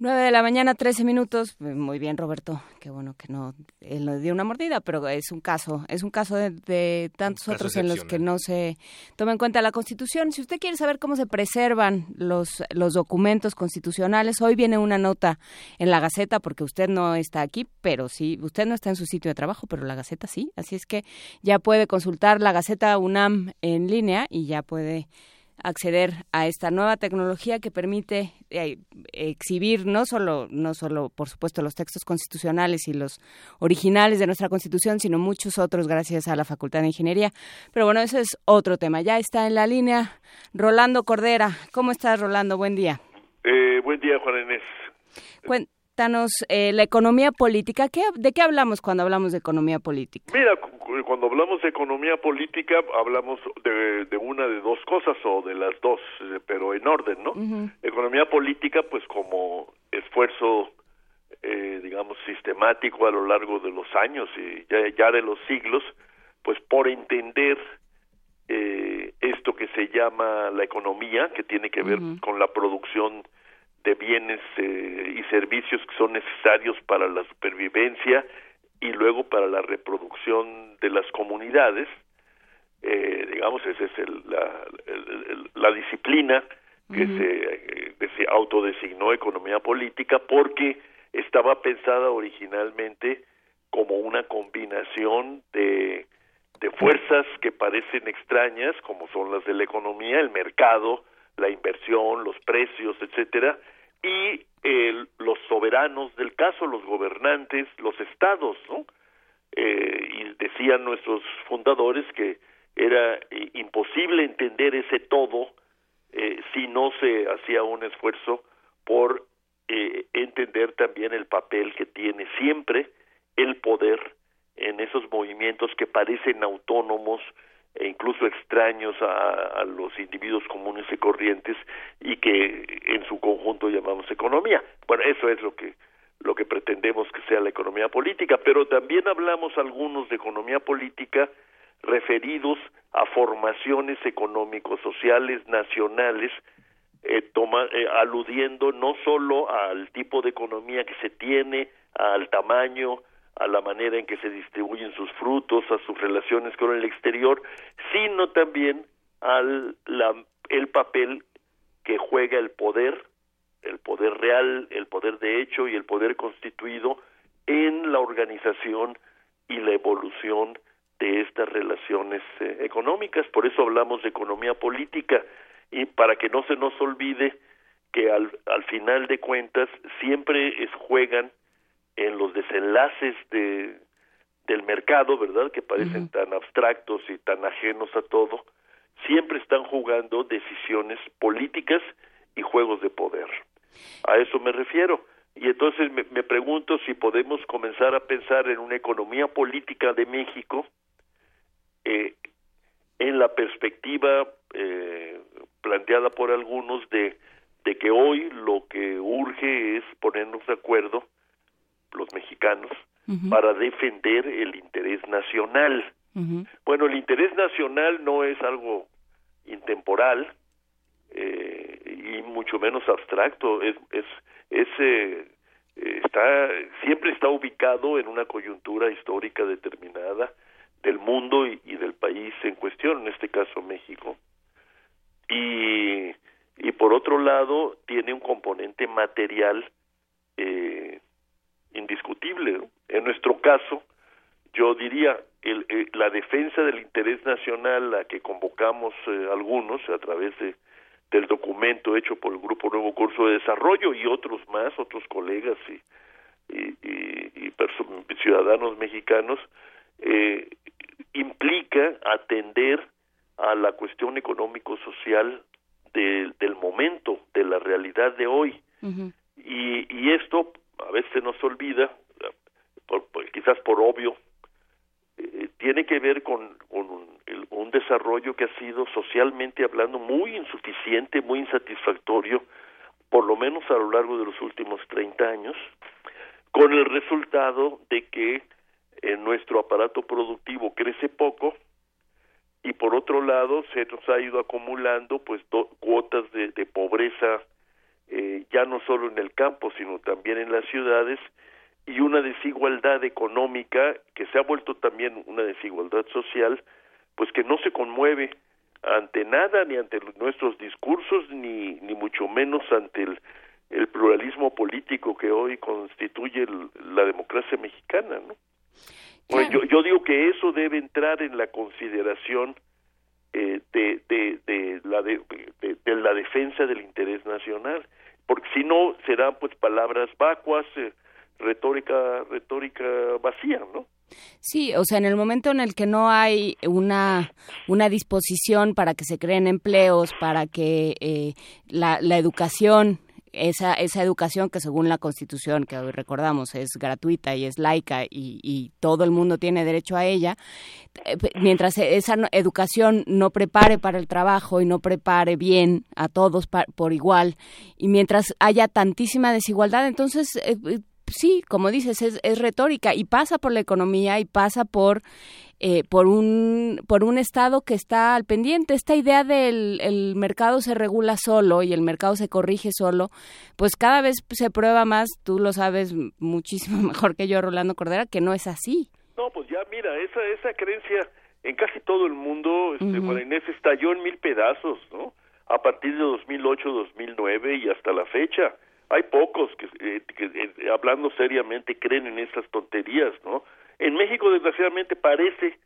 9 de la mañana, 13 minutos. Pues, muy bien, Roberto. Qué bueno que no, él no dio una mordida, pero es un caso, es un caso de, tantos otros en los que no se toma en cuenta la Constitución. Si usted quiere saber cómo se preservan los, los documentos constitucionales, hoy viene una nota en la Gaceta, porque usted no está aquí, pero sí, usted no está en su sitio de trabajo, pero la Gaceta sí. Así es que ya puede consultar la Gaceta UNAM en línea y ya puede acceder a esta nueva tecnología que permite eh, exhibir no solo no solo por supuesto los textos constitucionales y los originales de nuestra Constitución, sino muchos otros gracias a la Facultad de Ingeniería. Pero bueno, eso es otro tema. Ya está en la línea Rolando Cordera. ¿Cómo estás, Rolando? Buen día. Eh, buen día, Juan Inés. Cuéntanos eh, la economía política. ¿Qué, ¿De qué hablamos cuando hablamos de economía política? Mira, cuando hablamos de economía política hablamos de, una de dos cosas o de las dos, eh, pero en orden, ¿no? Economía política, pues como esfuerzo, eh, digamos, sistemático a lo largo de los años y ya, de los siglos, pues por entender eh, esto que se llama la economía, que tiene que ver con la producción de bienes y servicios que son necesarios para la supervivencia y luego para la reproducción de las comunidades, eh, digamos, esa es la, la, disciplina que, se, que se autodesignó economía política porque estaba pensada originalmente como como una combinación de, de fuerzas que parecen extrañas, como son las de la economía, el mercado, la inversión, los precios, etcétera, y los soberanos del caso, los gobernantes, los estados, ¿no? Eh, y decían nuestros fundadores que era eh, imposible entender ese todo eh, si no se hacía un esfuerzo por entender también el papel que tiene siempre el poder en esos movimientos que parecen autónomos e incluso extraños a, los individuos comunes y corrientes y que en su conjunto llamamos economía. Bueno, eso es lo que lo que pretendemos que sea la economía política, pero también hablamos algunos de economía política referidos a formaciones económicos sociales nacionales eh, eh, aludiendo no solo al tipo de economía que se tiene, al tamaño, a la manera en que se distribuyen sus frutos, a sus relaciones con el exterior, sino también al el papel que juega el poder, el poder real, el poder de hecho y el poder constituido en la organización y la evolución de estas relaciones eh, económicas. Por eso hablamos de economía política y para que no se nos olvide que al, al final de cuentas siempre es, juegan en los desenlaces de, del mercado, ¿verdad? Que parecen tan abstractos y tan ajenos a todo, siempre están jugando decisiones políticas y juegos de poder. A eso me refiero. Y entonces me, me pregunto si podemos comenzar a pensar en una economía política de México eh, en la perspectiva eh, planteada por algunos de, de que hoy lo que urge es ponernos de acuerdo los mexicanos para defender el interés nacional. Bueno, el interés nacional no es algo intemporal eh, y mucho menos abstracto, es, es, es eh, está siempre está ubicado en una coyuntura histórica determinada del mundo y, del país en cuestión, en este caso México. Y, y por otro lado tiene un componente material eh, indiscutible. En nuestro caso, yo diría, el, eh, la defensa del interés nacional a que convocamos eh, algunos a través de, del documento hecho por el Grupo Nuevo Curso de Desarrollo y otros más, otros colegas y, y, y, ciudadanos mexicanos, eh, implica atender a la cuestión económico-social del momento, de la realidad de hoy. y, y esto a veces nos olvida, quizás por obvio, eh, tiene que ver con, un, un, desarrollo que ha sido socialmente hablando muy insuficiente, muy insatisfactorio, por lo menos a lo largo de los últimos 30 años, con el resultado de que en nuestro aparato productivo crece poco y por otro lado se nos ha ido acumulando pues cuotas de, de pobreza eh, ya no solo en el campo, sino también en las ciudades, y una desigualdad económica que se ha vuelto también una desigualdad social, pues que no se conmueve ante nada, ni ante nuestros discursos, ni, ni mucho menos ante el, el pluralismo político que hoy constituye la democracia mexicana, ¿no? Pues yo, yo digo que eso debe entrar en la consideración eh, de, de, de, la de, de, la defensa del interés nacional porque si no serán pues palabras vacuas, eh, retórica retórica vacía, ¿no? Sí, o sea, en el momento en el que no hay una, una disposición para que se creen empleos, para que eh, la, la educación esa, esa educación que según la Constitución, que hoy recordamos, es gratuita y es laica y, y todo el mundo tiene derecho a ella, eh, mientras esa educación no prepare para el trabajo y no prepare bien a todos por igual, y mientras haya tantísima desigualdad, entonces eh, eh, sí, como dices, es, es retórica y pasa por la economía y pasa por eh, por un por un estado que está al pendiente. Esta idea del el mercado se regula solo y el mercado se corrige solo pues cada vez se prueba más tú lo sabes muchísimo [laughs] mejor que yo Rolando Cordera que no es así. No pues ya mira esa esa creencia en casi todo el mundo este, Juan Inés estalló en mil pedazos no a partir de 2008 2009 y hasta la fecha hay pocos que, eh, que, eh, hablando seriamente creen en esas tonterías, ¿no? En México desgraciadamente parece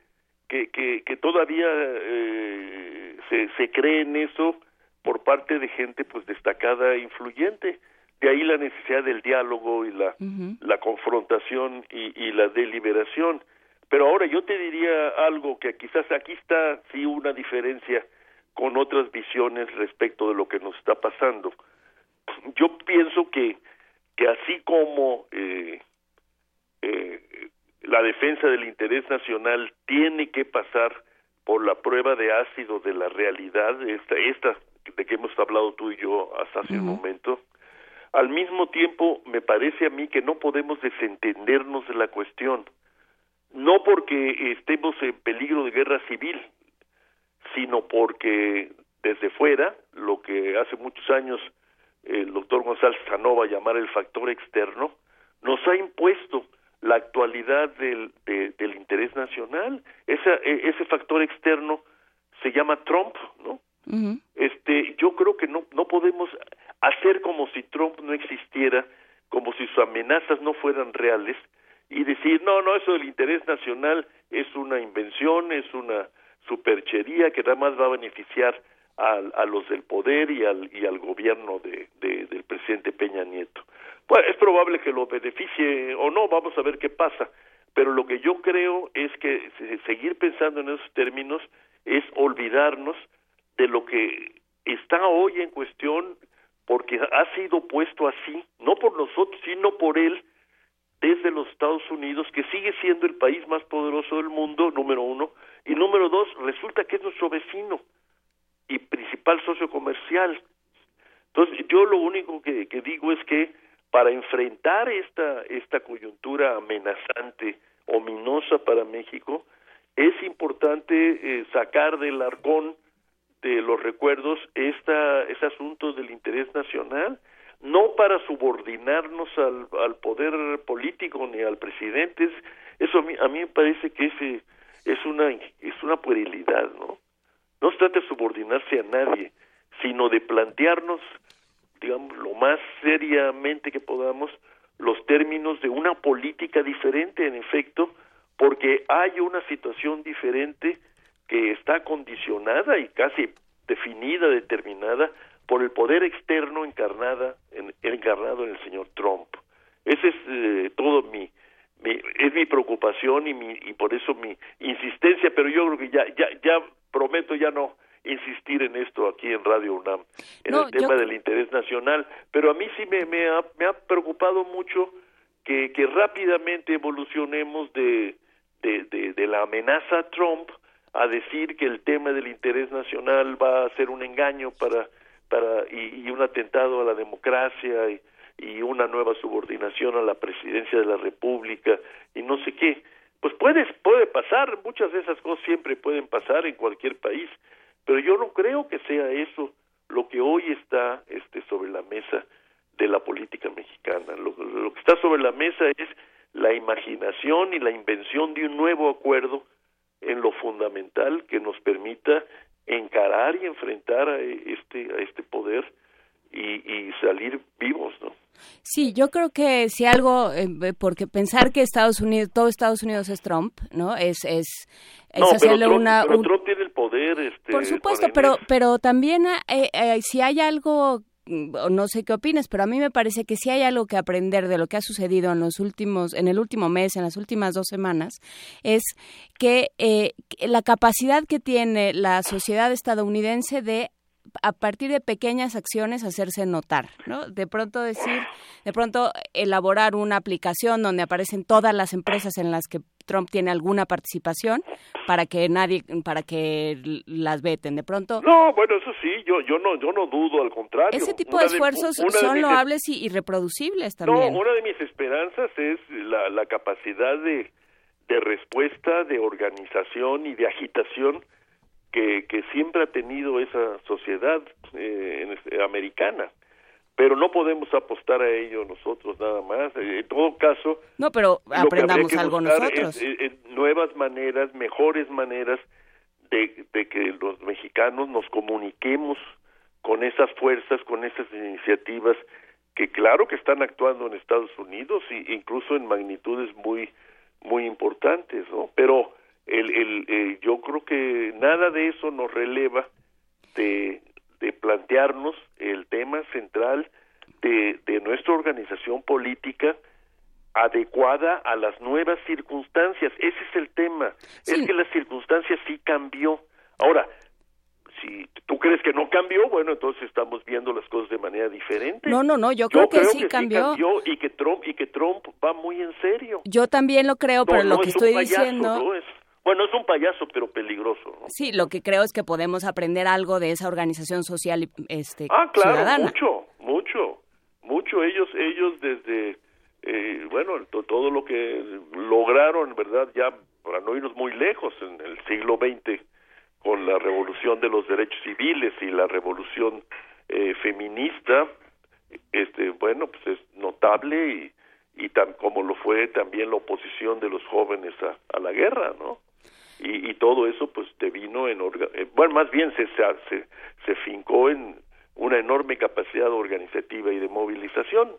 que, que, que todavía eh, se, se cree en eso por parte de gente pues destacada e influyente. De ahí la necesidad del diálogo y la, la confrontación y, y la deliberación. Pero ahora yo te diría algo que quizás aquí está sí una diferencia con otras visiones respecto de lo que nos está pasando. Yo pienso que, que así como eh, eh, la defensa del interés nacional tiene que pasar por la prueba de ácido de la realidad, esta, esta de que hemos hablado tú y yo hasta hace un momento, al mismo tiempo me parece a mí que no podemos desentendernos de la cuestión, no porque estemos en peligro de guerra civil, sino porque desde fuera, lo que hace muchos años el doctor González Sanova llamar el factor externo, nos ha impuesto la actualidad del, del interés nacional. Esa, e, ese factor externo se llama Trump, ¿no? Este, yo creo que no no podemos hacer como si Trump no existiera, como si sus amenazas no fueran reales y decir no no eso del interés nacional es una invención, es una superchería que nada más va a beneficiar a, a los del poder y al y al gobierno de, de, del presidente Peña Nieto. Pues es probable que lo beneficie o no, vamos a ver qué pasa. Pero lo que yo creo es que seguir pensando en esos términos es olvidarnos de lo que está hoy en cuestión porque ha sido puesto así, no por nosotros, sino por él, desde los Estados Unidos, que sigue siendo el país más poderoso del mundo, número uno, y número dos, resulta que es nuestro vecino y principal socio comercial. Entonces, yo lo único que, digo es que para enfrentar esta, esta coyuntura amenazante, ominosa para México, es importante eh, sacar del arcón de los recuerdos esta, ese asunto del interés nacional, no para subordinarnos al, al poder político ni al presidente, eso a mí, a mí me parece que ese es una es una puerilidad, ¿no? No se trata de subordinarse a nadie, sino de plantearnos, digamos, lo más seriamente que podamos los términos de una política diferente, en efecto, porque hay una situación diferente que está condicionada y casi definida, determinada por el poder externo encarnada, en, encarnado en el señor Trump. Ese es eh, todo mi, mi, es mi preocupación y mi y por eso mi insistencia, pero yo creo que ya ya ya prometo ya no insistir en esto aquí en Radio UNAM, en el tema del interés nacional, pero a mí sí me, me, ha, me ha preocupado mucho que, que rápidamente evolucionemos de, de, de, de la amenaza a Trump a decir que el tema del interés nacional va a ser un engaño para para y, y un atentado a la democracia y, y una nueva subordinación a la presidencia de la República y no sé qué. Pues puede, puede pasar, muchas de esas cosas siempre pueden pasar en cualquier país, pero yo no creo que sea eso lo que hoy está este, sobre la mesa de la política mexicana. Lo, lo que está sobre la mesa es la imaginación y la invención de un nuevo acuerdo en lo fundamental que nos permita encarar y enfrentar a este a este poder y, y salir vivos, ¿no? Sí, yo creo que si algo, eh, porque pensar que Estados Unidos, todo Estados Unidos es Trump, ¿no? Es, es, es no, hacerle pero Trump, una... pero Trump tiene el poder, este, por supuesto, pero, pero también eh, eh, si hay algo, mm, no sé qué opinas, pero a mí me parece que si hay algo que aprender de lo que ha sucedido en los últimos, en el último mes, en las últimas dos semanas, es que eh, que la capacidad que tiene la sociedad estadounidense de a partir de pequeñas acciones hacerse notar, ¿no? De pronto decir, de pronto elaborar una aplicación donde aparecen todas las empresas en las que Trump tiene alguna participación para que nadie, para que las veten. De pronto, No, bueno, eso sí, yo yo no yo no dudo, al contrario. ese tipo de esfuerzos de son loables y, y reproducibles también. No, una de mis esperanzas es la, la capacidad de, de respuesta, de organización y de agitación que, que siempre ha tenido esa sociedad eh, en este- americana. Pero no podemos apostar a ello nosotros nada más. Eh, En todo caso, No, pero que aprendamos que algo nosotros. es- es- es nuevas maneras, mejores maneras de, de que los mexicanos nos comuniquemos con esas fuerzas, con esas iniciativas que claro que están actuando en Estados Unidos e incluso en magnitudes muy muy importantes, ¿no? Pero el, el eh, yo creo que nada de eso nos releva de, de plantearnos el tema central de, de nuestra organización política adecuada a las nuevas circunstancias. Ese es el tema. Es que las circunstancias sí cambió. Ahora, si tú crees que no cambió, bueno, entonces estamos viendo las cosas de manera diferente. No, no, no, yo creo, que, sí, cambió. y que Trump y que Trump va muy en serio. Yo también lo creo, pero lo que estoy diciendo es, bueno, es un payaso, pero peligroso. Sí, lo que creo es que podemos aprender algo de esa organización social este Ah, claro, ciudadana. mucho, mucho, mucho. Ellos, ellos desde eh, bueno, todo lo que lograron, ¿verdad? Ya para no irnos muy lejos, en el siglo XX, con la revolución de los derechos civiles y la revolución eh, feminista, este, bueno, pues es notable y, y tan, como lo fue también la oposición de los jóvenes a, a la guerra, ¿no? Y, y, todo eso, pues, te vino en, eh, bueno, más bien se, se, se fincó en una enorme capacidad organizativa y de movilización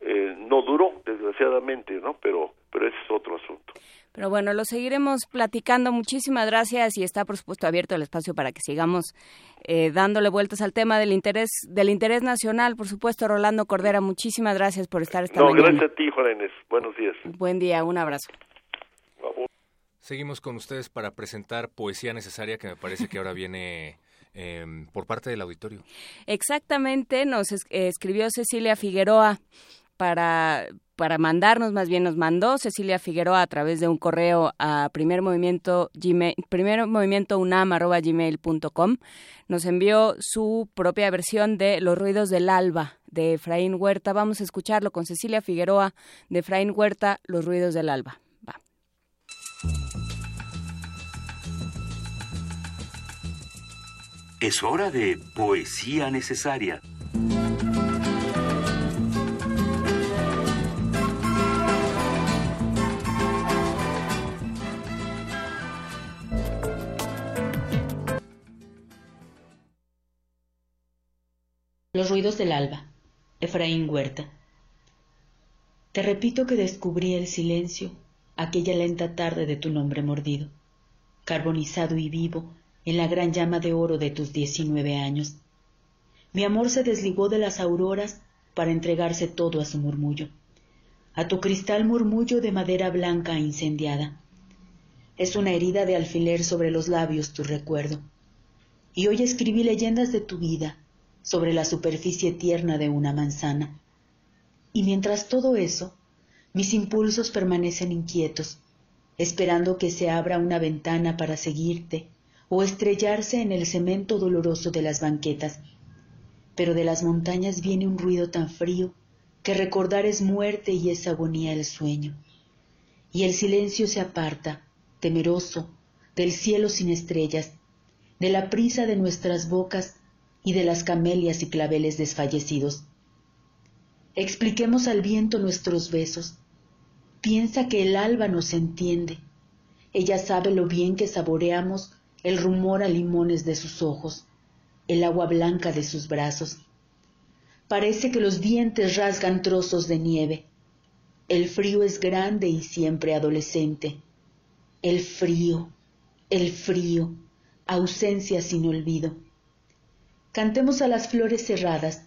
eh, no duró, desgraciadamente, ¿no? Pero, pero ese es otro asunto. Pero bueno, lo seguiremos platicando. Muchísimas gracias y está, por supuesto, abierto el espacio para que sigamos eh, dándole vueltas al tema del interés del interés nacional. Por supuesto, Rolando Cordera, muchísimas gracias por estar esta no, mañana. gracias a ti, Juan. Buenos días. Buen día, un abrazo. Seguimos con ustedes para presentar poesía necesaria que me parece que ahora [laughs] viene eh, por parte del auditorio. Exactamente, nos es, eh, escribió Cecilia Figueroa para, para mandarnos, más bien nos mandó Cecilia Figueroa a través de un correo a primer movimiento, gmail, primer movimiento unam arroba gmail.com. Nos envió su propia versión de Los ruidos del alba de Efraín Huerta. Vamos a escucharlo con Cecilia Figueroa de Efraín Huerta, Los ruidos del alba. Es hora de poesía necesaria. Los ruidos del alba. Efraín Huerta. Te repito que descubrí el silencio aquella lenta tarde de tu nombre mordido, carbonizado y vivo en la gran llama de oro de tus diecinueve años. Mi amor se desligó de las auroras para entregarse todo a su murmullo, a tu cristal murmullo de madera blanca incendiada. Es una herida de alfiler sobre los labios tu recuerdo. Y hoy escribí leyendas de tu vida sobre la superficie tierna de una manzana. Y mientras todo eso, mis impulsos permanecen inquietos, esperando que se abra una ventana para seguirte o estrellarse en el cemento doloroso de las banquetas. Pero de las montañas viene un ruido tan frío que recordar es muerte y es agonía el sueño. Y el silencio se aparta, temeroso, del cielo sin estrellas, de la prisa de nuestras bocas y de las camelias y claveles desfallecidos. Expliquemos al viento nuestros besos. Piensa que el alba nos entiende. Ella sabe lo bien que saboreamos el rumor a limones de sus ojos, el agua blanca de sus brazos. Parece que los dientes rasgan trozos de nieve. El frío es grande y siempre adolescente. El frío, el frío, ausencia sin olvido. Cantemos a las flores cerradas,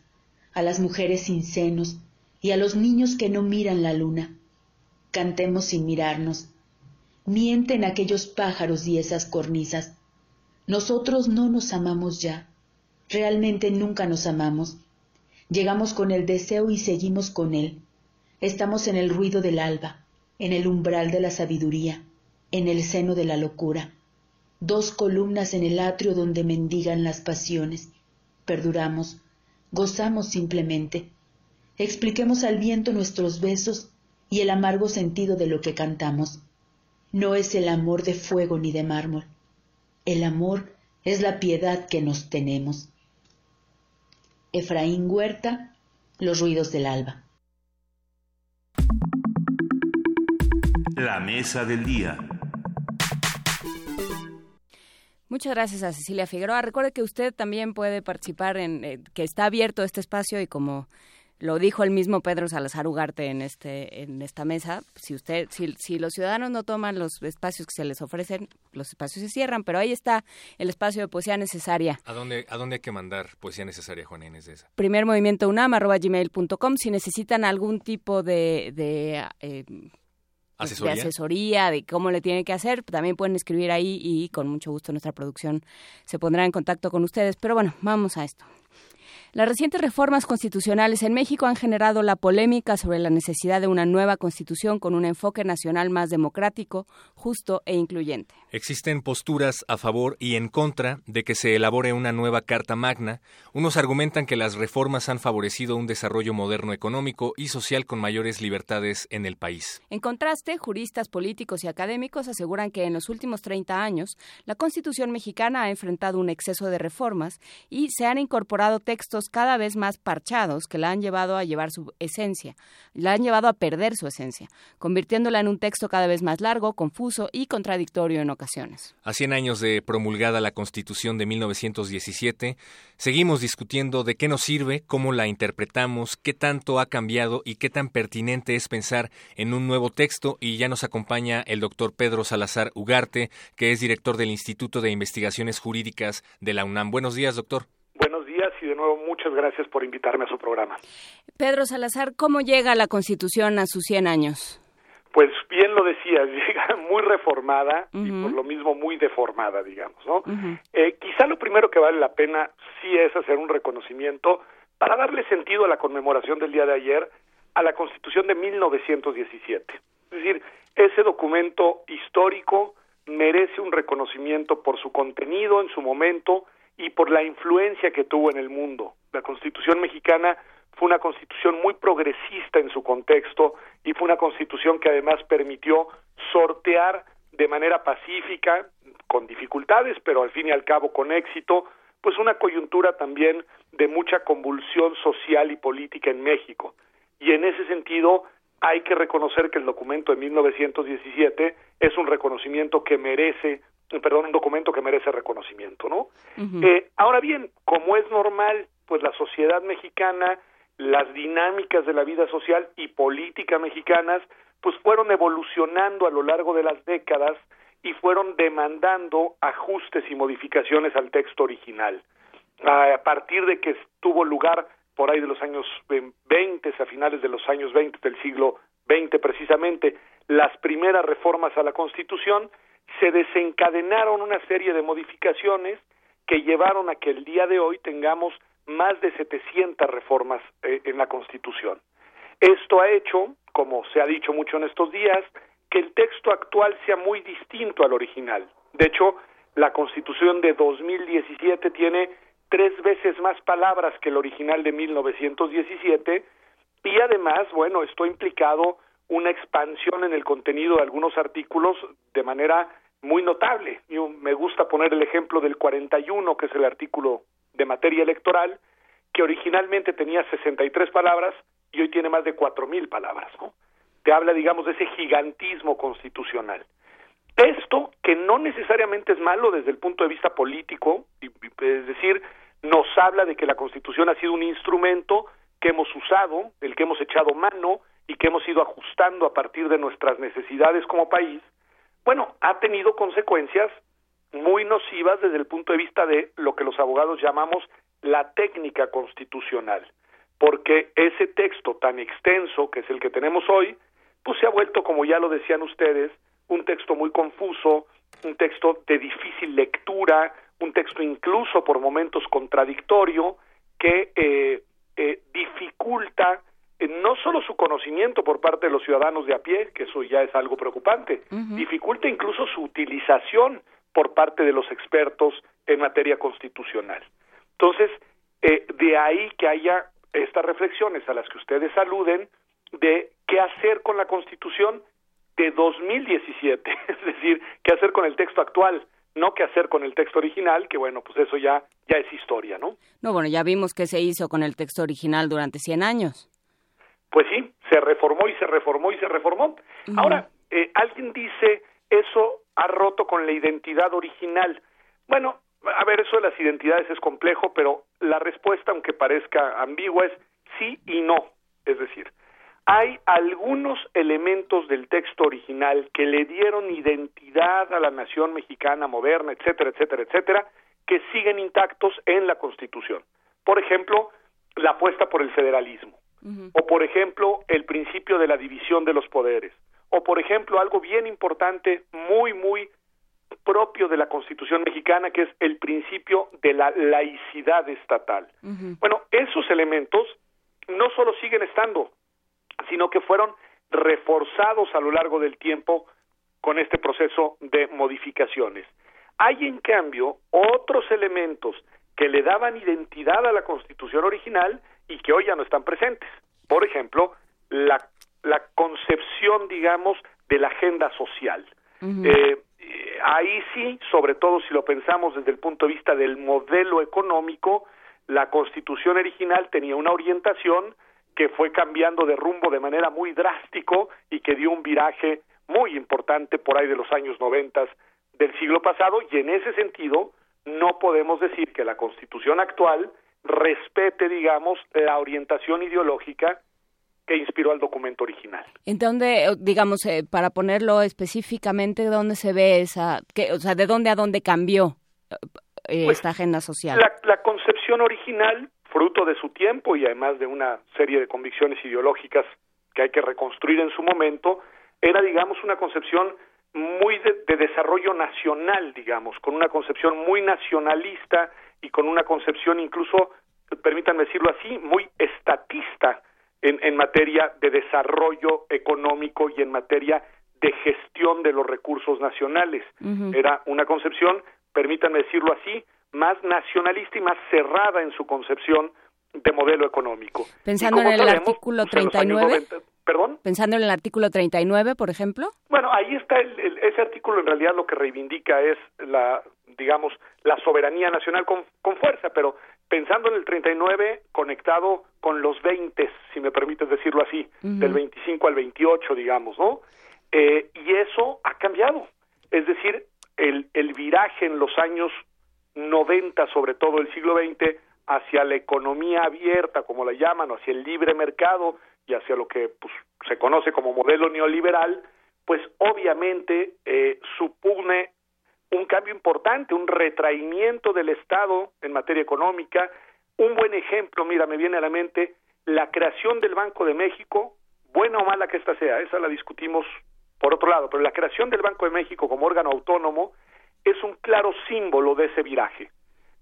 a las mujeres sin senos y a los niños que no miran la luna. Cantemos sin mirarnos. Mienten aquellos pájaros y esas cornisas. Nosotros no nos amamos ya. Realmente nunca nos amamos. Llegamos con el deseo y seguimos con él. Estamos en el ruido del alba, en el umbral de la sabiduría, en el seno de la locura. Dos columnas en el atrio donde mendigan las pasiones perduramos, gozamos simplemente. Expliquemos al viento nuestros besos y el amargo sentido de lo que cantamos. No es el amor de fuego ni de mármol. El amor es la piedad que nos tenemos. Efraín Huerta, Los ruidos del alba. La mesa del día. Muchas gracias a Cecilia Figueroa. Recuerde que usted también puede participar en eh, que está abierto este espacio y como lo dijo el mismo Pedro Salazar Ugarte en este en esta mesa si usted si, si los ciudadanos no toman los espacios que se les ofrecen los espacios se cierran pero ahí está el espacio de poesía necesaria a dónde a dónde hay que mandar poesía necesaria Juan Inés de esa primer movimiento unam arroba gmail.com si necesitan algún tipo de, de eh, ¿Asesoría? de asesoría, de cómo le tienen que hacer, también pueden escribir ahí y con mucho gusto nuestra producción se pondrá en contacto con ustedes. Pero bueno, vamos a esto. Las recientes reformas constitucionales en México han generado la polémica sobre la necesidad de una nueva constitución con un enfoque nacional más democrático, justo e incluyente. Existen posturas a favor y en contra de que se elabore una nueva Carta Magna. Unos argumentan que las reformas han favorecido un desarrollo moderno económico y social con mayores libertades en el país. En contraste, juristas, políticos y académicos aseguran que en los últimos 30 años la Constitución mexicana ha enfrentado un exceso de reformas y se han incorporado textos cada vez más parchados que la han llevado a llevar su esencia, la han llevado a perder su esencia, convirtiéndola en un texto cada vez más largo, confuso y contradictorio en ocasiones. A 100 años de promulgada la Constitución de 1917, seguimos discutiendo de qué nos sirve, cómo la interpretamos, qué tanto ha cambiado y qué tan pertinente es pensar en un nuevo texto y ya nos acompaña el doctor Pedro Salazar Ugarte, que es director del Instituto de Investigaciones Jurídicas de la UNAM. Buenos días, doctor. Y de nuevo muchas gracias por invitarme a su programa. Pedro Salazar, ¿cómo llega la Constitución a sus 100 años? Pues bien lo decías, [laughs] llega muy reformada y por lo mismo muy deformada, digamos, ¿no? eh, quizá lo primero que vale la pena sí es hacer un reconocimiento para darle sentido a la conmemoración del día de ayer a la Constitución de 1917. Es decir, ese documento histórico merece un reconocimiento por su contenido en su momento y por la influencia que tuvo en el mundo. La Constitución mexicana fue una constitución muy progresista en su contexto y fue una constitución que además permitió sortear de manera pacífica, con dificultades, pero al fin y al cabo con éxito, pues una coyuntura también de mucha convulsión social y política en México. Y en ese sentido hay que reconocer que el documento de 1917 es un reconocimiento que merece perdón, un documento que merece reconocimiento, ¿no? eh, ahora bien, como es normal, pues la sociedad mexicana, las dinámicas de la vida social y política mexicanas, pues fueron evolucionando a lo largo de las décadas y fueron demandando ajustes y modificaciones al texto original. A partir de que tuvo lugar por ahí de los años 20, a finales de los años 20 del siglo XX precisamente, las primeras reformas a la Constitución, se desencadenaron una serie de modificaciones que llevaron a que el día de hoy tengamos más de 700 reformas eh, en la Constitución. Esto ha hecho, como se ha dicho mucho en estos días, que el texto actual sea muy distinto al original. De hecho, la Constitución de 2017 tiene tres veces más palabras que el original de 1917 y además, bueno, esto ha implicado una expansión en el contenido de algunos artículos de manera muy notable. Yo me gusta poner el ejemplo del 41, que es el artículo de materia electoral, que originalmente tenía 63 palabras y hoy tiene más de 4.000 palabras. ¿no? Te habla, digamos, de ese gigantismo constitucional. Esto, que no necesariamente es malo desde el punto de vista político, es decir, nos habla de que la Constitución ha sido un instrumento que hemos usado, del que hemos echado mano y que hemos ido ajustando a partir de nuestras necesidades como país, bueno, ha tenido consecuencias muy nocivas desde el punto de vista de lo que los abogados llamamos la técnica constitucional, porque ese texto tan extenso que es el que tenemos hoy, pues se ha vuelto, como ya lo decían ustedes, un texto muy confuso, un texto de difícil lectura, un texto incluso por momentos contradictorio, que eh, eh, dificulta no solo su conocimiento por parte de los ciudadanos de a pie, que eso ya es algo preocupante, dificulta incluso su utilización por parte de los expertos en materia constitucional. Entonces, eh, de ahí que haya estas reflexiones a las que ustedes aluden de qué hacer con la Constitución de 2017, [laughs] es decir, qué hacer con el texto actual, no qué hacer con el texto original, que bueno, pues eso ya ya es historia, ¿no? No, bueno, ya vimos qué se hizo con el texto original durante 100 años. Pues sí, se reformó y se reformó y se reformó. Ahora, eh, alguien dice, eso ha roto con la identidad original. Bueno, a ver, eso de las identidades es complejo, pero la respuesta, aunque parezca ambigua, es sí y no. Es decir, hay algunos elementos del texto original que le dieron identidad a la nación mexicana moderna, etcétera, etcétera, etcétera, que siguen intactos en la Constitución. Por ejemplo, la apuesta por el federalismo, o por ejemplo, el principio de la división de los poderes, o por ejemplo, algo bien importante, muy, muy propio de la Constitución mexicana, que es el principio de la laicidad estatal. Bueno, esos elementos no solo siguen estando, sino que fueron reforzados a lo largo del tiempo con este proceso de modificaciones. Hay, en cambio, otros elementos que le daban identidad a la Constitución original y que hoy ya no están presentes. Por ejemplo, la, la concepción, digamos, de la agenda social. Eh, ahí sí, sobre todo si lo pensamos desde el punto de vista del modelo económico, la Constitución original tenía una orientación que fue cambiando de rumbo de manera muy drástico y que dio un viraje muy importante por ahí de los años noventas del siglo pasado y en ese sentido no podemos decir que la constitución actual respete, digamos, la orientación ideológica que inspiró al documento original. ¿En dónde, digamos, eh, para ponerlo específicamente, dónde se ve esa, que, o sea, de dónde a dónde cambió eh, pues, esta agenda social? La, la concepción original, fruto de su tiempo y además de una serie de convicciones ideológicas que hay que reconstruir en su momento, era, digamos, una concepción muy de, desarrollo nacional, digamos, con una concepción muy nacionalista y con una concepción incluso, permítanme decirlo así, muy estatista en, en materia de desarrollo económico y en materia de gestión de los recursos nacionales. Era una concepción, permítanme decirlo así, más nacionalista y más cerrada en su concepción de modelo económico. Pensando en el artículo 39. ¿Perdón? Pensando en el artículo 39, por ejemplo. Bueno, ahí está el, ese artículo en realidad lo que reivindica es la, digamos, la soberanía nacional con, con fuerza, pero pensando en el 39 conectado con los 20, si me permites decirlo así, del 25 al 28, digamos, ¿no? Eh, y eso ha cambiado. Es decir, el, el viraje en los años 90, sobre todo el siglo XX, hacia la economía abierta, como la llaman, o hacia el libre mercado y hacia lo que pues, se conoce como modelo neoliberal, pues obviamente eh, supone un cambio importante, un retraimiento del Estado en materia económica. Un buen ejemplo, mira, me viene a la mente la creación del Banco de México, buena o mala que ésta sea, esa la discutimos por otro lado, pero la creación del Banco de México como órgano autónomo es un claro símbolo de ese viraje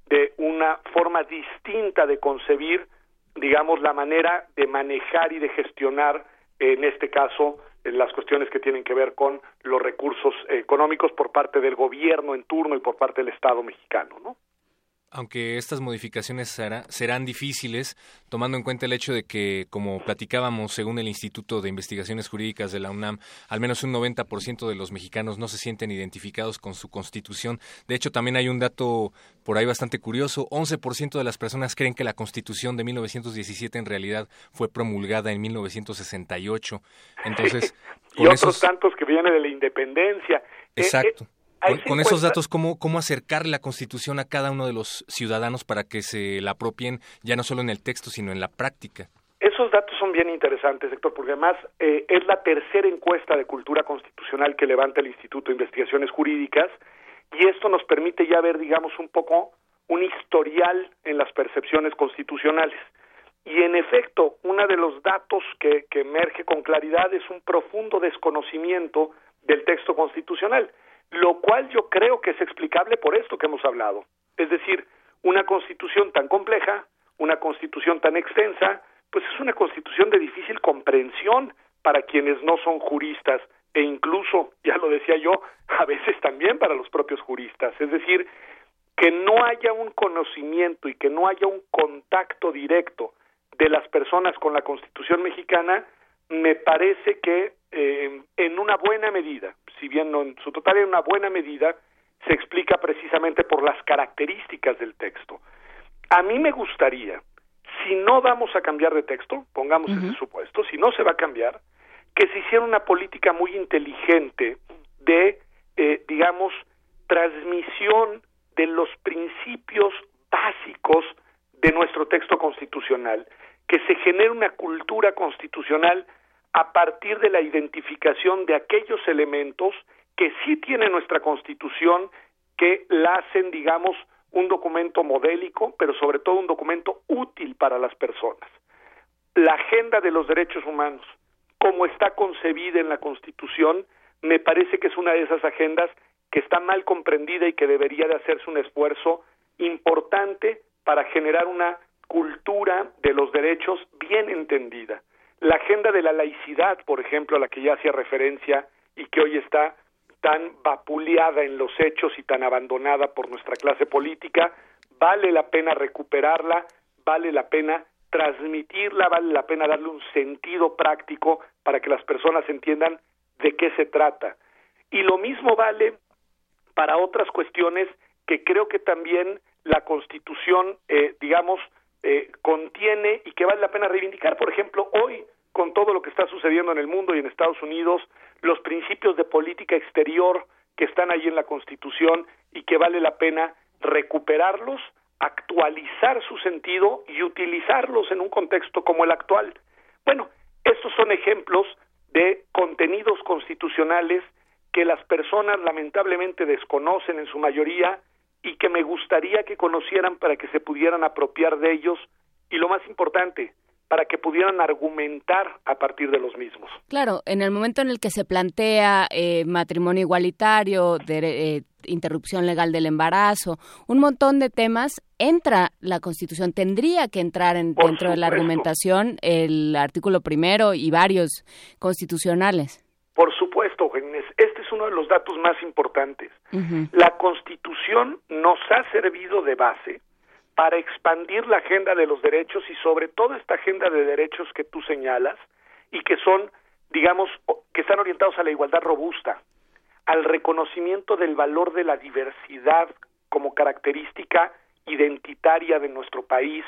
de una forma distinta de concebir, digamos, la manera de manejar y de gestionar, en este caso, las cuestiones que tienen que ver con los recursos económicos por parte del gobierno en turno y por parte del Estado mexicano, ¿no? Aunque estas modificaciones serán difíciles, tomando en cuenta el hecho de que, como platicábamos, según el Instituto de Investigaciones Jurídicas de la UNAM, al menos un 90% de los mexicanos no se sienten identificados con su constitución. De hecho, también hay un dato por ahí bastante curioso, 11% de las personas creen que la constitución de 1917 en realidad fue promulgada en 1968. Entonces, [laughs] y otros tantos que vienen de la independencia. Eh, Exacto. Eh, con, esos datos, ¿cómo, ¿cómo acercar la Constitución a cada uno de los ciudadanos para que se la apropien ya no solo en el texto, sino en la práctica? Esos datos son bien interesantes, Héctor, porque además eh, es la tercera encuesta de cultura constitucional que levanta el Instituto de Investigaciones Jurídicas y esto nos permite ya ver, digamos, un poco un historial en las percepciones constitucionales. Y en efecto, uno de los datos que, que emerge con claridad es un profundo desconocimiento del texto constitucional lo cual yo creo que es explicable por esto que hemos hablado. Es decir, una constitución tan compleja, una constitución tan extensa, pues es una constitución de difícil comprensión para quienes no son juristas e incluso, [laughs] ya lo decía yo, a veces también para los propios juristas. Es decir, que no haya un conocimiento y que no haya un contacto directo de las personas con la Constitución mexicana, me parece que eh, en una buena medida, si bien no en su total en una buena medida, se explica precisamente por las características del texto. A mí me gustaría, si no vamos a cambiar de texto, pongamos ese supuesto, si no se va a cambiar, que se hiciera una política muy inteligente de, eh, digamos, transmisión de los principios básicos de nuestro texto constitucional, que se genere una cultura constitucional a partir de la identificación de aquellos elementos que sí tiene nuestra Constitución, que la hacen, digamos, un documento modélico, pero sobre todo un documento útil para las personas. La agenda de los derechos humanos, como está concebida en la Constitución, me parece que es una de esas agendas que está mal comprendida y que debería de hacerse un esfuerzo importante para generar una cultura de los derechos bien entendida. La agenda de la laicidad, por ejemplo, a la que ya hacía referencia y que hoy está tan vapuleada en los hechos y tan abandonada por nuestra clase política, vale la pena recuperarla, vale la pena transmitirla, vale la pena darle un sentido práctico para que las personas entiendan de qué se trata. Y lo mismo vale para otras cuestiones que creo que también la Constitución, eh, digamos, eh, contiene y que vale la pena reivindicar. Por ejemplo, hoy, con todo lo que está sucediendo en el mundo y en Estados Unidos, los principios de política exterior que están ahí en la Constitución y que vale la pena recuperarlos, actualizar su sentido y utilizarlos en un contexto como el actual. Bueno, estos son ejemplos de contenidos constitucionales que las personas lamentablemente desconocen en su mayoría y que me gustaría que conocieran para que se pudieran apropiar de ellos y lo más importante, para que pudieran argumentar a partir de los mismos. Claro, en el momento en el que se plantea eh, matrimonio igualitario, de, eh, interrupción legal del embarazo, un montón de temas, entra la Constitución, tendría que entrar en, dentro de la argumentación el artículo primero y varios constitucionales. Por supuesto, es uno de los datos más importantes. La Constitución nos ha servido de base para expandir la agenda de los derechos y sobre todo esta agenda de derechos que tú señalas y que son, digamos, que están orientados a la igualdad robusta, al reconocimiento del valor de la diversidad como característica identitaria de nuestro país,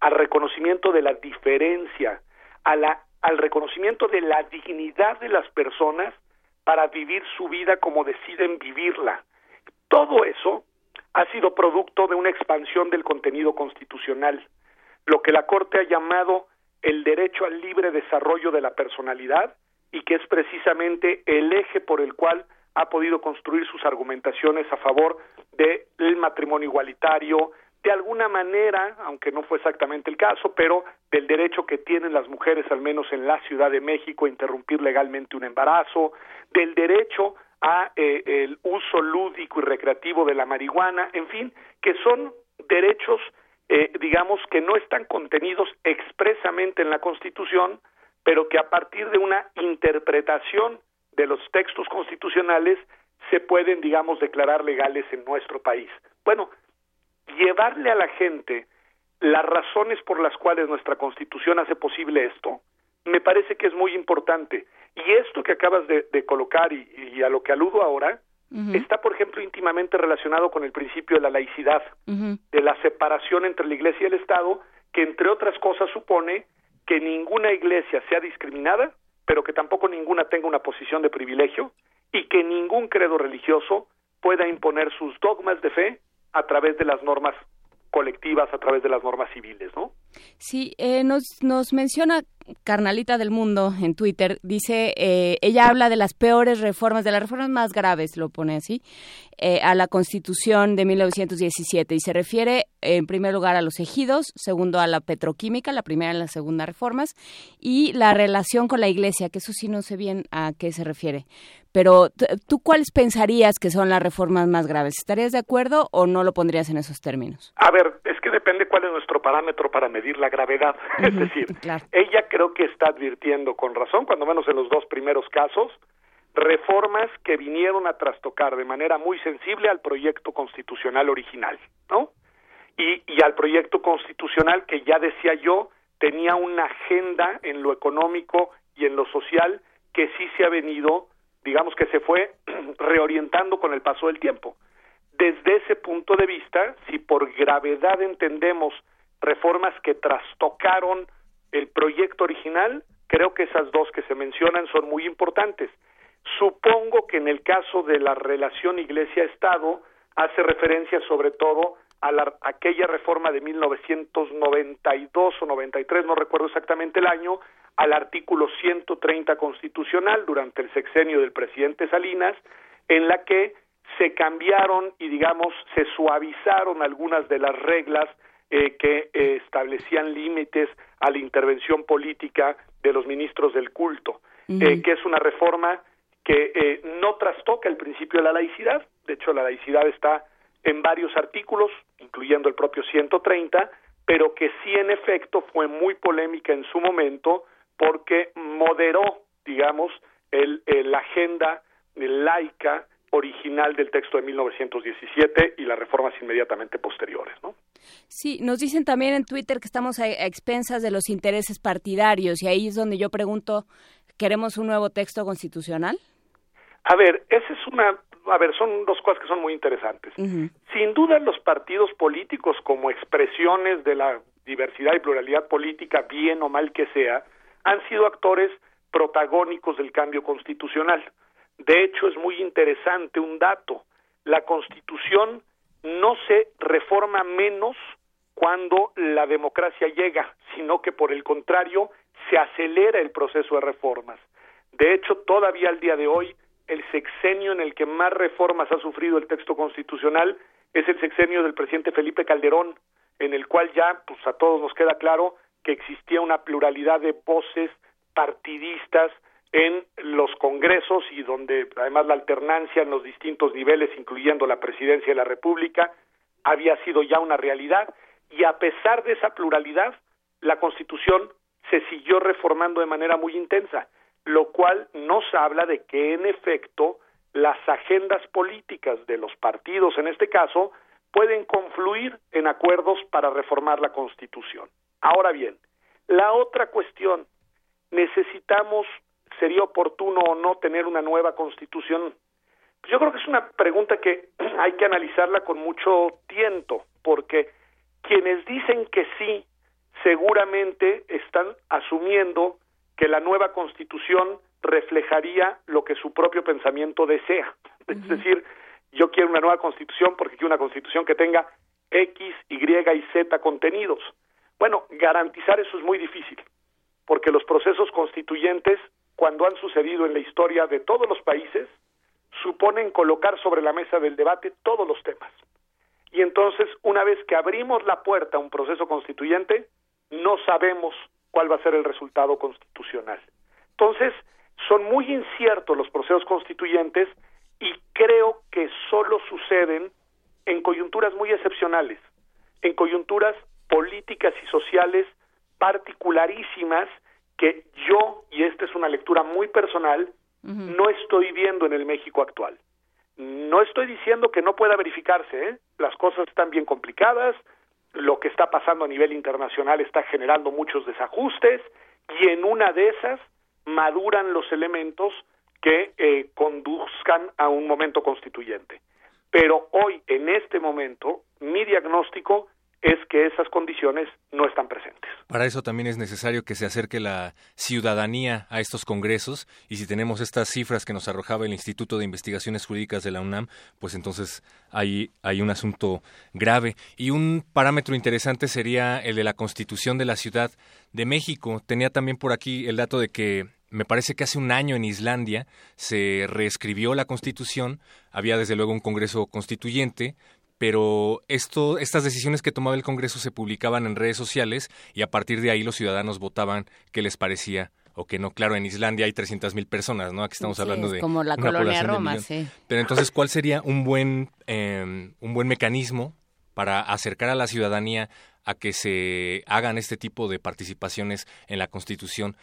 al reconocimiento de la diferencia, a la, al reconocimiento de la dignidad de las personas para vivir su vida como deciden vivirla. Todo eso ha sido producto de una expansión del contenido constitucional, lo que la Corte ha llamado el derecho al libre desarrollo de la personalidad y que es precisamente el eje por el cual ha podido construir sus argumentaciones a favor del matrimonio igualitario, de alguna manera, aunque no fue exactamente el caso, pero del derecho que tienen las mujeres, al menos en la Ciudad de México, a interrumpir legalmente un embarazo, del derecho a eh, el uso lúdico y recreativo de la marihuana, en fin, que son derechos, eh, digamos, que no están contenidos expresamente en la Constitución, pero que a partir de una interpretación de los textos constitucionales se pueden, digamos, declarar legales en nuestro país. Bueno, llevarle a la gente las razones por las cuales nuestra Constitución hace posible esto, me parece que es muy importante. Y esto que acabas de, colocar y, a lo que aludo ahora, está, por ejemplo, íntimamente relacionado con el principio de la laicidad, de la separación entre la Iglesia y el Estado, que entre otras cosas supone que ninguna iglesia sea discriminada, pero que tampoco ninguna tenga una posición de privilegio y que ningún credo religioso pueda imponer sus dogmas de fe a través de las normas colectivas a través de las normas civiles, ¿no? Sí, eh, nos, nos menciona Carnalita del Mundo en Twitter, dice, eh, ella habla de las peores reformas, de las reformas más graves, lo pone así, eh, a la Constitución de 1917 y se refiere en primer lugar a los ejidos, segundo a la petroquímica, la primera y la segunda reformas, y la relación con la Iglesia, que eso sí no sé bien a qué se refiere. Pero tú cuáles pensarías que son las reformas más graves? ¿Estarías de acuerdo o no lo pondrías en esos términos? A ver, es que depende cuál es nuestro parámetro para medir la gravedad. [laughs] es decir, ella creo que está advirtiendo con razón, cuando menos en los dos primeros casos, reformas que vinieron a trastocar de manera muy sensible al proyecto constitucional original, ¿no? Y, y al proyecto constitucional que ya decía yo tenía una agenda en lo económico y en lo social que sí se ha venido digamos que se fue [clears throat] reorientando con el paso del tiempo. Desde ese punto de vista, si por gravedad entendemos reformas que trastocaron el proyecto original, creo que esas dos que se mencionan son muy importantes. Supongo que en el caso de la relación Iglesia-Estado hace referencia sobre todo a la, aquella reforma de 1992 o 93, no recuerdo exactamente el año, al artículo 130 constitucional durante el sexenio del presidente Salinas, en la que se cambiaron y digamos se suavizaron algunas de las reglas eh, que eh, establecían límites a la intervención política de los ministros del culto, eh, que es una reforma que no trastoca el principio de la laicidad, de hecho la laicidad está en varios artículos, incluyendo el propio 130, pero que sí en efecto fue muy polémica en su momento porque moderó, digamos, el, la agenda laica original del texto de 1917 y las reformas inmediatamente posteriores, ¿no? Sí, nos dicen también en Twitter que estamos a, expensas de los intereses partidarios y ahí es donde yo pregunto, ¿queremos un nuevo texto constitucional? A ver, esa es una, a ver, son dos cosas que son muy interesantes. Sin duda los partidos políticos como expresiones de la diversidad y pluralidad política, bien o mal que sea, han sido actores protagónicos del cambio constitucional. De hecho, es muy interesante un dato. La Constitución no se reforma menos cuando la democracia llega, sino que por el contrario se acelera el proceso de reformas. De hecho, todavía al día de hoy, el sexenio en el que más reformas ha sufrido el texto constitucional es el sexenio del presidente Felipe Calderón, en el cual ya, pues a todos nos queda claro que existía una pluralidad de voces partidistas en los congresos y donde además la alternancia en los distintos niveles, incluyendo la presidencia de la República, había sido ya una realidad y a pesar de esa pluralidad, la Constitución se siguió reformando de manera muy intensa, lo cual nos habla de que en efecto las agendas políticas de los partidos en este caso pueden confluir en acuerdos para reformar la Constitución. Ahora bien, la otra cuestión, necesitamos sería oportuno o no tener una nueva constitución? Pues yo creo que es una pregunta que [clears throat] hay que analizarla con mucho tiento, porque quienes dicen que sí, seguramente están asumiendo que la nueva constitución reflejaría lo que su propio pensamiento desea. [laughs] Es decir, yo quiero una nueva constitución porque quiero una constitución que tenga X, Y y Z contenidos. Bueno, garantizar eso es muy difícil, porque los procesos constituyentes cuando han sucedido en la historia de todos los países, suponen colocar sobre la mesa del debate todos los temas. Y entonces, una vez que abrimos la puerta a un proceso constituyente, no sabemos cuál va a ser el resultado constitucional. Entonces, son muy inciertos los procesos constituyentes y creo que solo suceden en coyunturas muy excepcionales, en coyunturas políticas y sociales particularísimas que yo, y esta es una lectura muy personal, no estoy viendo en el México actual. No estoy diciendo que no pueda verificarse, ¿eh? las cosas están bien complicadas, lo que está pasando a nivel internacional está generando muchos desajustes y en una de esas maduran los elementos que eh, conduzcan a un momento constituyente. Pero hoy, en este momento, mi diagnóstico es que esas condiciones no están presentes. Para eso también es necesario que se acerque la ciudadanía a estos congresos y si tenemos estas cifras que nos arrojaba el Instituto de Investigaciones Jurídicas de la UNAM, pues entonces hay, hay un asunto grave. Y un parámetro interesante sería el de la Constitución de la Ciudad de México. Tenía también por aquí el dato de que me parece que hace un año en Islandia se reescribió la Constitución, había desde luego un Congreso Constituyente, pero esto, estas decisiones que tomaba el Congreso se publicaban en redes sociales y a partir de ahí los ciudadanos votaban qué les parecía o que no. Claro, en Islandia hay 300.000 personas, ¿no? Aquí estamos hablando de como la colonia Roma, sí. Pero entonces, ¿cuál sería un buen em, un buen mecanismo para acercar a la ciudadanía a que se hagan este tipo de participaciones en la Constitución?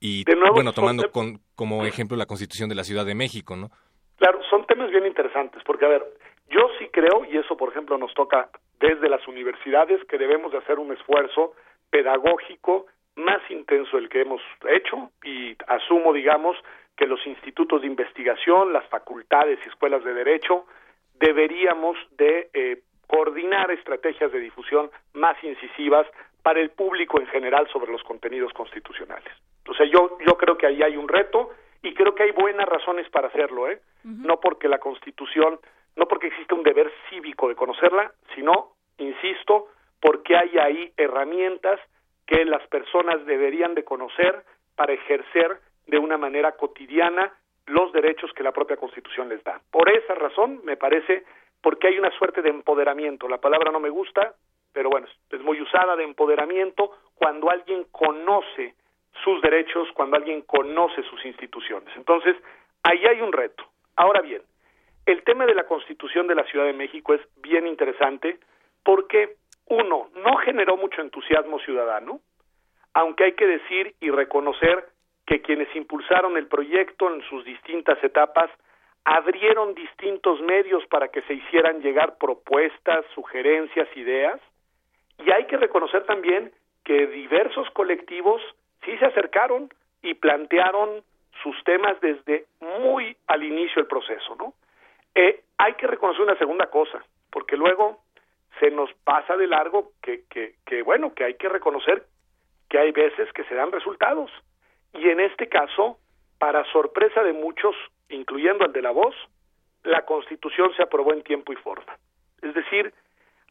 Y bueno, tomando con, como ejemplo la Constitución de la Ciudad de México, ¿no? Claro, son temas bien interesantes, porque a ver, yo sí creo, y eso por ejemplo nos toca desde las universidades, que debemos de hacer un esfuerzo pedagógico más intenso del que hemos hecho y asumo, digamos, que los institutos de investigación, las facultades y escuelas de derecho deberíamos de eh, coordinar estrategias de difusión más incisivas para el público en general sobre los contenidos constitucionales. O sea, yo, yo creo que ahí hay un reto y creo que hay buenas razones para hacerlo, ¿eh? No porque la Constitución no porque existe un deber cívico de conocerla, sino insisto, porque hay ahí herramientas que las personas deberían de conocer para ejercer de una manera cotidiana los derechos que la propia Constitución les da. Por esa razón, me parece, porque hay una suerte de empoderamiento. La palabra no me gusta, pero bueno, es muy usada de empoderamiento cuando alguien conoce sus derechos, cuando alguien conoce sus instituciones. Entonces, ahí hay un reto. Ahora bien, el tema de la Constitución de la Ciudad de México es bien interesante porque, uno, no generó mucho entusiasmo ciudadano, aunque hay que decir y reconocer que quienes impulsaron el proyecto en sus distintas etapas abrieron distintos medios para que se hicieran llegar propuestas, sugerencias, ideas, y hay que reconocer también que diversos colectivos sí se acercaron y plantearon sus temas desde muy al inicio del proceso, ¿no? Eh, hay que reconocer una segunda cosa, porque luego se nos pasa de largo que, que, que, bueno, que hay que reconocer que hay veces que se dan resultados. Y en este caso, para sorpresa de muchos, incluyendo al de la voz, la Constitución se aprobó en tiempo y forma. Es decir,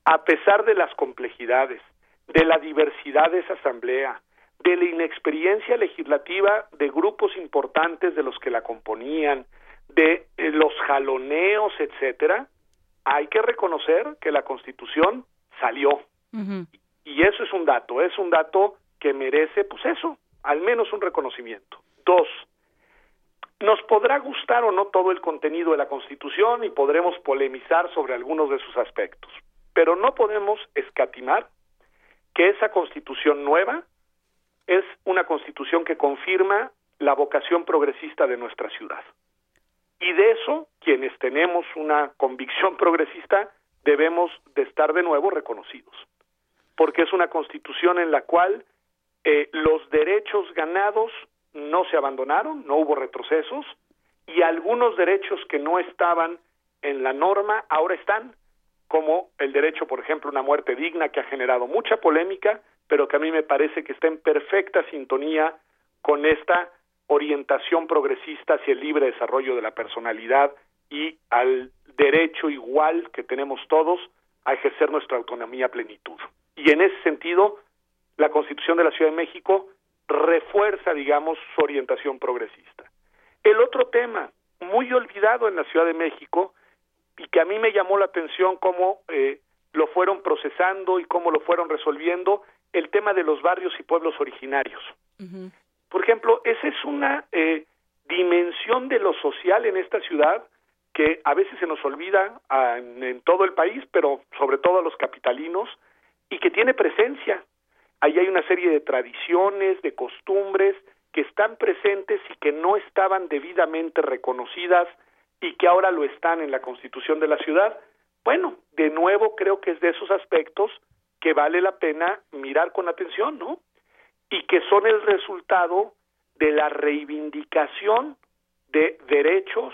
a pesar de las complejidades, de la diversidad de esa asamblea, de la inexperiencia legislativa de grupos importantes de los que la componían, de eh, los jaloneos, etcétera, hay que reconocer que la Constitución salió. Y eso es un dato, es un dato que merece, pues eso, al menos un reconocimiento. Dos, nos podrá gustar o no todo el contenido de la Constitución y podremos polemizar sobre algunos de sus aspectos, pero no podemos escatimar que esa Constitución nueva es una Constitución que confirma la vocación progresista de nuestra ciudad. Y de eso, quienes tenemos una convicción progresista, debemos de estar de nuevo reconocidos, porque es una constitución en la cual eh, los derechos ganados no se abandonaron, no hubo retrocesos, y algunos derechos que no estaban en la norma ahora están, como el derecho, por ejemplo, a una muerte digna que ha generado mucha polémica, pero que a mí me parece que está en perfecta sintonía con esta orientación progresista hacia el libre desarrollo de la personalidad y al derecho igual que tenemos todos a ejercer nuestra autonomía plenitud. Y en ese sentido, la Constitución de la Ciudad de México refuerza, digamos, su orientación progresista. El otro tema, muy olvidado en la Ciudad de México, y que a mí me llamó la atención cómo eh, lo fueron procesando y cómo lo fueron resolviendo, el tema de los barrios y pueblos originarios. Por ejemplo, esa es una eh, dimensión de lo social en esta ciudad que a veces se nos olvida ah, en, todo el país, pero sobre todo a los capitalinos, y que tiene presencia. Ahí hay una serie de tradiciones, de costumbres que están presentes y que no estaban debidamente reconocidas y que ahora lo están en la constitución de la ciudad. Bueno, de nuevo creo que es de esos aspectos que vale la pena mirar con atención, ¿no? Y que son el resultado de la reivindicación de derechos,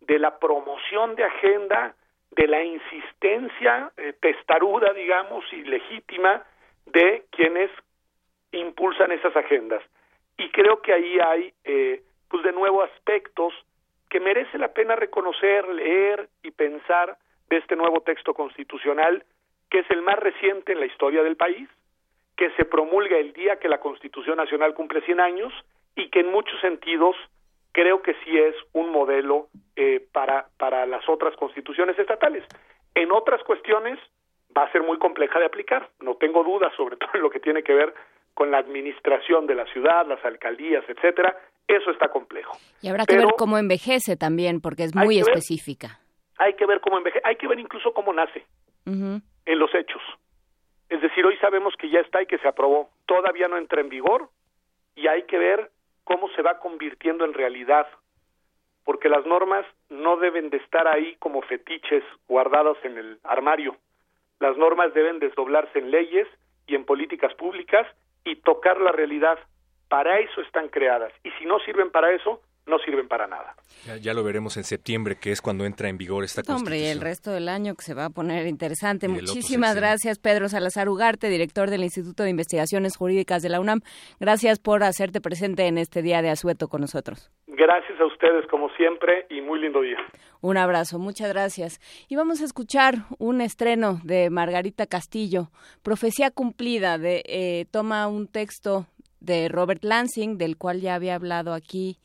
de la promoción de agenda, de la insistencia eh, testaruda, digamos, y legítima de quienes impulsan esas agendas. Y creo que ahí hay, eh, pues de nuevo, aspectos que merece la pena reconocer, leer y pensar de este nuevo texto constitucional, que es el más reciente en la historia del país, que se promulga el día que la Constitución Nacional cumple 100 años y que en muchos sentidos creo que sí es un modelo eh, para, para las otras constituciones estatales. En otras cuestiones va a ser muy compleja de aplicar, no tengo dudas sobre [laughs] todo en lo que tiene que ver con la administración de la ciudad, las alcaldías, etcétera, eso está complejo. Y habrá que ver cómo envejece también, porque es muy específica. hay que ver cómo envejece, hay que ver incluso cómo nace en los hechos. Es decir, hoy sabemos que ya está y que se aprobó. Todavía no entra en vigor y hay que ver cómo se va convirtiendo en realidad, porque las normas no deben de estar ahí como fetiches guardadas en el armario. Las normas deben desdoblarse en leyes y en políticas públicas y tocar la realidad. Para eso están creadas. Y si no sirven para eso, no sirven para nada. Ya, lo veremos en septiembre, que es cuando entra en vigor esta constitución. Hombre, y el resto del año que se va a poner interesante. Muchísimas gracias, Pedro Salazar Ugarte, director del Instituto de Investigaciones Jurídicas de la UNAM. Gracias por hacerte presente en este día de asueto con nosotros. Gracias a ustedes, como siempre, y muy lindo día. Un abrazo, muchas gracias. Y vamos a escuchar un estreno de Margarita Castillo, Profecía Cumplida, de, eh, toma un texto de Robert Lansing, del cual ya había hablado aquí.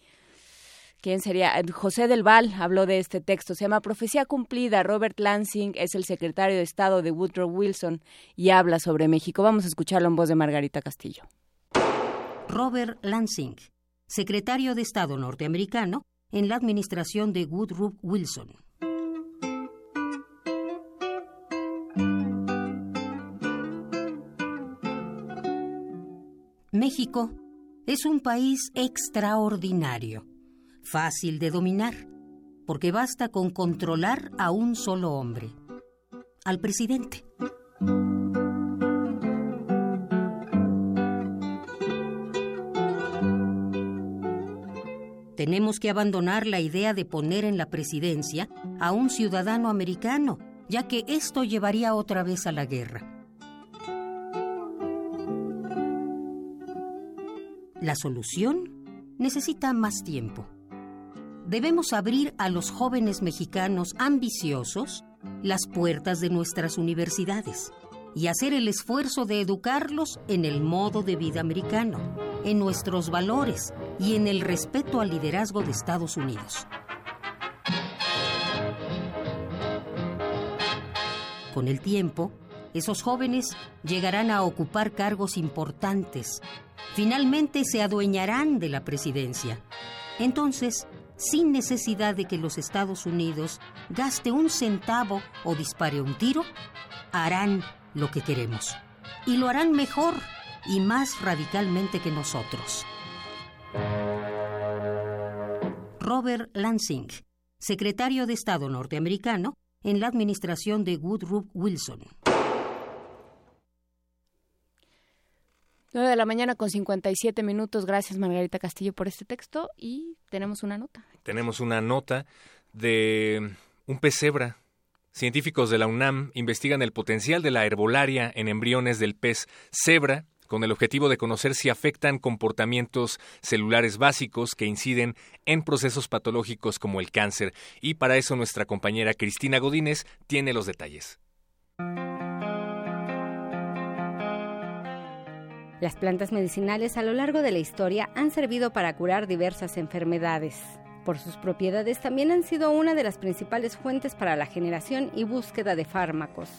¿Quién sería? Eh, José del Val habló de este texto. Se llama Profecía Cumplida. Robert Lansing es el secretario de Estado de Woodrow Wilson y habla sobre México. Vamos a escucharlo en voz de Margarita Castillo. Robert Lansing, secretario de Estado norteamericano en la administración de Woodrow Wilson. México es un país extraordinario, fácil de dominar, porque basta con controlar a un solo hombre, al presidente. Tenemos que abandonar la idea de poner en la presidencia a un ciudadano americano, ya que esto llevaría otra vez a la guerra. La solución necesita más tiempo. Debemos abrir a los jóvenes mexicanos ambiciosos las puertas de nuestras universidades y hacer el esfuerzo de educarlos en el modo de vida americano, en nuestros valores y en el respeto al liderazgo de Estados Unidos. Con el tiempo, esos jóvenes llegarán a ocupar cargos importantes finalmente se adueñarán de la presidencia. Entonces, sin necesidad de que los Estados Unidos gaste un centavo o dispare un tiro, harán lo que queremos. Y lo harán mejor y más radicalmente que nosotros. Robert Lansing, secretario de Estado norteamericano en la administración de Woodrow Wilson. 9 de la mañana con 57 minutos. Gracias, Margarita Castillo, por este texto. Y tenemos una nota. Tenemos una nota de un pez cebra. Científicos de la UNAM investigan el potencial de la herbolaria en embriones del pez cebra con el objetivo de conocer si afectan comportamientos celulares básicos que inciden en procesos patológicos como el cáncer. Y para eso nuestra compañera Cristina Godínez tiene los detalles. Las plantas medicinales a lo largo de la historia han servido para curar diversas enfermedades. Por sus propiedades también han sido una de las principales fuentes para la generación y búsqueda de fármacos.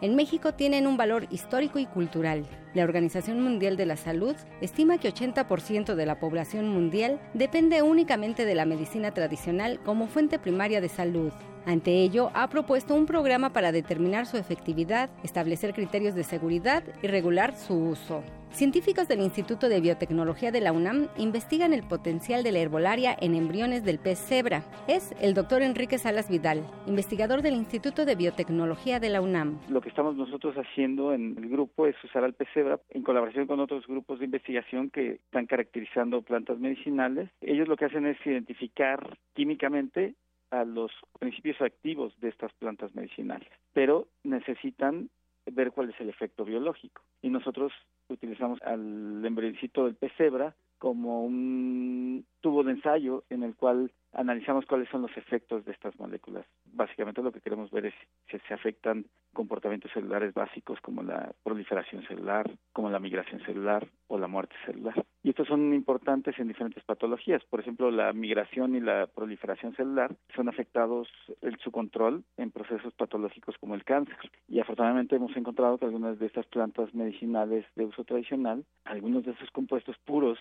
En México tienen un valor histórico y cultural. La Organización Mundial de la Salud estima que 80% de la población mundial depende únicamente de la medicina tradicional como fuente primaria de salud. Ante ello, ha propuesto un programa para determinar su efectividad, establecer criterios de seguridad y regular su uso. Científicos del Instituto de Biotecnología de la UNAM investigan el potencial de la herbolaria en embriones del pez cebra. Es el doctor Enrique Salas Vidal, investigador del Instituto de Biotecnología de la UNAM. Lo que estamos nosotros haciendo en el grupo es usar al pez cebra en colaboración con otros grupos de investigación que están caracterizando plantas medicinales. Ellos lo que hacen es identificar químicamente a los principios activos de estas plantas medicinales, pero necesitan ver cuál es el efecto biológico. Y nosotros utilizamos al embrioncito del pesebra como un tubo de ensayo en el cual analizamos cuáles son los efectos de estas moléculas. Básicamente lo que queremos ver es si se afectan comportamientos celulares básicos como la proliferación celular, como la migración celular o la muerte celular. Y estos son importantes en diferentes patologías. Por ejemplo, la migración y la proliferación celular son afectados en su control en procesos patológicos como el cáncer. Y afortunadamente hemos encontrado que algunas de estas plantas medicinales de uso tradicional, algunos de esos compuestos puros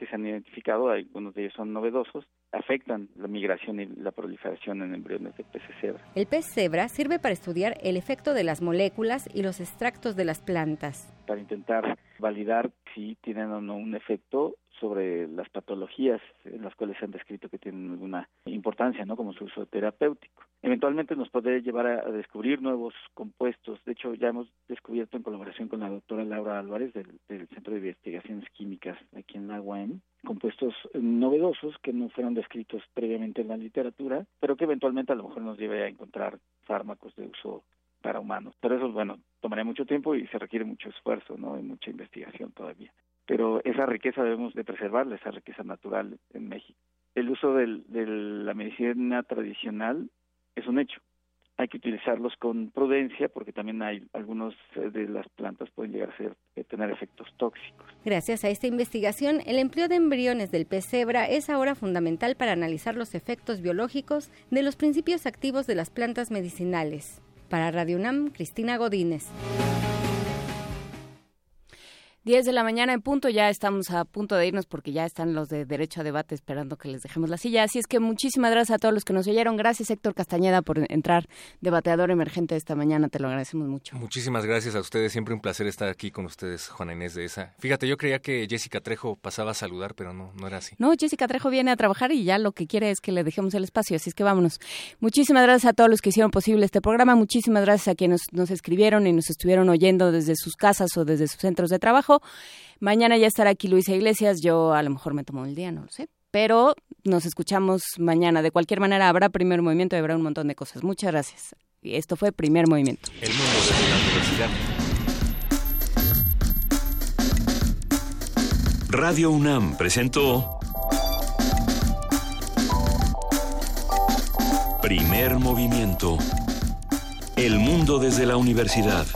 que se han identificado, algunos de ellos son novedosos, afectan la migración y la proliferación en embriones de peces cebra. El pez cebra sirve para estudiar el efecto de las moléculas y los extractos de las plantas. Para intentar validar si tienen o no un efecto sobre las patologías en las cuales se han descrito que tienen alguna importancia, ¿no? Como su uso terapéutico. Eventualmente nos puede llevar a, descubrir nuevos compuestos. De hecho, ya hemos descubierto en colaboración con la doctora Laura Álvarez del, Centro de Investigaciones Químicas aquí en la UAM compuestos novedosos que no fueron descritos previamente en la literatura, pero que eventualmente a lo mejor nos lleve a encontrar fármacos de uso para humanos. Pero eso, bueno, tomaría mucho tiempo y se requiere mucho esfuerzo, ¿no? Y mucha investigación todavía. Pero esa riqueza debemos de preservarla, esa riqueza natural en México. El uso de la medicina tradicional es un hecho hay que utilizarlos con prudencia porque también hay algunos eh, de las plantas pueden llegar a a tener efectos tóxicos. Gracias a esta investigación, el empleo de embriones del pez cebra es ahora fundamental para analizar los efectos biológicos de los principios activos de las plantas medicinales. Para Radio UNAM, Cristina Godínez. 10 de la mañana en punto, ya estamos a punto de irnos porque ya están los de Derecho a Debate esperando que les dejemos la silla. Así es que muchísimas gracias a todos los que nos oyeron. Gracias Héctor Castañeda por entrar debateador emergente esta mañana, te lo agradecemos mucho. Muchísimas gracias a ustedes, siempre un placer estar aquí con ustedes, Juana Inés de esa. Fíjate, yo creía que Jessica Trejo pasaba a saludar, pero no, no era así. No, Jessica Trejo viene a trabajar y ya lo que quiere es que le dejemos el espacio, así es que vámonos. Muchísimas gracias a todos los que hicieron posible este programa, muchísimas gracias a quienes nos escribieron y nos estuvieron oyendo desde sus casas o desde sus centros de trabajo. Mañana ya estará aquí Luisa Iglesias, yo a lo mejor me tomo el día, no lo sé. Pero nos escuchamos mañana. De cualquier manera, habrá primer movimiento y habrá un montón de cosas. Muchas gracias. Y esto fue Primer Movimiento. El mundo desde la universidad. Radio UNAM presentó Primer Movimiento. El mundo desde la universidad.